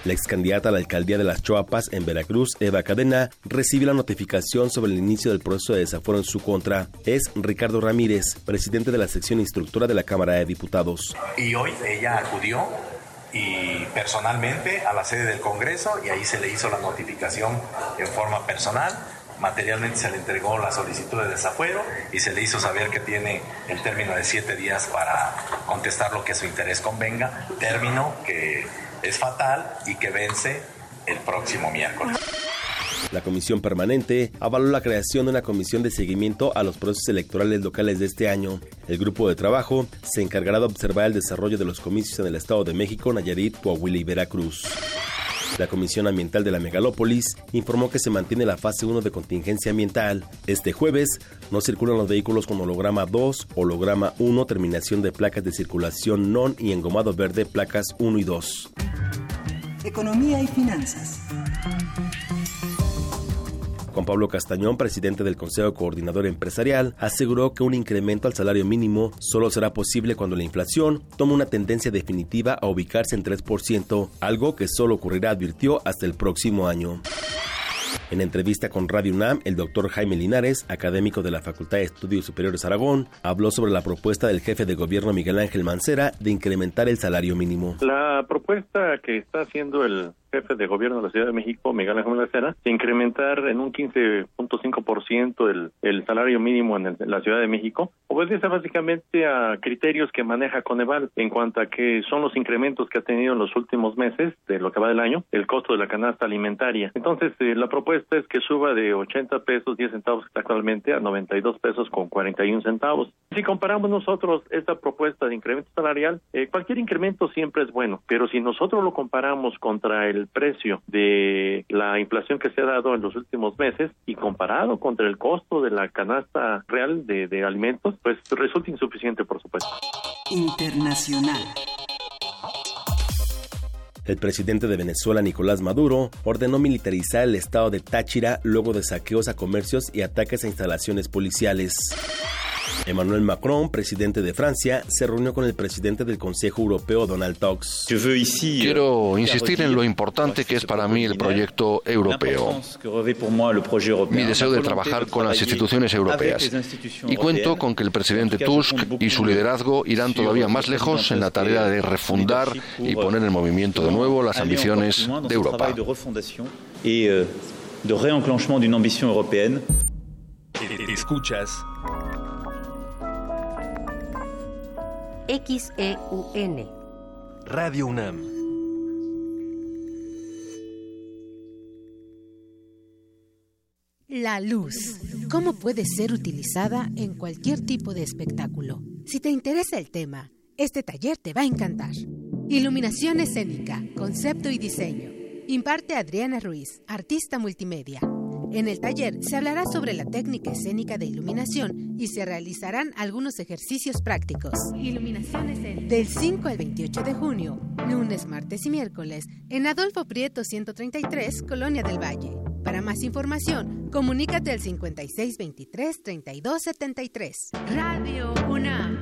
[SPEAKER 8] La ex candidata a la alcaldía de las Choapas en Veracruz, Eva Cadena, recibe la notificación sobre el inicio del proceso de desafuero en su contra. Es Ricardo Ramírez, presidente de la sección instructora de la Cámara de Diputados.
[SPEAKER 31] Y hoy ella acudió y personalmente a la sede del Congreso y ahí se le hizo la notificación en forma personal materialmente se le entregó la solicitud de desafuero y se le hizo saber que tiene el término de siete días para contestar lo que su interés convenga, término que es fatal y que vence el próximo miércoles.
[SPEAKER 8] La comisión permanente avaló la creación de una comisión de seguimiento a los procesos electorales locales de este año. El grupo de trabajo se encargará de observar el desarrollo de los comicios en el Estado de México, Nayarit, Coahuila y Veracruz. La Comisión Ambiental de la Megalópolis informó que se mantiene la fase 1 de contingencia ambiental. Este jueves no circulan los vehículos con holograma 2, holograma 1, terminación de placas de circulación non y engomado verde placas 1 y 2.
[SPEAKER 10] Economía y finanzas.
[SPEAKER 8] Juan Pablo Castañón, presidente del Consejo Coordinador Empresarial, aseguró que un incremento al salario mínimo solo será posible cuando la inflación tome una tendencia definitiva a ubicarse en 3%, algo que solo ocurrirá, advirtió, hasta el próximo año. En entrevista con Radio UNAM, el doctor Jaime Linares, académico de la Facultad de Estudios Superiores Aragón, habló sobre la propuesta del jefe de gobierno Miguel Ángel Mancera de incrementar el salario mínimo.
[SPEAKER 32] La propuesta que está haciendo el jefe de gobierno de la Ciudad de México, Miguel Ángel Mancera, de incrementar en un 15.5% el, el salario mínimo en, la Ciudad de México, obedece básicamente a criterios que maneja Coneval en cuanto a que son los incrementos que ha tenido en los últimos meses de lo que va del año, el costo de la canasta alimentaria. Entonces, eh, la propuesta es que suba de 80 pesos 10 centavos actualmente a 92 pesos con 41 centavos. Si comparamos nosotros esta propuesta de incremento salarial, eh, cualquier incremento siempre es bueno, pero si nosotros lo comparamos contra el precio de la inflación que se ha dado en los últimos meses y comparado contra el costo de la canasta real de, de alimentos, pues resulta insuficiente, por supuesto.
[SPEAKER 10] Internacional.
[SPEAKER 8] El presidente de Venezuela, Nicolás Maduro, ordenó militarizar el estado de Táchira luego de saqueos a comercios y ataques a instalaciones policiales. Emmanuel Macron, presidente de Francia, se reunió con el presidente del Consejo Europeo, Donald Tusk.
[SPEAKER 33] Quiero insistir en lo importante que es para mí el proyecto europeo. Mi deseo de trabajar con las instituciones europeas. Y cuento con que el presidente Tusk y su liderazgo irán todavía más lejos en la tarea de refundar y poner en movimiento de nuevo las ambiciones de Europa.
[SPEAKER 34] ambition européenne.
[SPEAKER 5] Escuchas
[SPEAKER 17] XEUN.
[SPEAKER 5] Radio UNAM.
[SPEAKER 35] La luz. ¿Cómo puede ser utilizada en cualquier tipo de espectáculo? Si te interesa el tema, este taller te va a encantar. Iluminación escénica, concepto y diseño. Imparte Adriana Ruiz, artista multimedia. En el taller se hablará sobre la técnica escénica de iluminación y se realizarán algunos ejercicios prácticos. Iluminación escénica. Del 5 al 28 de junio, lunes, martes y miércoles, en Adolfo Prieto 133, Colonia del Valle. Para más información, comunícate al 5623-3273. Radio UNAM.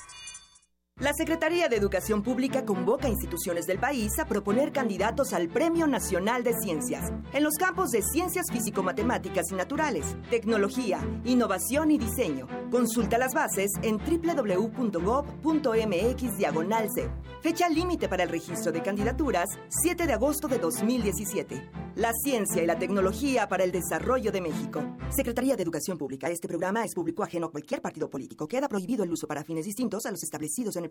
[SPEAKER 35] La Secretaría de Educación Pública convoca a instituciones del país a proponer candidatos al Premio Nacional de Ciencias en los campos de ciencias físico-matemáticas y naturales, tecnología, innovación y diseño. Consulta las bases en www.gov.mx Fecha límite para el registro de candidaturas 7 de agosto de 2017. La ciencia y la tecnología para el desarrollo de México. Secretaría de Educación Pública. Este programa es público ajeno a cualquier partido político. Queda prohibido el uso para fines distintos a los establecidos en el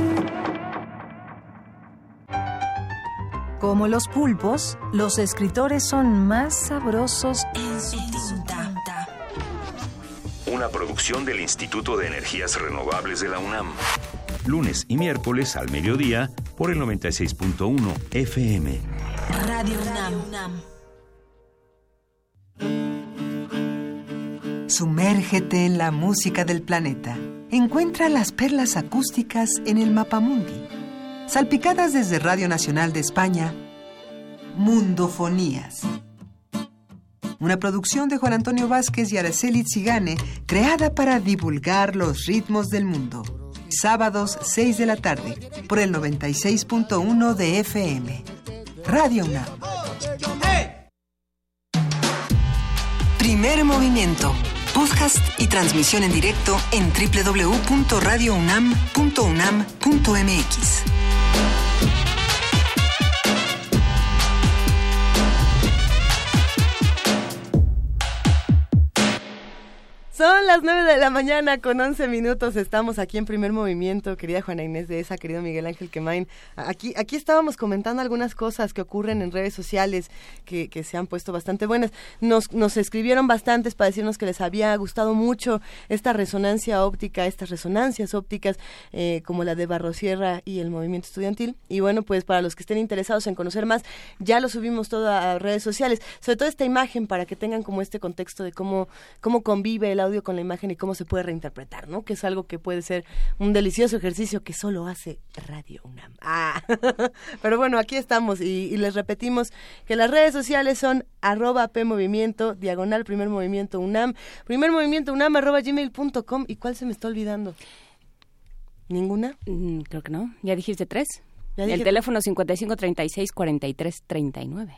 [SPEAKER 16] Como los pulpos, los escritores son más sabrosos en su tinta.
[SPEAKER 5] Una producción del Instituto de Energías Renovables de la UNAM. Lunes y miércoles al mediodía por el 96.1 FM.
[SPEAKER 16] Radio UNAM.
[SPEAKER 22] Sumérgete en la música del planeta. Encuentra las perlas acústicas en el Mapamundi. Salpicadas desde Radio Nacional de España, Mundofonías. Una producción de Juan Antonio Vázquez y Araceli Zigane, creada para divulgar los ritmos del mundo. Sábados 6 de la tarde, por el 96.1 de FM. Radio UNAM. Primer movimiento. Podcast y transmisión en directo en www.radiounam.unam.mx.
[SPEAKER 2] Son las 9 de la mañana con 11 minutos. Estamos aquí en primer movimiento, querida Juana Inés de esa, querido Miguel Ángel Quemain. Aquí, aquí estábamos comentando algunas cosas que ocurren en redes sociales que, se han puesto bastante buenas. Nos, nos escribieron bastantes para decirnos que les había gustado mucho esta resonancia óptica, estas resonancias ópticas eh, como la de Barrosierra y el movimiento estudiantil. Y bueno, pues para los que estén interesados en conocer más, ya lo subimos todo a redes sociales. Sobre todo esta imagen para que tengan como este contexto de cómo, cómo convive el audio con la imagen y cómo se puede reinterpretar, ¿no? Que es algo que puede ser un delicioso ejercicio que solo hace Radio UNAM. Ah, pero bueno, aquí estamos y, les repetimos que las redes sociales son arroba PMovimiento, diagonal primer movimiento UNAM, primer movimiento UNAM arroba gmail.com y cuál se me está olvidando. ¿Ninguna?
[SPEAKER 3] Mm, creo que no. ¿Ya dijiste tres? El teléfono 55 36 43 39.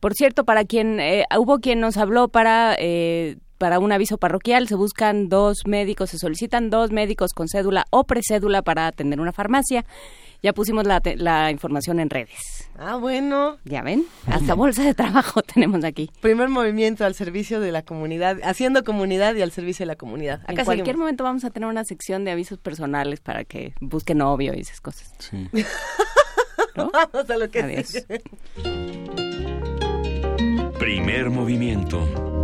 [SPEAKER 3] Por cierto, para quien eh, hubo quien nos habló para eh, para un aviso parroquial se buscan dos médicos, se solicitan dos médicos con cédula o precédula para atender una farmacia. Ya pusimos la, la información en redes.
[SPEAKER 2] Ah, bueno.
[SPEAKER 3] Ya ven, hasta bolsa de trabajo tenemos aquí.
[SPEAKER 2] Primer movimiento al servicio de la comunidad, haciendo comunidad y al servicio de la comunidad.
[SPEAKER 3] en cualquier momento vamos a tener una sección de avisos personales para que busquen novio y esas cosas.
[SPEAKER 2] Sí. Vamos a lo que
[SPEAKER 3] Adiós.
[SPEAKER 5] Primer movimiento.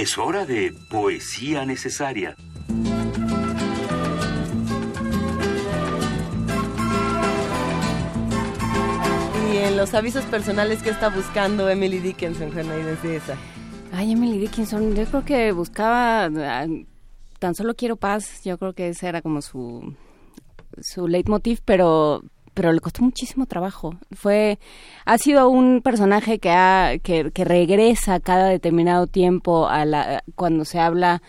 [SPEAKER 5] Es hora de poesía necesaria.
[SPEAKER 2] Y en los avisos personales que está buscando Emily Dickinson, Inés de esa.
[SPEAKER 3] Ay, Emily Dickinson, yo creo que buscaba ah, tan solo quiero paz, yo creo que ese era como su su leitmotiv, pero pero le costó muchísimo trabajo. Fue ha sido un personaje que ha que, que regresa cada determinado tiempo a la cuando se habla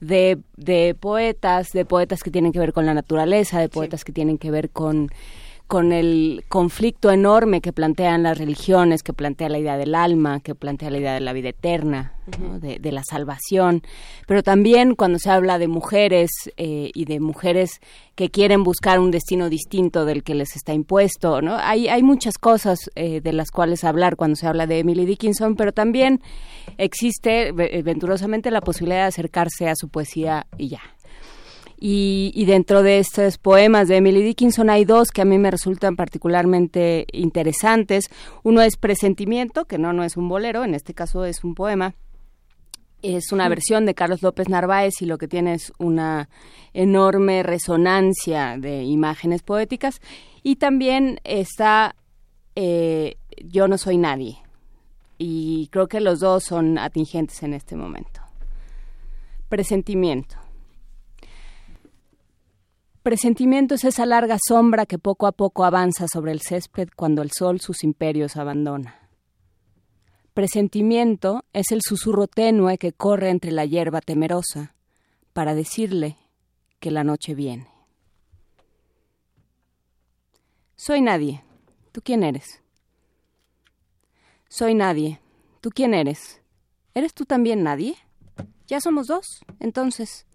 [SPEAKER 3] de, de poetas, de poetas que tienen que ver con la naturaleza, de poetas que tienen que ver con con el conflicto enorme que plantean las religiones, que plantea la idea del alma, que plantea la idea de la vida eterna, ¿no? de, de, la salvación, pero también cuando se habla de mujeres eh, y de mujeres que quieren buscar un destino distinto del que les está impuesto, ¿no? Hay, hay muchas cosas eh, de las cuales hablar cuando se habla de Emily Dickinson, pero también existe venturosamente la posibilidad de acercarse a su poesía y ya, y, y, dentro de estos poemas de Emily Dickinson hay dos que a mí me resultan particularmente interesantes. Uno es Presentimiento, que no, no es un bolero, en este caso es un poema. Es una versión de Carlos López Narváez y lo que tiene es una enorme resonancia de imágenes poéticas. Y también está eh, Yo no soy nadie. Y creo que los dos son atingentes en este momento. Presentimiento. Presentimiento es esa larga sombra que poco a poco avanza sobre el césped cuando el sol sus imperios abandona. Presentimiento es el susurro tenue que corre entre la hierba temerosa para decirle que la noche viene. Soy nadie. ¿Tú quién eres? Soy nadie. ¿Tú quién eres? ¿Eres tú también nadie? Ya somos dos, entonces.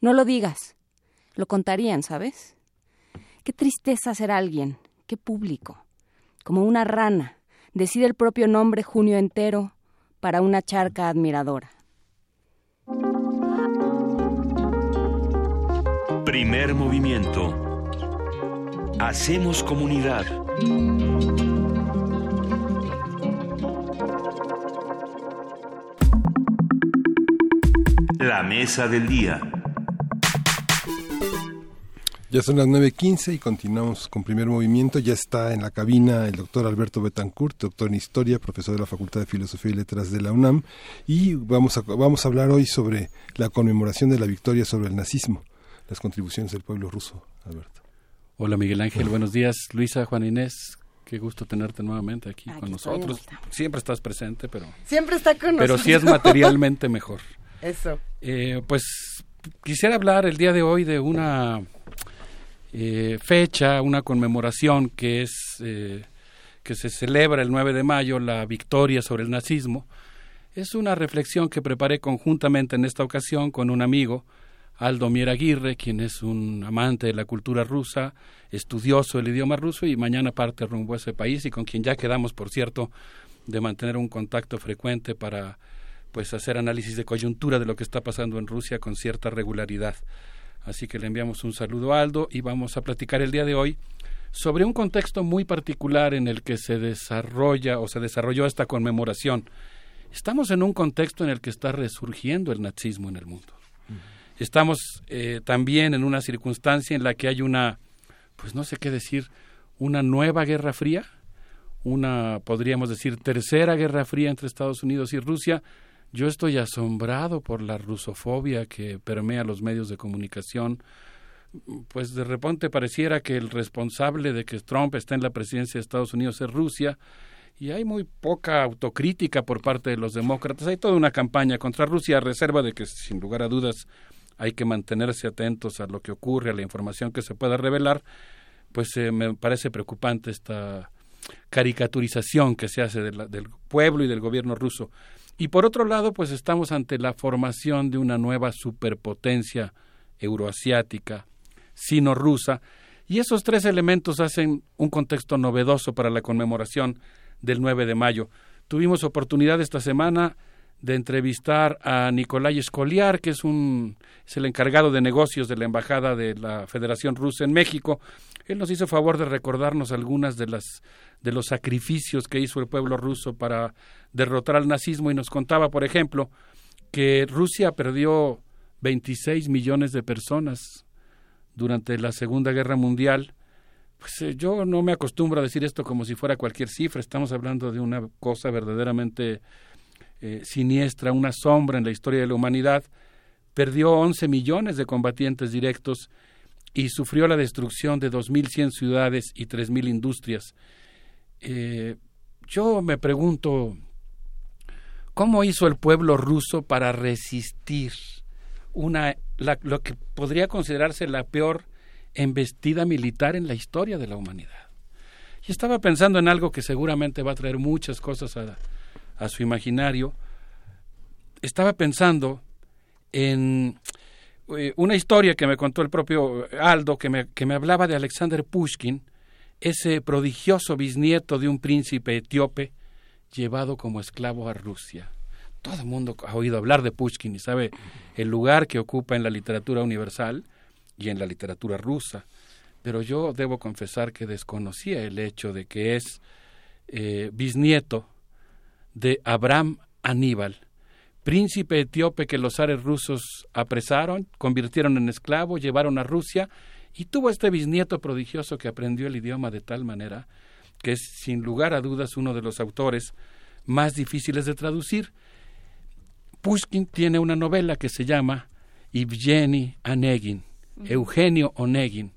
[SPEAKER 3] No lo digas lo contarían, ¿sabes? Qué tristeza ser alguien, qué público, como una rana, decide el propio nombre junio entero para una charca admiradora.
[SPEAKER 5] Primer movimiento. Hacemos comunidad. La mesa del día.
[SPEAKER 36] Ya son las 9.15 y continuamos con primer movimiento. Ya está en la cabina el doctor Alberto Betancourt, doctor en Historia, profesor de la Facultad de Filosofía y Letras de la UNAM. Y vamos a, vamos a hablar hoy sobre la conmemoración de la victoria sobre el nazismo, las contribuciones del pueblo ruso, Alberto.
[SPEAKER 37] Hola Miguel Ángel, buenos días. Luisa, Juan Inés, qué gusto tenerte nuevamente aquí, aquí con nosotros. Siempre estás presente, pero...
[SPEAKER 2] Siempre está con
[SPEAKER 37] pero
[SPEAKER 2] nosotros.
[SPEAKER 37] sí es materialmente mejor.
[SPEAKER 2] Eso.
[SPEAKER 37] Eh, pues quisiera hablar el día de hoy de una eh, fecha, una conmemoración que es eh, que se celebra el 9 de mayo, la victoria sobre el nazismo. Es una reflexión que preparé conjuntamente en esta ocasión con un amigo, Aldo Mier Aguirre, quien es un amante de la cultura rusa, estudioso del idioma ruso y mañana parte rumbo a ese país y con quien ya quedamos, por cierto, de mantener un contacto frecuente para pues hacer análisis de coyuntura de lo que está pasando en Rusia con cierta regularidad. Así que le enviamos un saludo a Aldo y vamos a platicar el día de hoy sobre un contexto muy particular en el que se desarrolla o se desarrolló esta conmemoración. Estamos en un contexto en el que está resurgiendo el nazismo en el mundo. Estamos eh, también en una circunstancia en la que hay una, pues no sé qué decir, una nueva guerra fría, una, podríamos decir, tercera guerra fría entre Estados Unidos y Rusia, yo estoy asombrado por la rusofobia que permea los medios de comunicación. Pues de repente pareciera que el responsable de que Trump esté en la presidencia de Estados Unidos es Rusia y hay muy poca autocrítica por parte de los demócratas. Hay toda una campaña contra Rusia a reserva de que sin lugar a dudas hay que mantenerse atentos a lo que ocurre, a la información que se pueda revelar. Pues eh, me parece preocupante esta caricaturización que se hace del pueblo y del gobierno ruso. Y por otro lado, pues estamos ante la formación de una nueva superpotencia euroasiática, sino-rusa, y esos tres elementos hacen un contexto novedoso para la conmemoración del 9 de mayo. Tuvimos oportunidad esta semana de entrevistar a Nikolai Skoliar, que es, un, es el encargado de negocios de la Embajada de la Federación Rusa en México. Él nos hizo favor de recordarnos algunas de las de los sacrificios que hizo el pueblo ruso para derrotar al nazismo y nos contaba, por ejemplo, que Rusia perdió 26 millones de personas durante la Segunda Guerra Mundial. Pues eh, yo no me acostumbro a decir esto como si fuera cualquier cifra, estamos hablando de una cosa verdaderamente eh, siniestra, una sombra en la historia de la humanidad, perdió 11 millones de combatientes directos y sufrió la destrucción de 2.100 ciudades y 3.000 industrias. Eh, yo me pregunto, ¿cómo hizo el pueblo ruso para resistir una, lo que podría considerarse la peor embestida militar en la historia de la humanidad? Y estaba pensando en algo que seguramente va a traer muchas cosas a, a su imaginario, estaba pensando en eh, una historia que me contó el propio Aldo, que me, que me hablaba de Alexander Pushkin, ese prodigioso bisnieto de un príncipe etíope llevado como esclavo a Rusia. Todo el mundo ha oído hablar de Pushkin y sabe el lugar que ocupa en la literatura universal y en la literatura rusa, pero yo debo confesar que desconocía el hecho de que es eh, bisnieto de Abraham Aníbal, príncipe etíope que los zares rusos apresaron, convirtieron en esclavo, llevaron a Rusia y tuvo este bisnieto prodigioso que aprendió el idioma de tal manera que es sin lugar a dudas uno de los autores más difíciles de traducir. Pushkin tiene una novela que se llama Evgeny Onegin, Eugenio Onegin.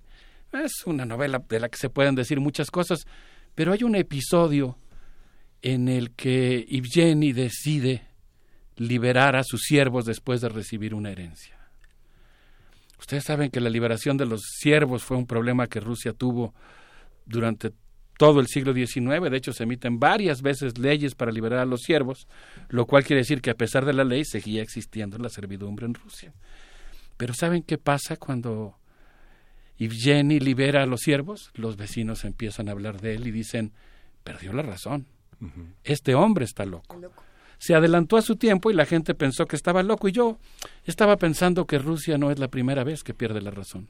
[SPEAKER 37] Es una novela de la que se pueden decir muchas cosas, pero hay un episodio en el que Evgeny decide liberar a sus siervos después de recibir una herencia. Ustedes saben que la liberación de los siervos fue un problema que Rusia tuvo durante todo el siglo XIX. De hecho, se emiten varias veces leyes para liberar a los siervos, lo cual quiere decir que a pesar de la ley seguía existiendo la servidumbre en Rusia. Pero ¿saben qué pasa cuando Evgeny libera a los siervos? Los vecinos empiezan a hablar de él y dicen, perdió la razón este hombre está loco. Se adelantó a su tiempo y la gente pensó que estaba loco y yo estaba pensando que Rusia no es la primera vez que pierde la razón.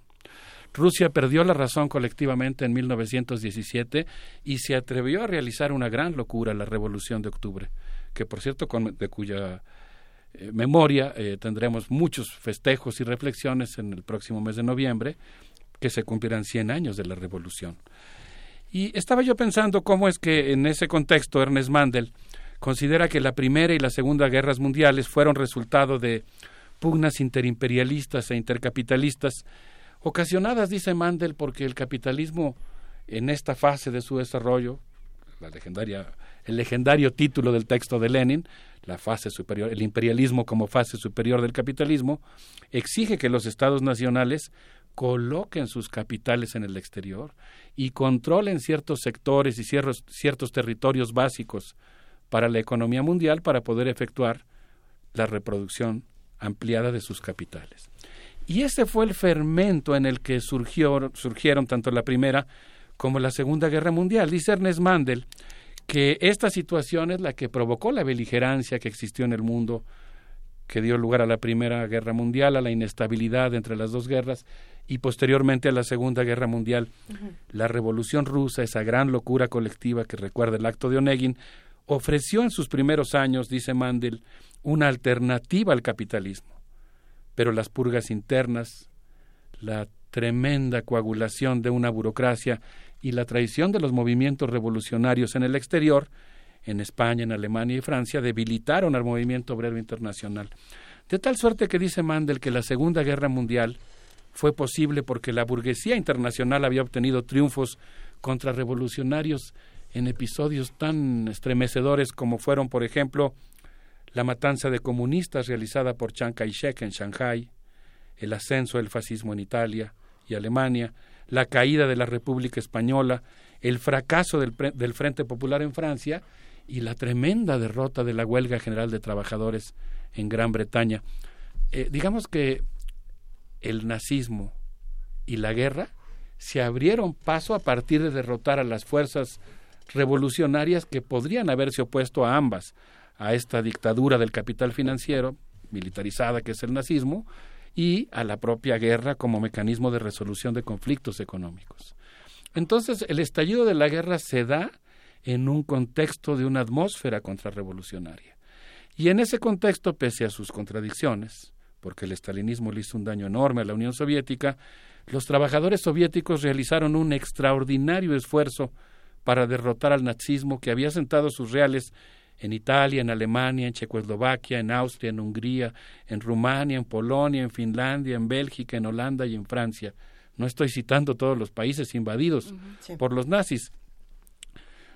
[SPEAKER 37] Rusia perdió la razón colectivamente en 1917 y se atrevió a realizar una gran locura, la Revolución de Octubre, que por cierto, con, de cuya eh, memoria eh, tendremos muchos festejos y reflexiones en el próximo mes de noviembre, que se cumplirán 100 años de la Revolución. Y estaba yo pensando cómo es que en ese contexto Ernest Mandel considera que la Primera y la Segunda Guerras Mundiales fueron resultado de pugnas interimperialistas e intercapitalistas, ocasionadas, dice Mandel, porque el capitalismo en esta fase de su desarrollo, la legendaria, el legendario título del texto de Lenin, la fase superior, el imperialismo como fase superior del capitalismo, exige que los estados nacionales coloquen sus capitales en el exterior y controlen ciertos sectores y ciertos, ciertos territorios básicos para la economía mundial para poder efectuar la reproducción ampliada de sus capitales. Y ese fue el fermento en el que surgió, surgieron tanto la Primera como la Segunda Guerra Mundial. Dice Ernest Mandel que esta situación es la que provocó la beligerancia que existió en el mundo, que dio lugar a la Primera Guerra Mundial, a la inestabilidad entre las dos guerras y posteriormente a la Segunda Guerra Mundial. La Revolución Rusa, esa gran locura colectiva que recuerda el acto de Onegin, ofreció en sus primeros años, dice Mandel, una alternativa al capitalismo. Pero las purgas internas, la tremenda coagulación de una burocracia y la traición de los movimientos revolucionarios en el exterior, en España, en Alemania y Francia, debilitaron al movimiento obrero internacional. De tal suerte que dice Mandel que la Segunda Guerra Mundial fue posible porque la burguesía internacional había obtenido triunfos contrarrevolucionarios en episodios tan estremecedores como fueron, por ejemplo, la matanza de comunistas realizada por Chiang Kai-shek en Shanghai, el ascenso del fascismo en Italia y Alemania, la caída de la República Española, el fracaso del, del Frente Popular en Francia y la tremenda derrota de la huelga general de trabajadores en Gran Bretaña. Eh, digamos que el nazismo y la guerra se abrieron paso a partir de derrotar a las fuerzas revolucionarias que podrían haberse opuesto a ambas, a esta dictadura del capital financiero militarizada que es el nazismo y a la propia guerra como mecanismo de resolución de conflictos económicos. Entonces, el estallido de la guerra se da en un contexto de una atmósfera contrarrevolucionaria. Y en ese contexto, pese a sus contradicciones, porque el estalinismo le hizo un daño enorme a la Unión Soviética, los trabajadores soviéticos realizaron un extraordinario esfuerzo para derrotar al nazismo que había sentado sus reales en Italia, en Alemania, en Checoslovaquia, en Austria, en Hungría, en Rumania, en Polonia, en Finlandia, en Bélgica, en Holanda y en Francia. No estoy citando todos los países invadidos por los nazis.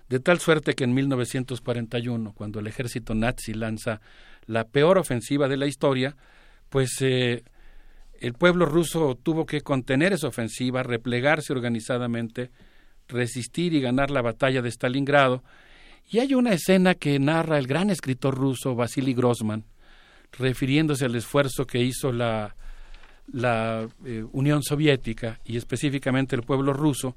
[SPEAKER 37] De tal suerte que en 1941, cuando el ejército nazi lanza la peor ofensiva de la historia, pues eh, el pueblo ruso tuvo que contener esa ofensiva, replegarse organizadamente, resistir y ganar la batalla de Stalingrado, y hay una escena que narra el gran escritor ruso Vasily Grossman, refiriéndose al esfuerzo que hizo la, la eh, Unión Soviética y específicamente el pueblo ruso,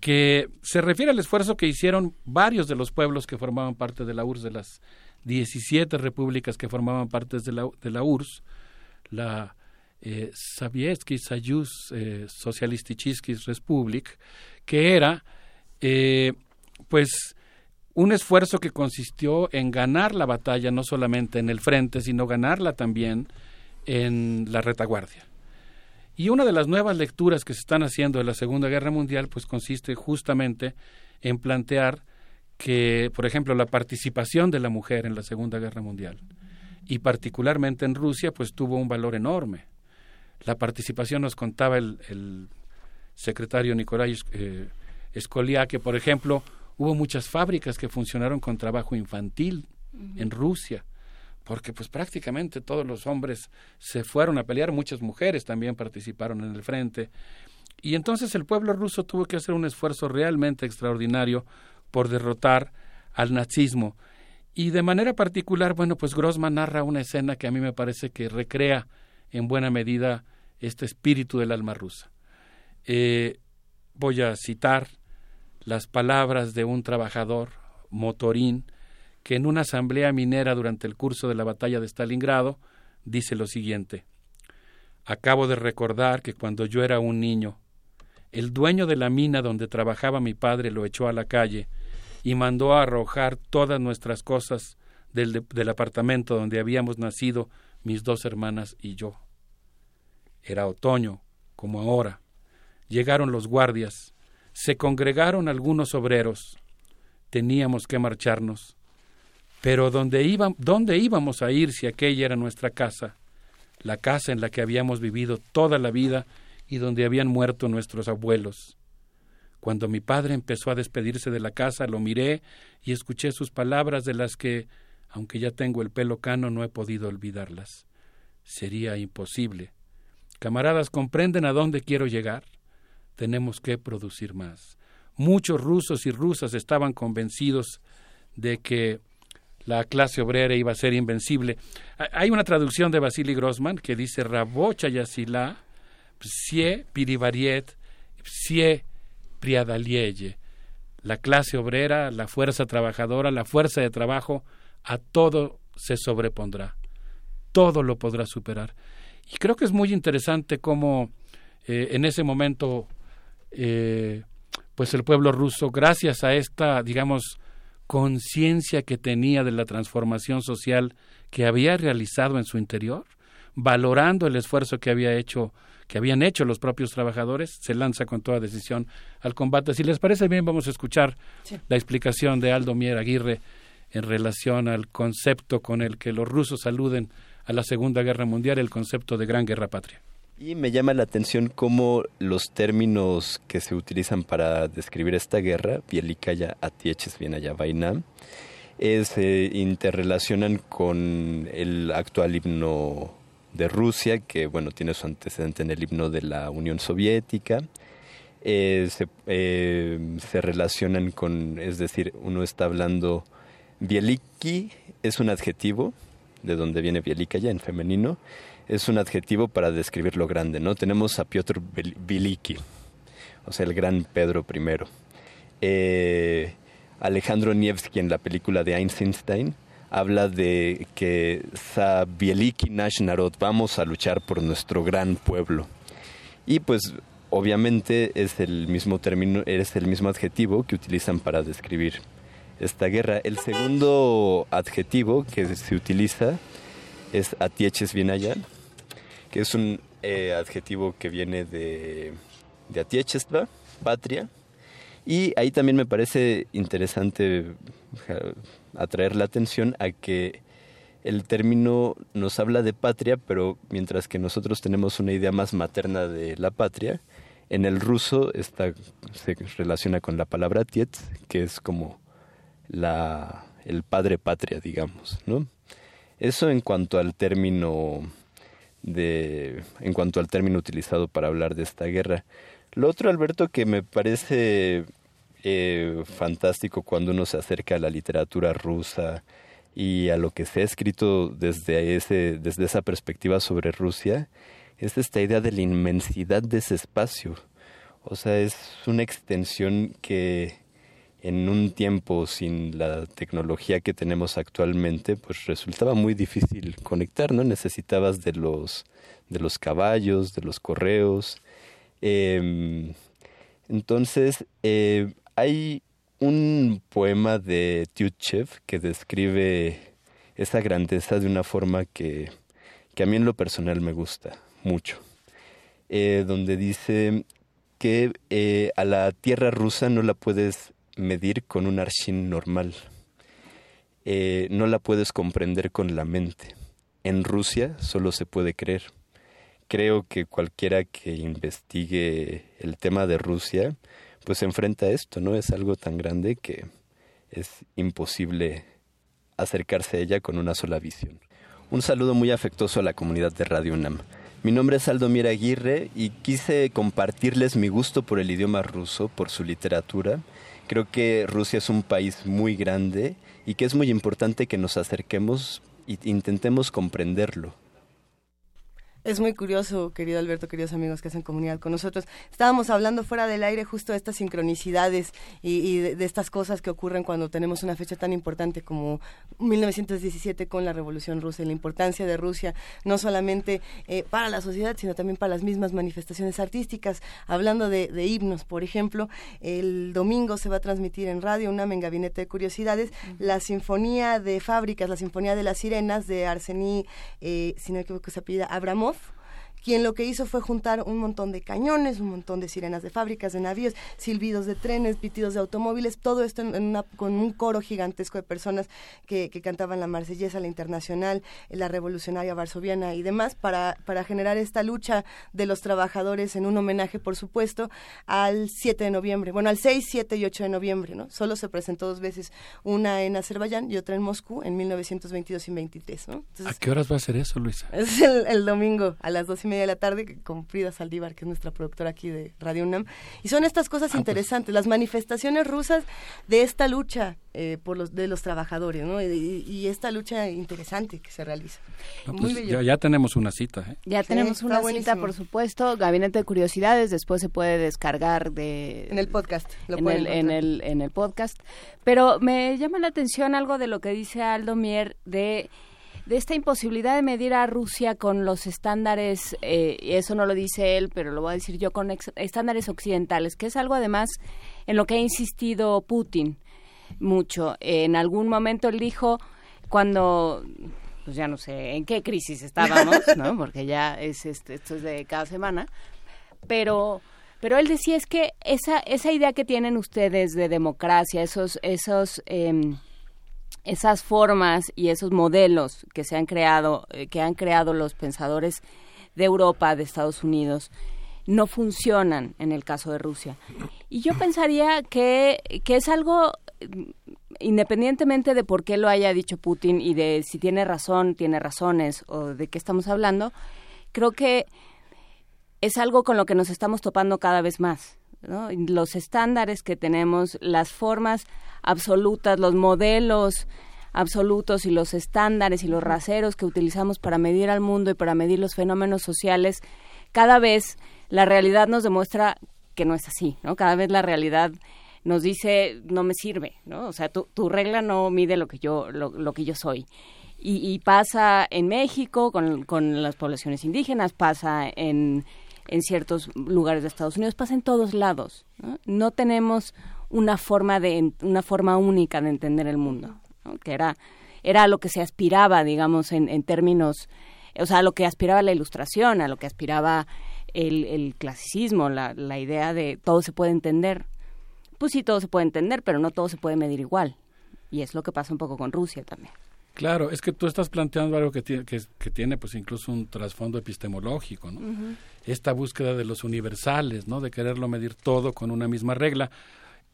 [SPEAKER 37] que se refiere al esfuerzo que hicieron varios de los pueblos que formaban parte de la URSS, de las 17 repúblicas que formaban parte de la, de la URSS, la eh, Soyuz eh, Republik, que era, eh, pues, un esfuerzo que consistió en ganar la batalla no solamente en el frente, sino ganarla también en la retaguardia. Y una de las nuevas lecturas que se están haciendo de la Segunda Guerra Mundial, pues consiste justamente en plantear que, por ejemplo, la participación de la mujer en la Segunda Guerra Mundial, y particularmente en Rusia, pues tuvo un valor enorme. La participación nos contaba el, secretario Nicolai eh, que, por ejemplo, hubo muchas fábricas que funcionaron con trabajo infantil en Rusia, porque pues prácticamente todos los hombres se fueron a pelear, muchas mujeres también participaron en el frente. Y entonces el pueblo ruso tuvo que hacer un esfuerzo realmente extraordinario por derrotar al nazismo. Y de manera particular, bueno, pues Grossman narra una escena que a mí me parece que recrea en buena medida este espíritu del alma rusa. Eh, voy a citar las palabras de un trabajador, Motorín, que en una asamblea minera durante el curso de la batalla de Stalingrado dice lo siguiente. Acabo de recordar que cuando yo era un niño, el dueño de la mina donde trabajaba mi padre lo echó a la calle y mandó a arrojar todas nuestras cosas del, del apartamento donde habíamos nacido mis dos hermanas y yo. Era otoño, como ahora. Llegaron los guardias, se congregaron algunos obreros. Teníamos que marcharnos. Pero ¿dónde, ¿dónde íbamos a ir si aquella era nuestra casa? La casa en la que habíamos vivido toda la vida y donde habían muerto nuestros abuelos. Cuando mi padre empezó a despedirse de la casa, lo miré y escuché sus palabras de las que, aunque ya tengo el pelo cano, no he podido olvidarlas. Sería imposible. Camaradas, ¿comprenden a dónde quiero llegar? tenemos que producir más. Muchos rusos y rusas estaban convencidos de que la clase obrera iba a ser invencible. Hay una traducción de Vasily Grossman que dice Rabocha Yasila, psie pirivariet, psie priadalieye. La clase obrera, la fuerza trabajadora, la fuerza de trabajo, a todo se sobrepondrá. Todo lo podrá superar. Y creo que es muy interesante cómo eh, en ese momento eh, pues el pueblo ruso, gracias a esta, digamos, conciencia que tenía de la transformación social que había realizado en su interior, valorando el esfuerzo que había hecho que habían hecho los propios trabajadores, se lanza con toda decisión al combate. Si les parece bien, vamos a escuchar la explicación de Aldo Mier Aguirre en relación al concepto con el que los rusos aluden a la Segunda Guerra Mundial, el concepto de Gran Guerra Patria.
[SPEAKER 38] Y me llama la atención cómo los términos que se utilizan para describir esta guerra, Bielikaya Atieches Vienaya Vaina, se interrelacionan con el actual himno de Rusia, que bueno, tiene su antecedente en el himno de la Unión Soviética. eh, se, eh, se relacionan con, es decir, uno está hablando, bieliki es un adjetivo, de donde viene bielika ya en femenino, es un adjetivo para describir lo grande, ¿no? Tenemos a Piotr Bieliki, o sea, el gran Pedro I. Eh, Alejandro Nievski en la película de Einstein habla de que Sa Bieliki Nash Narod, vamos a luchar por nuestro gran pueblo. Y pues obviamente es el mismo término, es el mismo adjetivo que utilizan para describir esta guerra. El segundo adjetivo que se utiliza es Atieches Vienayan, que es un eh, adjetivo que viene de, de patria. Y ahí también me parece interesante atraer la atención a que el término nos habla de patria, pero mientras que nosotros tenemos una idea más materna de la patria, en el ruso está, se relaciona con la palabra tiet, que es como la, el padre patria, digamos, ¿no? Eso en cuanto al término de, en cuanto al término utilizado para hablar de esta guerra. Lo otro, Alberto, que me parece eh, fantástico cuando uno se acerca a la literatura rusa y a lo que se ha escrito desde, ese, desde esa perspectiva sobre Rusia, es esta idea de la inmensidad de ese espacio. O sea, es una extensión que en un tiempo sin la tecnología que tenemos actualmente, pues resultaba muy difícil conectar, ¿no? Necesitabas de los, de los caballos, de los correos. Em, entonces, eh, hay un poema de Tyutchev que describe esa grandeza de una forma que, que a mí en lo personal me gusta mucho, eh, donde dice que eh, a la tierra rusa no la puedes medir con un arshin normal, eh, no la puedes comprender con la mente. En Rusia solo se puede creer. Creo que cualquiera que investigue el tema de Rusia pues se enfrenta a esto, ¿no? Es algo tan grande que es imposible acercarse a ella con una sola visión. Un saludo muy afectuoso a la comunidad de Radio UNAM. Mi nombre es Aldo Mira Aguirre y quise compartirles mi gusto por el idioma ruso, por su literatura. Creo que Rusia es un país muy grande y que es muy importante que nos acerquemos e intentemos comprenderlo.
[SPEAKER 2] Es muy curioso, querido Alberto, queridos amigos que hacen comunidad con nosotros. Estábamos hablando fuera del aire justo de estas sincronicidades y, de, estas cosas que ocurren cuando tenemos una fecha tan importante como 1917 con la Revolución Rusa y la importancia de Rusia, no solamente eh, para la sociedad, sino también para las mismas manifestaciones artísticas. Hablando de, himnos, por ejemplo, el domingo se va a transmitir en Radio UNAM en Gabinete de Curiosidades la Sinfonía de Fábricas, la Sinfonía de las Sirenas de Arsení, eh, si no me equivoco, se apellida Abramov quien lo que hizo fue juntar un montón de cañones, un montón de sirenas de fábricas, de navíos, silbidos de trenes, pitidos de automóviles, todo esto con un coro gigantesco de personas que, cantaban la marsellesa, la internacional, la revolucionaria varsoviana y demás, para, para generar esta lucha de los trabajadores en un homenaje, por supuesto, al 7 de noviembre, bueno, al 6, 7 y 8 de noviembre, ¿no? Solo se presentó dos veces, una en Azerbaiyán y otra en Moscú en 1922 y 23, ¿no?
[SPEAKER 37] ¿A qué horas va a ser eso, Luisa?
[SPEAKER 2] Es el, el domingo a las dos y media de la tarde con Frida Saldívar, que es nuestra productora aquí de Radio UNAM. Y son estas cosas ah, pues. interesantes, las manifestaciones rusas de esta lucha eh, por los de los trabajadores, ¿no? Y, esta lucha interesante que se realiza.
[SPEAKER 37] Muy pues, ya, ya, tenemos una cita. ¿eh?
[SPEAKER 3] Ya tenemos una cita, por supuesto. Gabinete de Curiosidades, después se puede descargar de...
[SPEAKER 2] En el podcast.
[SPEAKER 3] en, el, en, el, en el podcast. Pero me llama la atención algo de lo que dice Aldo Mier de de esta imposibilidad de medir a Rusia con los estándares, eh, eso no lo dice él, pero lo voy a decir yo, con estándares occidentales, que es algo además en lo que ha insistido Putin mucho. en algún momento él dijo, cuando pues ya no sé en qué crisis estábamos, ¿no? Porque ya es este, esto es de cada semana, pero pero él decía es que esa esa idea que tienen ustedes de democracia, esos esos eh, esas formas y esos modelos que se han creado, eh, que han creado los pensadores de Europa, de Estados Unidos, no funcionan en el caso de Rusia. Y yo pensaría que, que es algo, mm, independientemente de por qué lo haya dicho Putin y de si tiene razón, tiene razones o de qué estamos hablando, creo que es algo con lo que nos estamos topando cada vez más los estándares que tenemos, las formas absolutas, los modelos absolutos y los estándares y los raseros que utilizamos para medir al mundo y para medir los fenómenos sociales, cada vez la realidad nos demuestra que no es así, ¿no? Cada vez la realidad nos dice no me sirve, ¿no? O sea, tu, tu regla no mide lo que yo lo, lo que yo soy. Y, y, pasa en México con, con las poblaciones indígenas, pasa en, en ciertos lugares de Estados Unidos, pasa en todos lados. No, no tenemos una forma de una forma única de entender el mundo, ¿no? que era era a lo que se aspiraba, digamos, en, en términos, o sea, a lo que aspiraba la ilustración, a lo que aspiraba el, el clasicismo, la, la idea de todo se puede entender. Pues sí, todo se puede entender, pero no todo se puede medir igual. Y es lo que pasa un poco con Rusia también.
[SPEAKER 37] Claro, es que tú estás planteando algo que tiene, que, que tiene pues incluso un trasfondo epistemológico, ¿no? Uh -huh. Esta búsqueda de los universales, ¿no? De quererlo medir todo con una misma regla.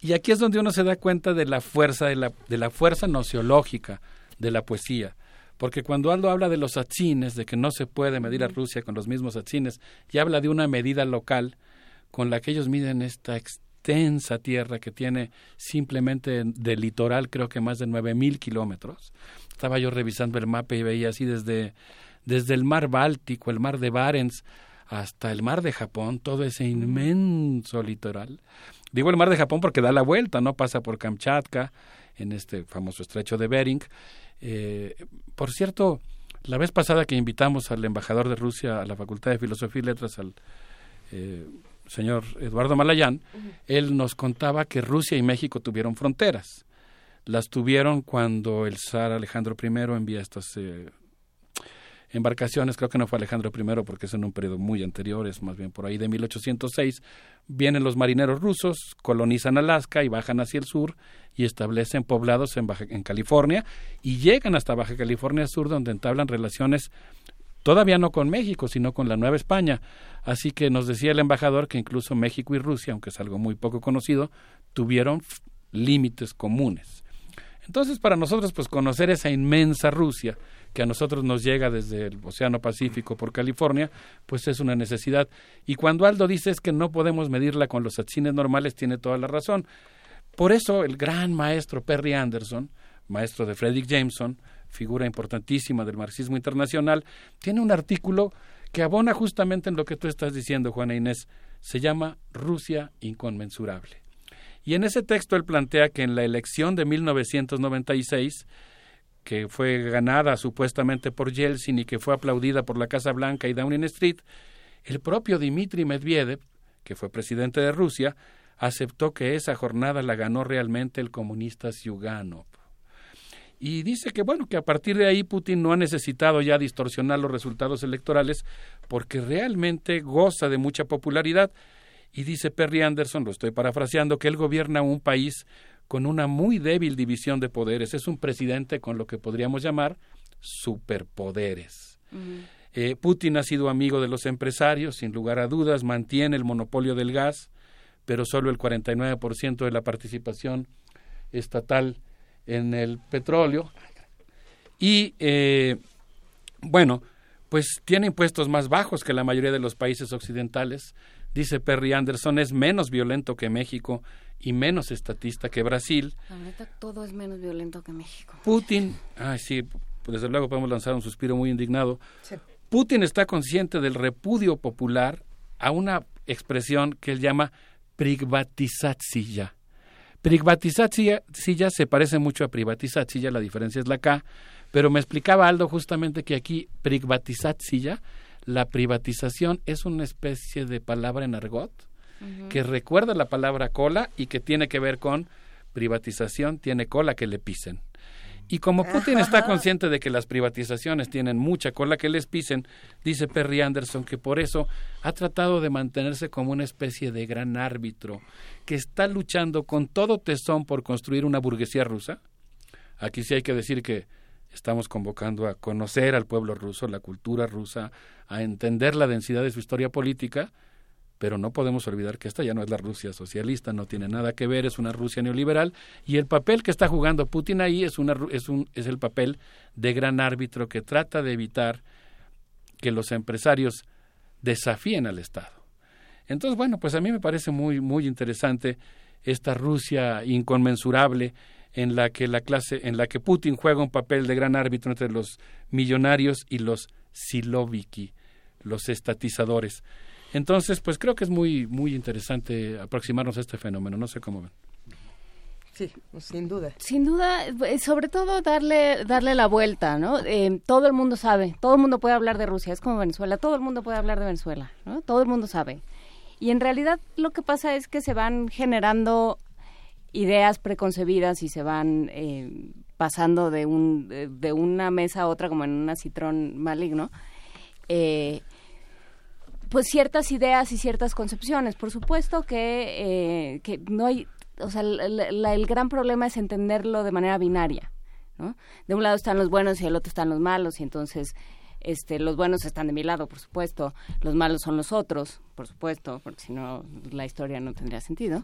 [SPEAKER 37] Y aquí es donde uno se da cuenta de la fuerza, de la, de la fuerza nociológica de la poesía. Porque cuando Aldo habla de los atzines, de que no se puede medir a Rusia con los mismos atzines, y habla de una medida local con la que ellos miden esta extensa tierra que tiene simplemente de litoral creo que más de nueve mil kilómetros. Estaba yo revisando el mapa y veía así desde, desde el mar Báltico, el mar de Barents, hasta el mar de Japón, todo ese inmenso litoral. Digo el mar de Japón porque da la vuelta, no pasa por Kamchatka, en este famoso estrecho de Bering. Eh, por cierto, la vez pasada que invitamos al embajador de Rusia a la Facultad de Filosofía y Letras, al eh, señor Eduardo Malayán, uh -huh. él nos contaba que Rusia y México tuvieron fronteras. Las tuvieron cuando el zar Alejandro I envía estas eh, embarcaciones, creo que no fue Alejandro I porque es en un periodo muy anterior, es más bien por ahí de 1806, vienen los marineros rusos, colonizan Alaska y bajan hacia el sur y establecen poblados en, Baja, en California y llegan hasta Baja California Sur donde entablan relaciones todavía no con México, sino con la Nueva España. Así que nos decía el embajador que incluso México y Rusia, aunque es algo muy poco conocido, tuvieron límites comunes. Entonces, para nosotros, pues conocer esa inmensa Rusia, que a nosotros nos llega desde el Océano Pacífico por California, pues es una necesidad. Y cuando Aldo dice es que no podemos medirla con los atzines normales, tiene toda la razón. Por eso el gran maestro Perry Anderson, maestro de Frederick Jameson, figura importantísima del marxismo internacional, tiene un artículo que abona justamente en lo que tú estás diciendo, Juana Inés. Se llama Rusia inconmensurable. Y en ese texto él plantea que en la elección de 1996, que fue ganada supuestamente por Yeltsin y que fue aplaudida por la Casa Blanca y Downing Street, el propio Dmitry Medvedev, que fue presidente de Rusia, aceptó que esa jornada la ganó realmente el comunista Zyuganov. Y dice que bueno, que a partir de ahí Putin no ha necesitado ya distorsionar los resultados electorales porque realmente goza de mucha popularidad. Y dice Perry Anderson, lo estoy parafraseando, que él gobierna un país con una muy débil división de poderes. Es un presidente con lo que podríamos llamar superpoderes. Uh -huh. eh, Putin ha sido amigo de los empresarios, sin lugar a dudas, mantiene el monopolio del gas, pero solo el 49% de la participación estatal en el petróleo. Y eh, bueno, pues tiene impuestos más bajos que la mayoría de los países occidentales. Dice Perry Anderson, es menos violento que México y menos estatista que Brasil.
[SPEAKER 3] La neta, todo es menos violento que México.
[SPEAKER 37] Putin, ay sí, desde luego podemos lanzar un suspiro muy indignado. Sí. Putin está consciente del repudio popular a una expresión que él llama privatizatsiya. Privatizatsiya se parece mucho a privatizatsiya, la diferencia es la K, pero me explicaba Aldo justamente que aquí privatizatsiya, la privatización es una especie de palabra en argot uh -huh. que recuerda la palabra cola y que tiene que ver con privatización, tiene cola que le pisen. Y como Putin está consciente de que las privatizaciones tienen mucha cola que les pisen, dice Perry Anderson que por eso ha tratado de mantenerse como una especie de gran árbitro que está luchando con todo tesón por construir una burguesía rusa. Aquí sí hay que decir que estamos convocando a conocer al pueblo ruso, la cultura rusa, a entender la densidad de su historia política, pero no podemos olvidar que esta ya no es la Rusia socialista, no tiene nada que ver, es una Rusia neoliberal y el papel que está jugando Putin ahí es, una, es, un, es el papel de gran árbitro que trata de evitar que los empresarios desafíen al Estado. Entonces, bueno, pues a mí me parece muy, muy interesante esta Rusia inconmensurable en la que la clase, en la que Putin juega un papel de gran árbitro entre los millonarios y los siloviki, los estatizadores. Entonces, pues creo que es muy, muy interesante aproximarnos a este fenómeno. No sé cómo ven.
[SPEAKER 2] Sí, sin duda.
[SPEAKER 3] Sin duda, eh, sobre todo darle darle la vuelta, ¿no? Eh, todo el mundo sabe, todo el mundo puede hablar de Rusia, es como Venezuela, todo el mundo puede hablar de Venezuela, ¿no? Todo el mundo sabe. Y en realidad lo que pasa es que se van generando ideas preconcebidas y se van eh, pasando de, un, de, una mesa a otra como en un acitrón maligno. pues ciertas ideas y ciertas concepciones. Por supuesto que, que no hay o sea, el, gran problema es entenderlo de manera binaria, ¿no? De un lado están los buenos y del otro están los malos y entonces este, los buenos están de mi lado, por supuesto, los malos son los otros, por supuesto, porque si no la historia no tendría sentido.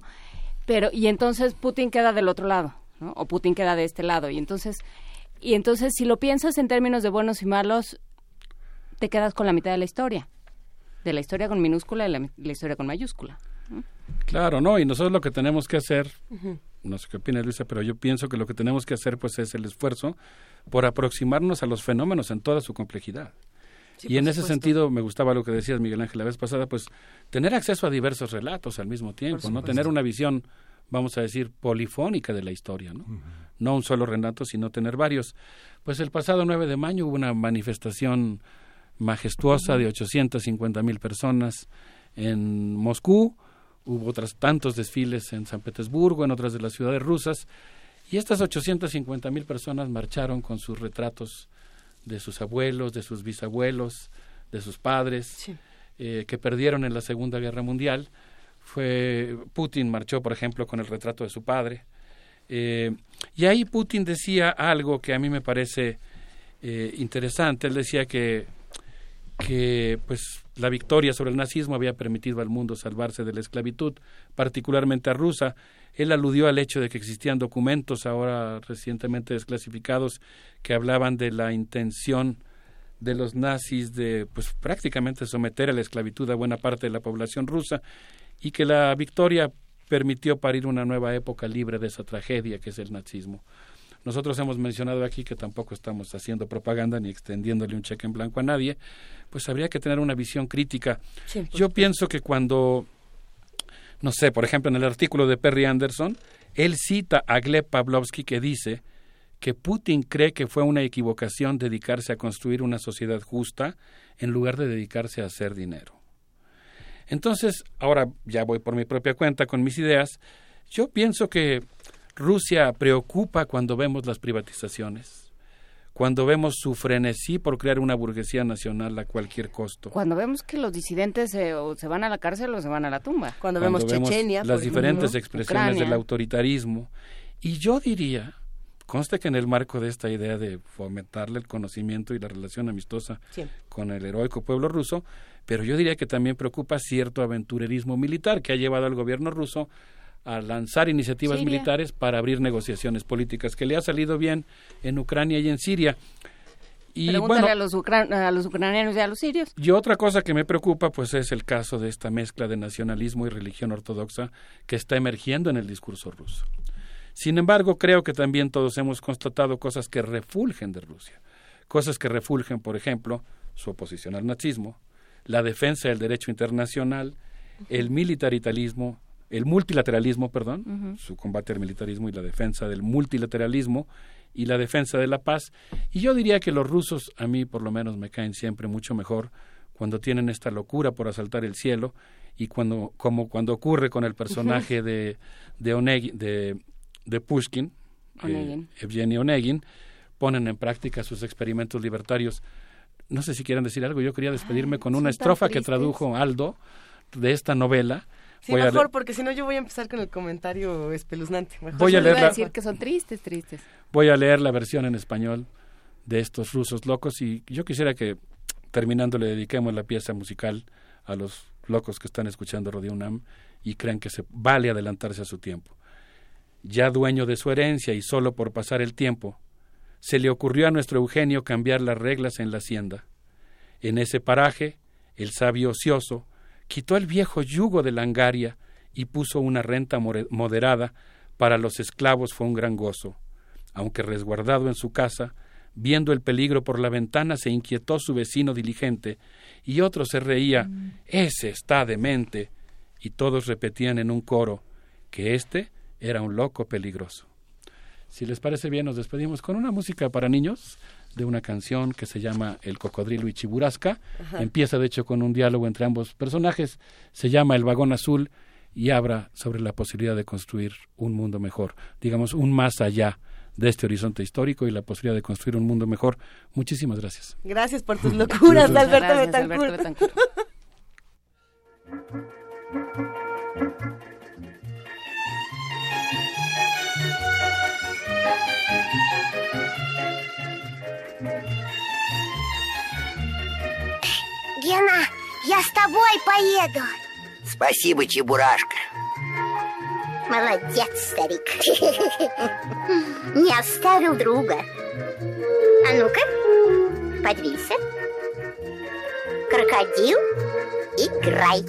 [SPEAKER 3] Pero y entonces Putin queda del otro lado, ¿no? O Putin queda de este lado y entonces y entonces si lo piensas en términos de buenos y malos te quedas con la mitad de la historia, de la historia con minúscula y la historia con mayúscula.
[SPEAKER 37] Claro, no, y nosotros lo que tenemos que hacer, no sé qué opina Luisa, pero yo pienso que lo que tenemos que hacer pues es el esfuerzo por aproximarnos a los fenómenos en toda su complejidad. Y en ese sentido me gustaba lo que decías Miguel Ángel la vez pasada, pues tener acceso a diversos relatos al mismo tiempo, no tener una visión, vamos a decir, polifónica de la historia, ¿no? No un solo relato, sino tener varios. Pues el pasado 9 de mayo hubo una manifestación majestuosa de 850 mil personas en Moscú, Hubo otros tantos desfiles en San Petersburgo, en otras de las ciudades rusas, y estas 850 mil personas marcharon con sus retratos de sus abuelos, de sus bisabuelos, de sus padres, eh, que perdieron en la Segunda Guerra Mundial. Fue Putin marchó, por ejemplo, con el retrato de su padre. Eh, y ahí Putin decía algo que a mí me parece eh, interesante. Él decía que que pues la victoria sobre el nazismo había permitido al mundo salvarse de la esclavitud, particularmente a Rusia. Él aludió al hecho de que existían documentos ahora recientemente desclasificados que hablaban de la intención de los nazis de pues prácticamente someter a la esclavitud a buena parte de la población rusa y que la victoria permitió parir una nueva época libre de esa tragedia que es el nazismo. Nosotros hemos mencionado aquí que tampoco estamos haciendo propaganda ni extendiéndole un cheque en blanco a nadie, pues habría que tener una visión crítica. Yo pienso que cuando, no sé, por ejemplo, en el artículo de Perry Anderson, él cita a Gleb Pavlovsky que dice que Putin cree que fue una equivocación dedicarse a construir una sociedad justa en lugar de dedicarse a hacer dinero. Entonces, ahora ya voy por mi propia cuenta con mis ideas. Yo pienso que Rusia preocupa cuando vemos las privatizaciones, cuando vemos su frenesí por crear una burguesía nacional a cualquier costo.
[SPEAKER 3] Cuando vemos que los disidentes se, o se van a la cárcel o se van a la tumba.
[SPEAKER 2] Cuando, vemos Chechenia.
[SPEAKER 37] Las diferentes expresiones del autoritarismo. Y yo diría, conste que en el marco de esta idea de fomentarle el conocimiento y la relación amistosa con el heroico pueblo ruso, pero yo diría que también preocupa cierto aventurerismo militar que ha llevado al gobierno ruso a lanzar iniciativas militares para abrir negociaciones políticas, que le ha salido bien en Ucrania y en Siria.
[SPEAKER 3] Y Pregúntale a, los a los ucranianos y a los sirios.
[SPEAKER 37] Y otra cosa que me preocupa, pues es el caso de esta mezcla de nacionalismo y religión ortodoxa que está emergiendo en el discurso ruso. Sin embargo, creo que también todos hemos constatado cosas que refulgen de Rusia. Cosas que refulgen, por ejemplo, su oposición al nazismo, la defensa del derecho internacional, el militaritalismo, el multilateralismo, perdón, su combate al militarismo y la defensa del multilateralismo y la defensa de la paz. Y yo diría que los rusos, a mí por lo menos, me caen siempre mucho mejor cuando tienen esta locura por asaltar el cielo y cuando, como cuando ocurre con el personaje de, de, de, Pushkin, eh, Evgeny Onegin, ponen en práctica sus experimentos libertarios. No sé si quieren decir algo, yo quería despedirme con una estrofa que tradujo Aldo de esta novela
[SPEAKER 2] Sí, mejor, porque si no yo voy a empezar con el comentario espeluznante.
[SPEAKER 37] voy a leer la...
[SPEAKER 3] decir que son tristes, tristes.
[SPEAKER 37] Voy a leer la versión en español de estos rusos locos y yo quisiera que terminando le dediquemos la pieza musical a los locos que están escuchando Radio UNAM y creen que se vale adelantarse a su tiempo. Ya dueño de su herencia y solo por pasar el tiempo, se le ocurrió a nuestro Eugenio cambiar las reglas en la hacienda. En ese paraje, el sabio ocioso quitó el viejo yugo de Langaria y puso una renta moderada, para los esclavos fue un gran gozo. Aunque resguardado en su casa, viendo el peligro por la ventana, se inquietó su vecino diligente, y otro se reía, mm. ese está demente, y todos repetían en un coro que éste era un loco peligroso. Si les parece bien, nos despedimos con una música para niños de una canción que se llama El cocodrilo y Chiburasca. Empieza, de hecho, con un diálogo entre ambos personajes. Se llama El vagón azul y habla sobre la posibilidad de construir un mundo mejor, digamos, un más allá de este horizonte histórico y la posibilidad de construir un mundo mejor. Muchísimas gracias.
[SPEAKER 2] Gracias por tus locuras, Alberto Betancourt.
[SPEAKER 39] Гена, я с тобой поеду.
[SPEAKER 40] Спасибо, Чебурашка.
[SPEAKER 39] Молодец, старик. Не оставил друга. А ну-ка, подвинься. Крокодил, играй.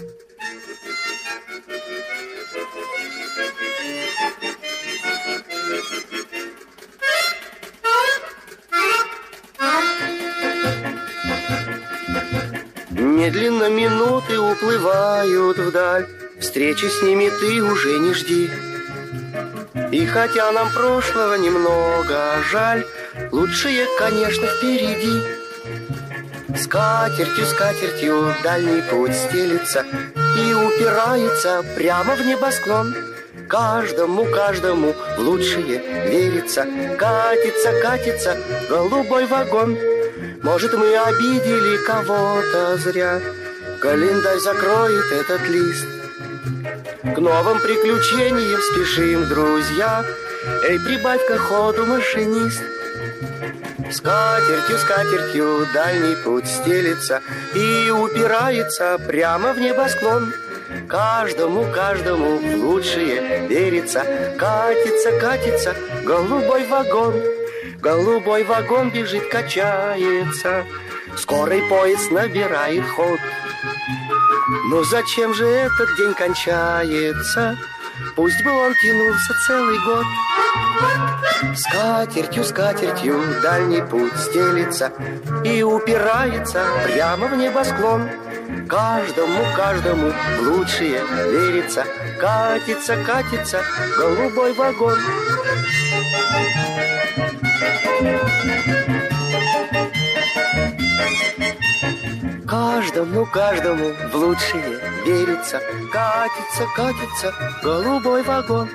[SPEAKER 40] Медленно минуты уплывают вдаль, Встречи с ними ты уже не жди. И хотя нам прошлого немного жаль, Лучшее, конечно, впереди. Скатертью, скатертью дальний путь стелится И упирается прямо в небосклон. Каждому, каждому в лучшее верится, Катится, катится голубой вагон. Может, мы обидели кого-то зря, Календарь закроет этот лист. К новым приключениям спешим, друзья, Эй, прибавь-ка ходу, машинист. Скатертью, скатертью дальний путь стелится И упирается прямо в небосклон. Каждому, каждому лучшее верится, Катится, катится голубой вагон. Голубой вагон бежит, качается, Скорый поезд набирает ход. Но зачем же этот день кончается? Пусть бы он тянулся целый год. Скатертью, скатертью дальний путь стелится И упирается прямо в небосклон. Каждому, каждому лучшее верится, Катится, катится голубой вагон. Каждому, каждому в лучшее верится, Катится, катится голубой вагон.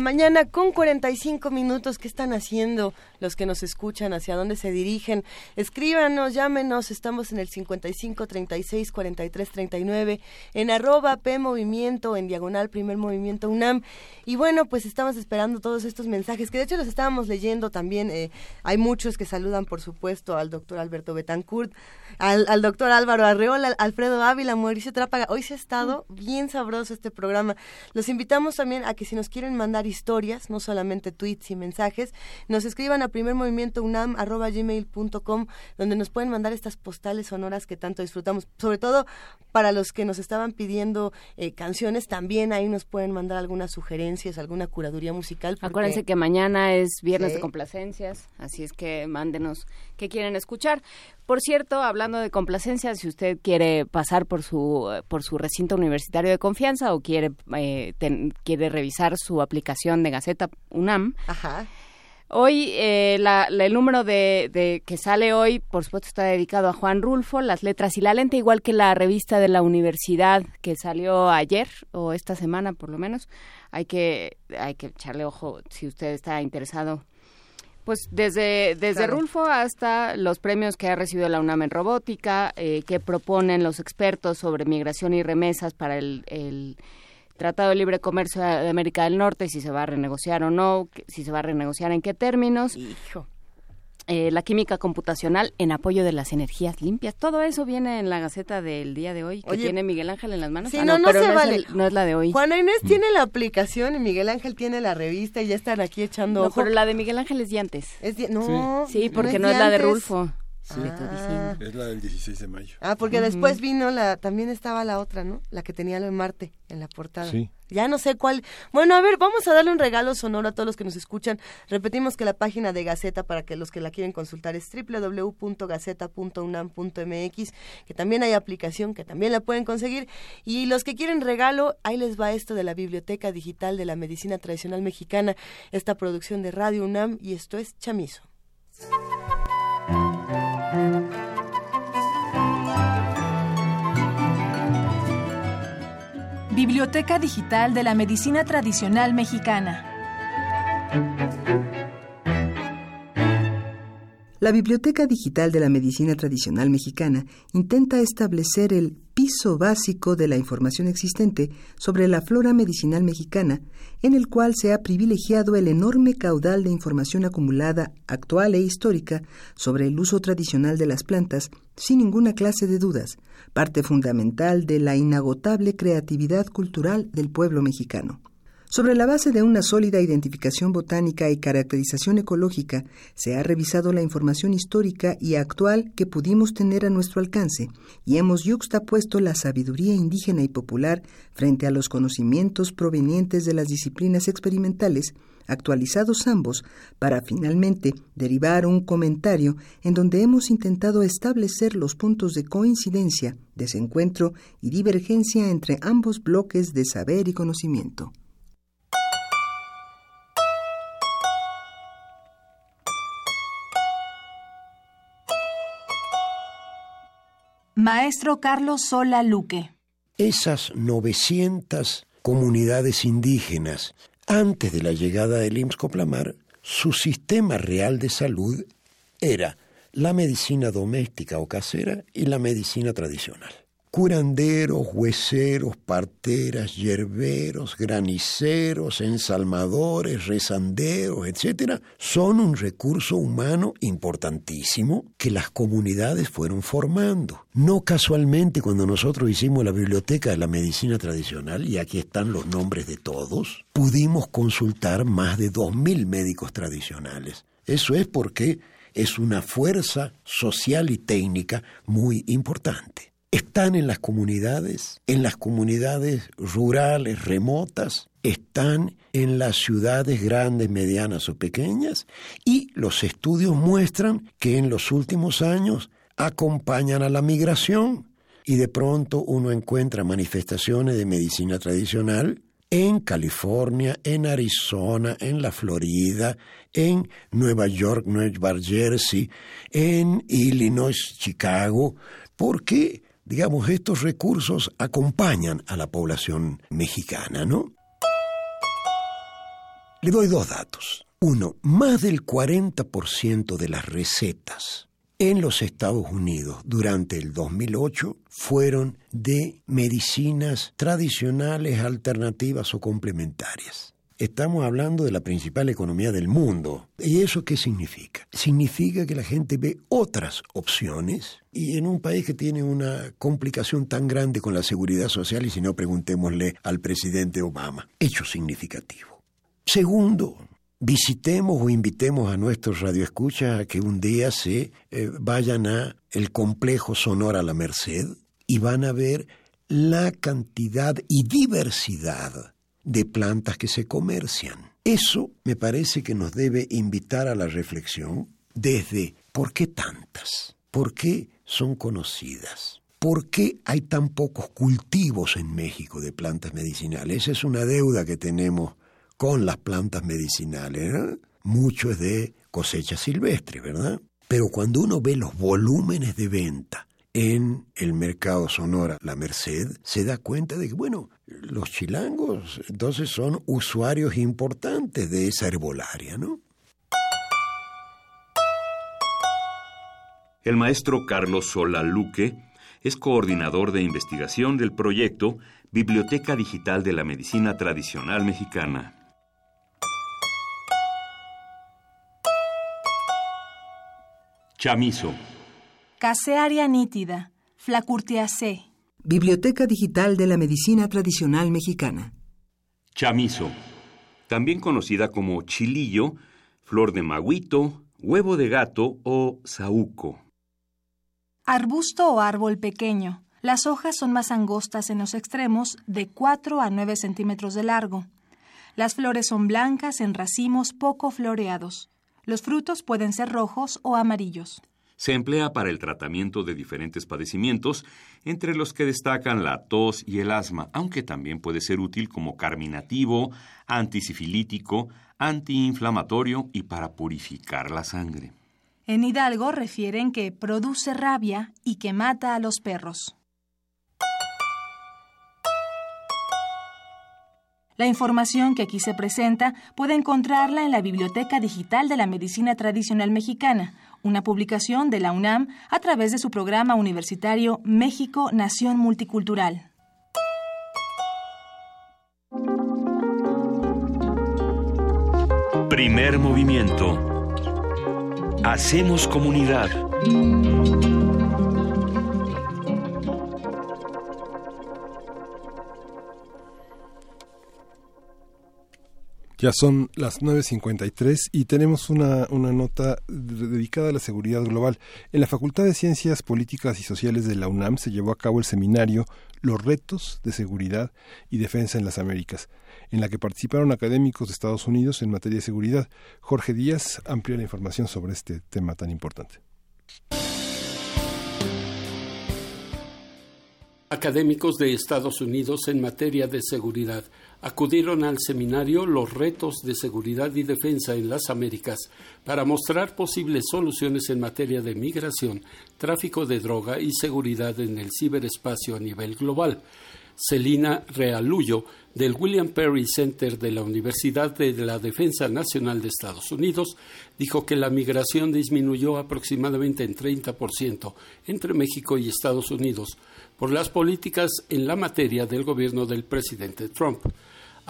[SPEAKER 2] Mañana con 45 minutos. ¿Qué están haciendo los que nos escuchan? ¿Hacia dónde se dirigen? Escríbanos, llámenos. Estamos en el 55 36 43 39 en arroba P Movimiento, en diagonal Primer Movimiento UNAM. Y bueno, pues estamos esperando todos estos mensajes que de hecho los estábamos leyendo también. Eh, hay muchos que saludan, por supuesto, al doctor Alberto Betancourt, al, al doctor Álvaro Arreola, Alfredo Ávila, Mauricio Trápaga. Hoy se ha estado bien sabroso este programa. Los invitamos también a que si nos quieren quieren mandar historias, no solamente tweets y mensajes, nos escriban a primermovimientounam.gmail.com donde nos pueden mandar estas postales sonoras que tanto disfrutamos. Sobre todo para los que nos estaban pidiendo eh, canciones, también ahí nos pueden mandar algunas sugerencias, alguna curaduría musical.
[SPEAKER 3] Acuérdense que mañana es viernes de complacencias, así es que mándenos qué quieren escuchar. Por cierto, hablando de complacencia, si usted quiere pasar por su por su recinto universitario de confianza o quiere eh, quiere revisar su aplicación de Gaceta UNAM, Hoy eh, el número de, que sale hoy, por supuesto, está dedicado a Juan Rulfo, las letras y la lente, igual que la revista de la universidad que salió ayer o esta semana, por lo menos. Hay que hay que echarle ojo si usted está interesado Pues desde, desde Rulfo hasta los premios que ha recibido la UNAM en robótica, eh, que proponen los expertos sobre migración y remesas para el, el Tratado de Libre Comercio de América del Norte, si se va a renegociar o no, si se va a renegociar en qué términos.
[SPEAKER 2] Hijo.
[SPEAKER 3] Eh, la química computacional en apoyo de las energías limpias. Todo eso viene en la Gaceta del día de hoy, que
[SPEAKER 2] Oye,
[SPEAKER 3] tiene Miguel Ángel en las manos.
[SPEAKER 2] Sí,
[SPEAKER 3] Ah,
[SPEAKER 2] no, no,
[SPEAKER 3] pero
[SPEAKER 2] se
[SPEAKER 3] es
[SPEAKER 2] vale.
[SPEAKER 3] el- no es la de hoy.
[SPEAKER 2] Juana Inés tiene la aplicación y Miguel Ángel tiene la revista y ya están aquí echando
[SPEAKER 3] No,
[SPEAKER 2] ojo.
[SPEAKER 3] pero la de Miguel Ángel es de antes.
[SPEAKER 2] Es de- no,
[SPEAKER 3] Sí, porque
[SPEAKER 2] no
[SPEAKER 3] no
[SPEAKER 2] es
[SPEAKER 3] es,
[SPEAKER 2] de
[SPEAKER 3] la de. Rulfo. Estoy
[SPEAKER 2] Ah.
[SPEAKER 36] Es la del 16 de mayo.
[SPEAKER 2] Ah, porque después vino la, también estaba la otra, ¿no? La que tenía lo en Marte en la portada.
[SPEAKER 36] Sí.
[SPEAKER 2] Ya no sé cuál. Bueno, a ver, vamos a darle un regalo sonoro a todos los que nos escuchan. Repetimos que la página de Gaceta para que los que la quieren consultar es www.gaceta.unam.mx, que también hay aplicación, que también la pueden conseguir. Y los que quieren regalo, ahí les va esto de la Biblioteca Digital de la Medicina Tradicional Mexicana, esta producción de Radio UNAM, y esto es Chamizo.
[SPEAKER 41] Biblioteca Digital de la Medicina Tradicional Mexicana.
[SPEAKER 22] La Biblioteca Digital de la Medicina Tradicional Mexicana intenta establecer el piso básico de la información existente sobre la flora medicinal mexicana, en el cual se ha privilegiado el enorme caudal de información acumulada actual e histórica sobre el uso tradicional de las plantas, sin ninguna clase de dudas, parte fundamental de la inagotable creatividad cultural del pueblo mexicano. Sobre la base de una sólida identificación botánica y caracterización ecológica, se ha revisado la información histórica y actual que pudimos tener a nuestro alcance y hemos yuxtapuesto la sabiduría indígena y popular frente a los conocimientos provenientes de las disciplinas experimentales, actualizados ambos, para finalmente derivar un comentario en donde hemos intentado establecer los puntos de coincidencia, desencuentro y divergencia entre ambos bloques de saber y conocimiento.
[SPEAKER 41] Maestro Carlos Sola Luque.
[SPEAKER 42] Esas 900 comunidades indígenas, antes de la llegada del IMSS Coplamar, su sistema real de salud era la medicina doméstica o casera y la medicina tradicional. Curanderos, hueseros, parteras, yerberos, graniceros, ensalmadores, rezanderos, etc., son un recurso humano importantísimo que las comunidades fueron formando. No casualmente cuando nosotros hicimos la biblioteca de la medicina tradicional, y aquí están los nombres de todos, pudimos consultar más de 2.000 médicos tradicionales. Eso es porque es una fuerza social y técnica muy importante están en las comunidades, en las comunidades rurales, remotas, están en las ciudades grandes, medianas o pequeñas, y los estudios muestran que en los últimos años acompañan a la migración y de pronto uno encuentra manifestaciones de medicina tradicional en California, en Arizona, en la Florida, en Nueva York, Nueva Jersey, en Illinois, Chicago, porque digamos, estos recursos acompañan a la población mexicana, ¿no? Le doy dos datos. Uno, más del 40% de las recetas en los Estados Unidos durante el 2008 fueron de medicinas tradicionales, alternativas o complementarias. Estamos hablando de la principal economía del mundo. ¿Y eso qué significa? Significa que la gente ve otras opciones y en un país que tiene una complicación tan grande con la seguridad social, y si no, preguntémosle al presidente Obama. Hecho significativo. Segundo, visitemos o invitemos a nuestros radioescuchas a que un día se eh, vayan a el complejo Sonora La Merced y van a ver la cantidad y diversidad de plantas que se comercian. Eso me parece que nos debe invitar a la reflexión desde ¿por qué tantas? ¿Por qué son conocidas? ¿Por qué hay tan pocos cultivos en México de plantas medicinales? Esa es una deuda que tenemos con las plantas medicinales. ¿eh? Mucho es de cosecha silvestre, ¿verdad? Pero cuando uno ve los volúmenes de venta en el mercado Sonora La Merced, se da cuenta de que, bueno, los chilangos entonces son usuarios importantes de esa herbolaria, ¿no?
[SPEAKER 5] El maestro Carlos Solaluque es coordinador de investigación del proyecto Biblioteca Digital de la Medicina Tradicional Mexicana. Chamizo.
[SPEAKER 16] Casearia nítida, flacurtiacé.
[SPEAKER 22] Biblioteca Digital de la Medicina Tradicional Mexicana.
[SPEAKER 5] Chamizo. También conocida como chilillo, flor de maguito, huevo de gato o saúco.
[SPEAKER 16] Arbusto o árbol pequeño. Las hojas son más angostas en los extremos, de 4 a 9 centímetros de largo. Las flores son blancas en racimos poco floreados. Los frutos pueden ser rojos o amarillos.
[SPEAKER 5] Se emplea para el tratamiento de diferentes padecimientos, entre los que destacan la tos y el asma, aunque también puede ser útil como carminativo, antisifilítico, antiinflamatorio y para purificar la sangre.
[SPEAKER 16] En Hidalgo refieren que produce rabia y que mata a los perros. La información que aquí se presenta puede encontrarla en la Biblioteca Digital de la Medicina Tradicional Mexicana, una publicación de la UNAM a través de su programa universitario México Nación Multicultural.
[SPEAKER 5] Primer movimiento. Hacemos comunidad.
[SPEAKER 36] Ya son las 9.53 y tenemos una, una nota dedicada a la seguridad global. En la Facultad de Ciencias Políticas y Sociales de la UNAM se llevó a cabo el seminario Los retos de seguridad y defensa en las Américas, en la que participaron académicos de Estados Unidos en materia de seguridad. Jorge Díaz amplió la información sobre este tema tan importante.
[SPEAKER 18] Académicos de Estados Unidos en materia de seguridad acudieron al seminario Los retos de seguridad y defensa en las Américas para mostrar posibles soluciones en materia de migración, tráfico de droga y seguridad en el ciberespacio a nivel global. Celina Realuyo, del William Perry Center de la Universidad de la Defensa Nacional de Estados Unidos, dijo que la migración disminuyó aproximadamente en 30% entre México y Estados Unidos por las políticas en la materia del gobierno del presidente Trump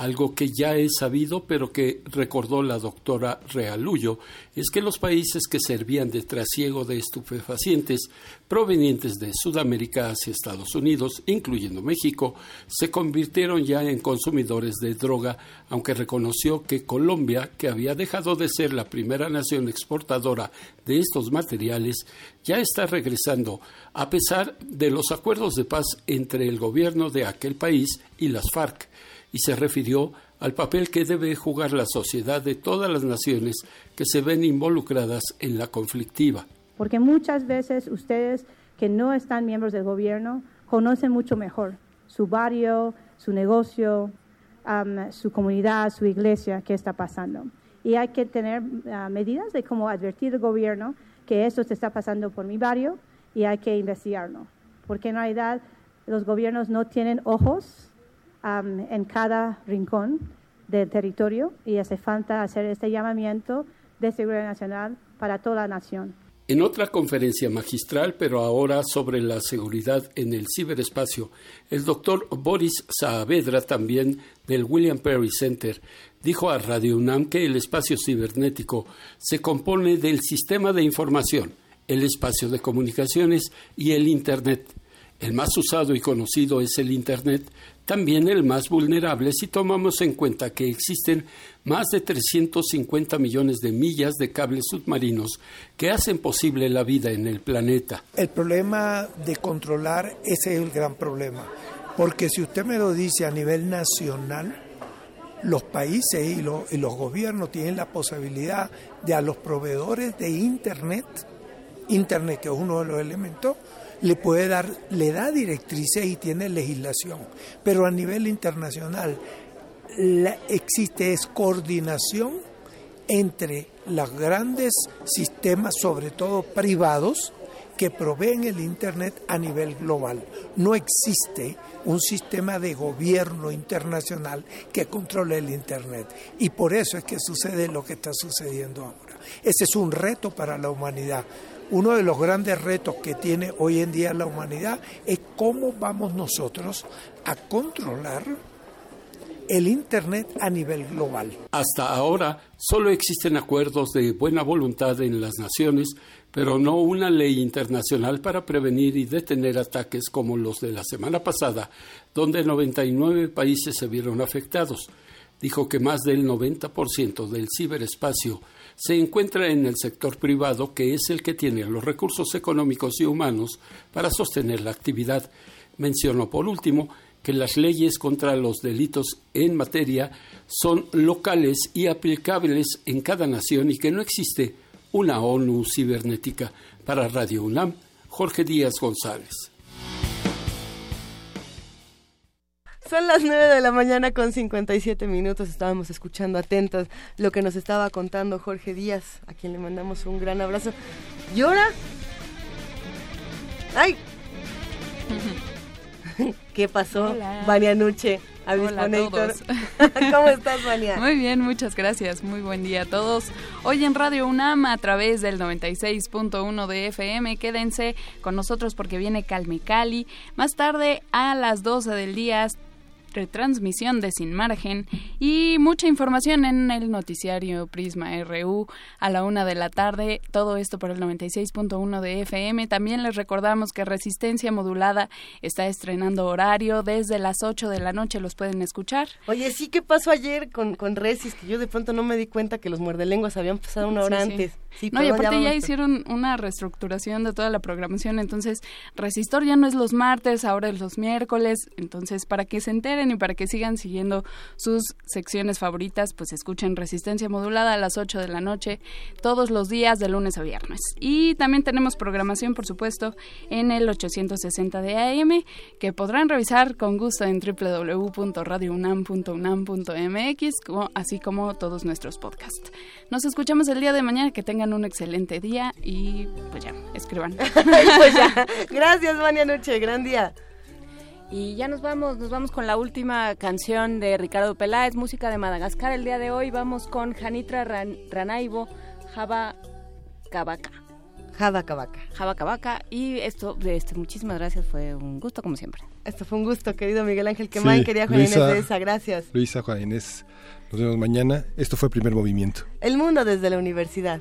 [SPEAKER 18] algo que ya es sabido, pero que recordó la doctora Realullo, es que los países que servían de trasiego de estupefacientes provenientes de Sudamérica hacia Estados Unidos, incluyendo México, se convirtieron ya en consumidores de droga, aunque reconoció que Colombia, que había dejado de ser la primera nación exportadora de estos materiales, ya está regresando, a pesar de los acuerdos de paz entre el gobierno de aquel país y las FARC y se refirió al papel que debe jugar la sociedad de todas las naciones que se ven involucradas en la conflictiva.
[SPEAKER 43] Porque muchas veces ustedes que no están miembros del gobierno conocen mucho mejor su barrio, su negocio, su comunidad, su iglesia, qué está pasando. Y hay que tener ah, medidas de cómo advertir al gobierno que esto se está pasando por mi barrio y hay que investigarlo. Porque en realidad los gobiernos no tienen ojos en cada rincón del territorio y hace falta hacer este llamamiento de seguridad nacional para toda la nación.
[SPEAKER 18] En otra conferencia magistral, pero ahora sobre la seguridad en el ciberespacio, el doctor Boris Saavedra, también del William Perry Center, dijo a Radio UNAM que el espacio cibernético se compone del sistema de información, el espacio de comunicaciones y el Internet. El más usado y conocido es el Internet, también el más vulnerable si tomamos en cuenta que existen más de 350 millones de millas de cables submarinos que hacen posible la vida en el planeta.
[SPEAKER 44] El problema de controlar, ese es el gran problema, porque si usted me lo dice a nivel nacional, los países y, y los gobiernos tienen la posibilidad de a los proveedores de Internet, Internet que es uno de los elementos, le puede dar, le da directrices y tiene legislación. Pero a nivel internacional la, existe es coordinación entre los grandes sistemas, sobre todo privados, que proveen el Internet a nivel global. No existe un sistema de gobierno internacional que controle el Internet. Y por eso es que sucede lo que está sucediendo ahora. Ese es un reto para la humanidad uno de los grandes retos que tiene hoy en día la humanidad es cómo vamos nosotros a controlar el Internet a nivel global.
[SPEAKER 18] Hasta ahora solo existen acuerdos de buena voluntad en las naciones, pero no una ley internacional para prevenir y detener ataques como los de la semana pasada, donde 99 países se vieron afectados. Dijo que más del 90% del ciberespacio se encuentra en el sector privado, que es el que tiene los recursos económicos y humanos para sostener la actividad. Mencionó por último que las leyes contra los delitos en materia son locales y aplicables en cada nación y que no existe una ONU cibernética. Para Radio UNAM, Jorge Díaz González.
[SPEAKER 2] Son las 9 de la mañana con 57 minutos. Estábamos escuchando atentos lo que nos estaba contando Jorge Díaz, a quien le mandamos un gran abrazo. ¿Y ahora? ¡Ay! ¿Qué pasó,
[SPEAKER 45] Hola.
[SPEAKER 2] Vania Nuche?
[SPEAKER 45] Hola a todos.
[SPEAKER 2] ¿Cómo estás, Vania?
[SPEAKER 45] Muy bien, muchas gracias. Muy buen día a todos. Hoy en Radio UNAM a través del 96.1 de FM. Quédense con nosotros porque viene Calme Cali. Más tarde a las 12 del día retransmisión de Sin Margen y mucha información en el noticiario Prisma RU a la una de la tarde. Todo esto por el 96.1 de FM. También les recordamos que Resistencia Modulada está estrenando horario desde las 8 de la noche. Los pueden escuchar.
[SPEAKER 2] Oye, sí, ¿qué pasó ayer con, con Resis? Que yo de pronto no me di cuenta que los muerdelenguas habían pasado una hora
[SPEAKER 45] Sí,
[SPEAKER 2] antes. Sí,
[SPEAKER 45] no, y aparte ya,
[SPEAKER 2] vamos-
[SPEAKER 45] hicieron una reestructuración de toda la programación, entonces Resistor ya no es los martes, ahora es los miércoles, entonces para que se enteren y para que sigan siguiendo sus secciones favoritas, pues escuchen Resistencia Modulada a las 8 de la noche todos los días de lunes a viernes. Y también tenemos programación, por supuesto, en el 860 de AM, que podrán revisar con gusto en www.radiounam.unam.mx, así como todos nuestros podcasts. Nos escuchamos el día de mañana, que tengan un excelente día y pues ya, escriban.
[SPEAKER 2] pues. Gracias, Vania Nuche, gran día.
[SPEAKER 3] Y ya nos vamos, nos vamos con la última canción de Ricardo Peláez, música de Madagascar. El día de hoy vamos con Janitra Ran- Ranaibo, Java Kabaka.
[SPEAKER 2] Java Kabaka.
[SPEAKER 3] Java Kabaka. Y esto, de este, muchísimas gracias, fue un gusto como siempre.
[SPEAKER 2] Esto fue un gusto, querido Miguel Ángel Quemán,
[SPEAKER 36] Sí,
[SPEAKER 2] querida Inés
[SPEAKER 36] Luisa-
[SPEAKER 2] de esa, gracias.
[SPEAKER 36] Luisa, Juan Inés, nos vemos mañana. Esto fue Primer Movimiento.
[SPEAKER 2] El mundo desde la universidad.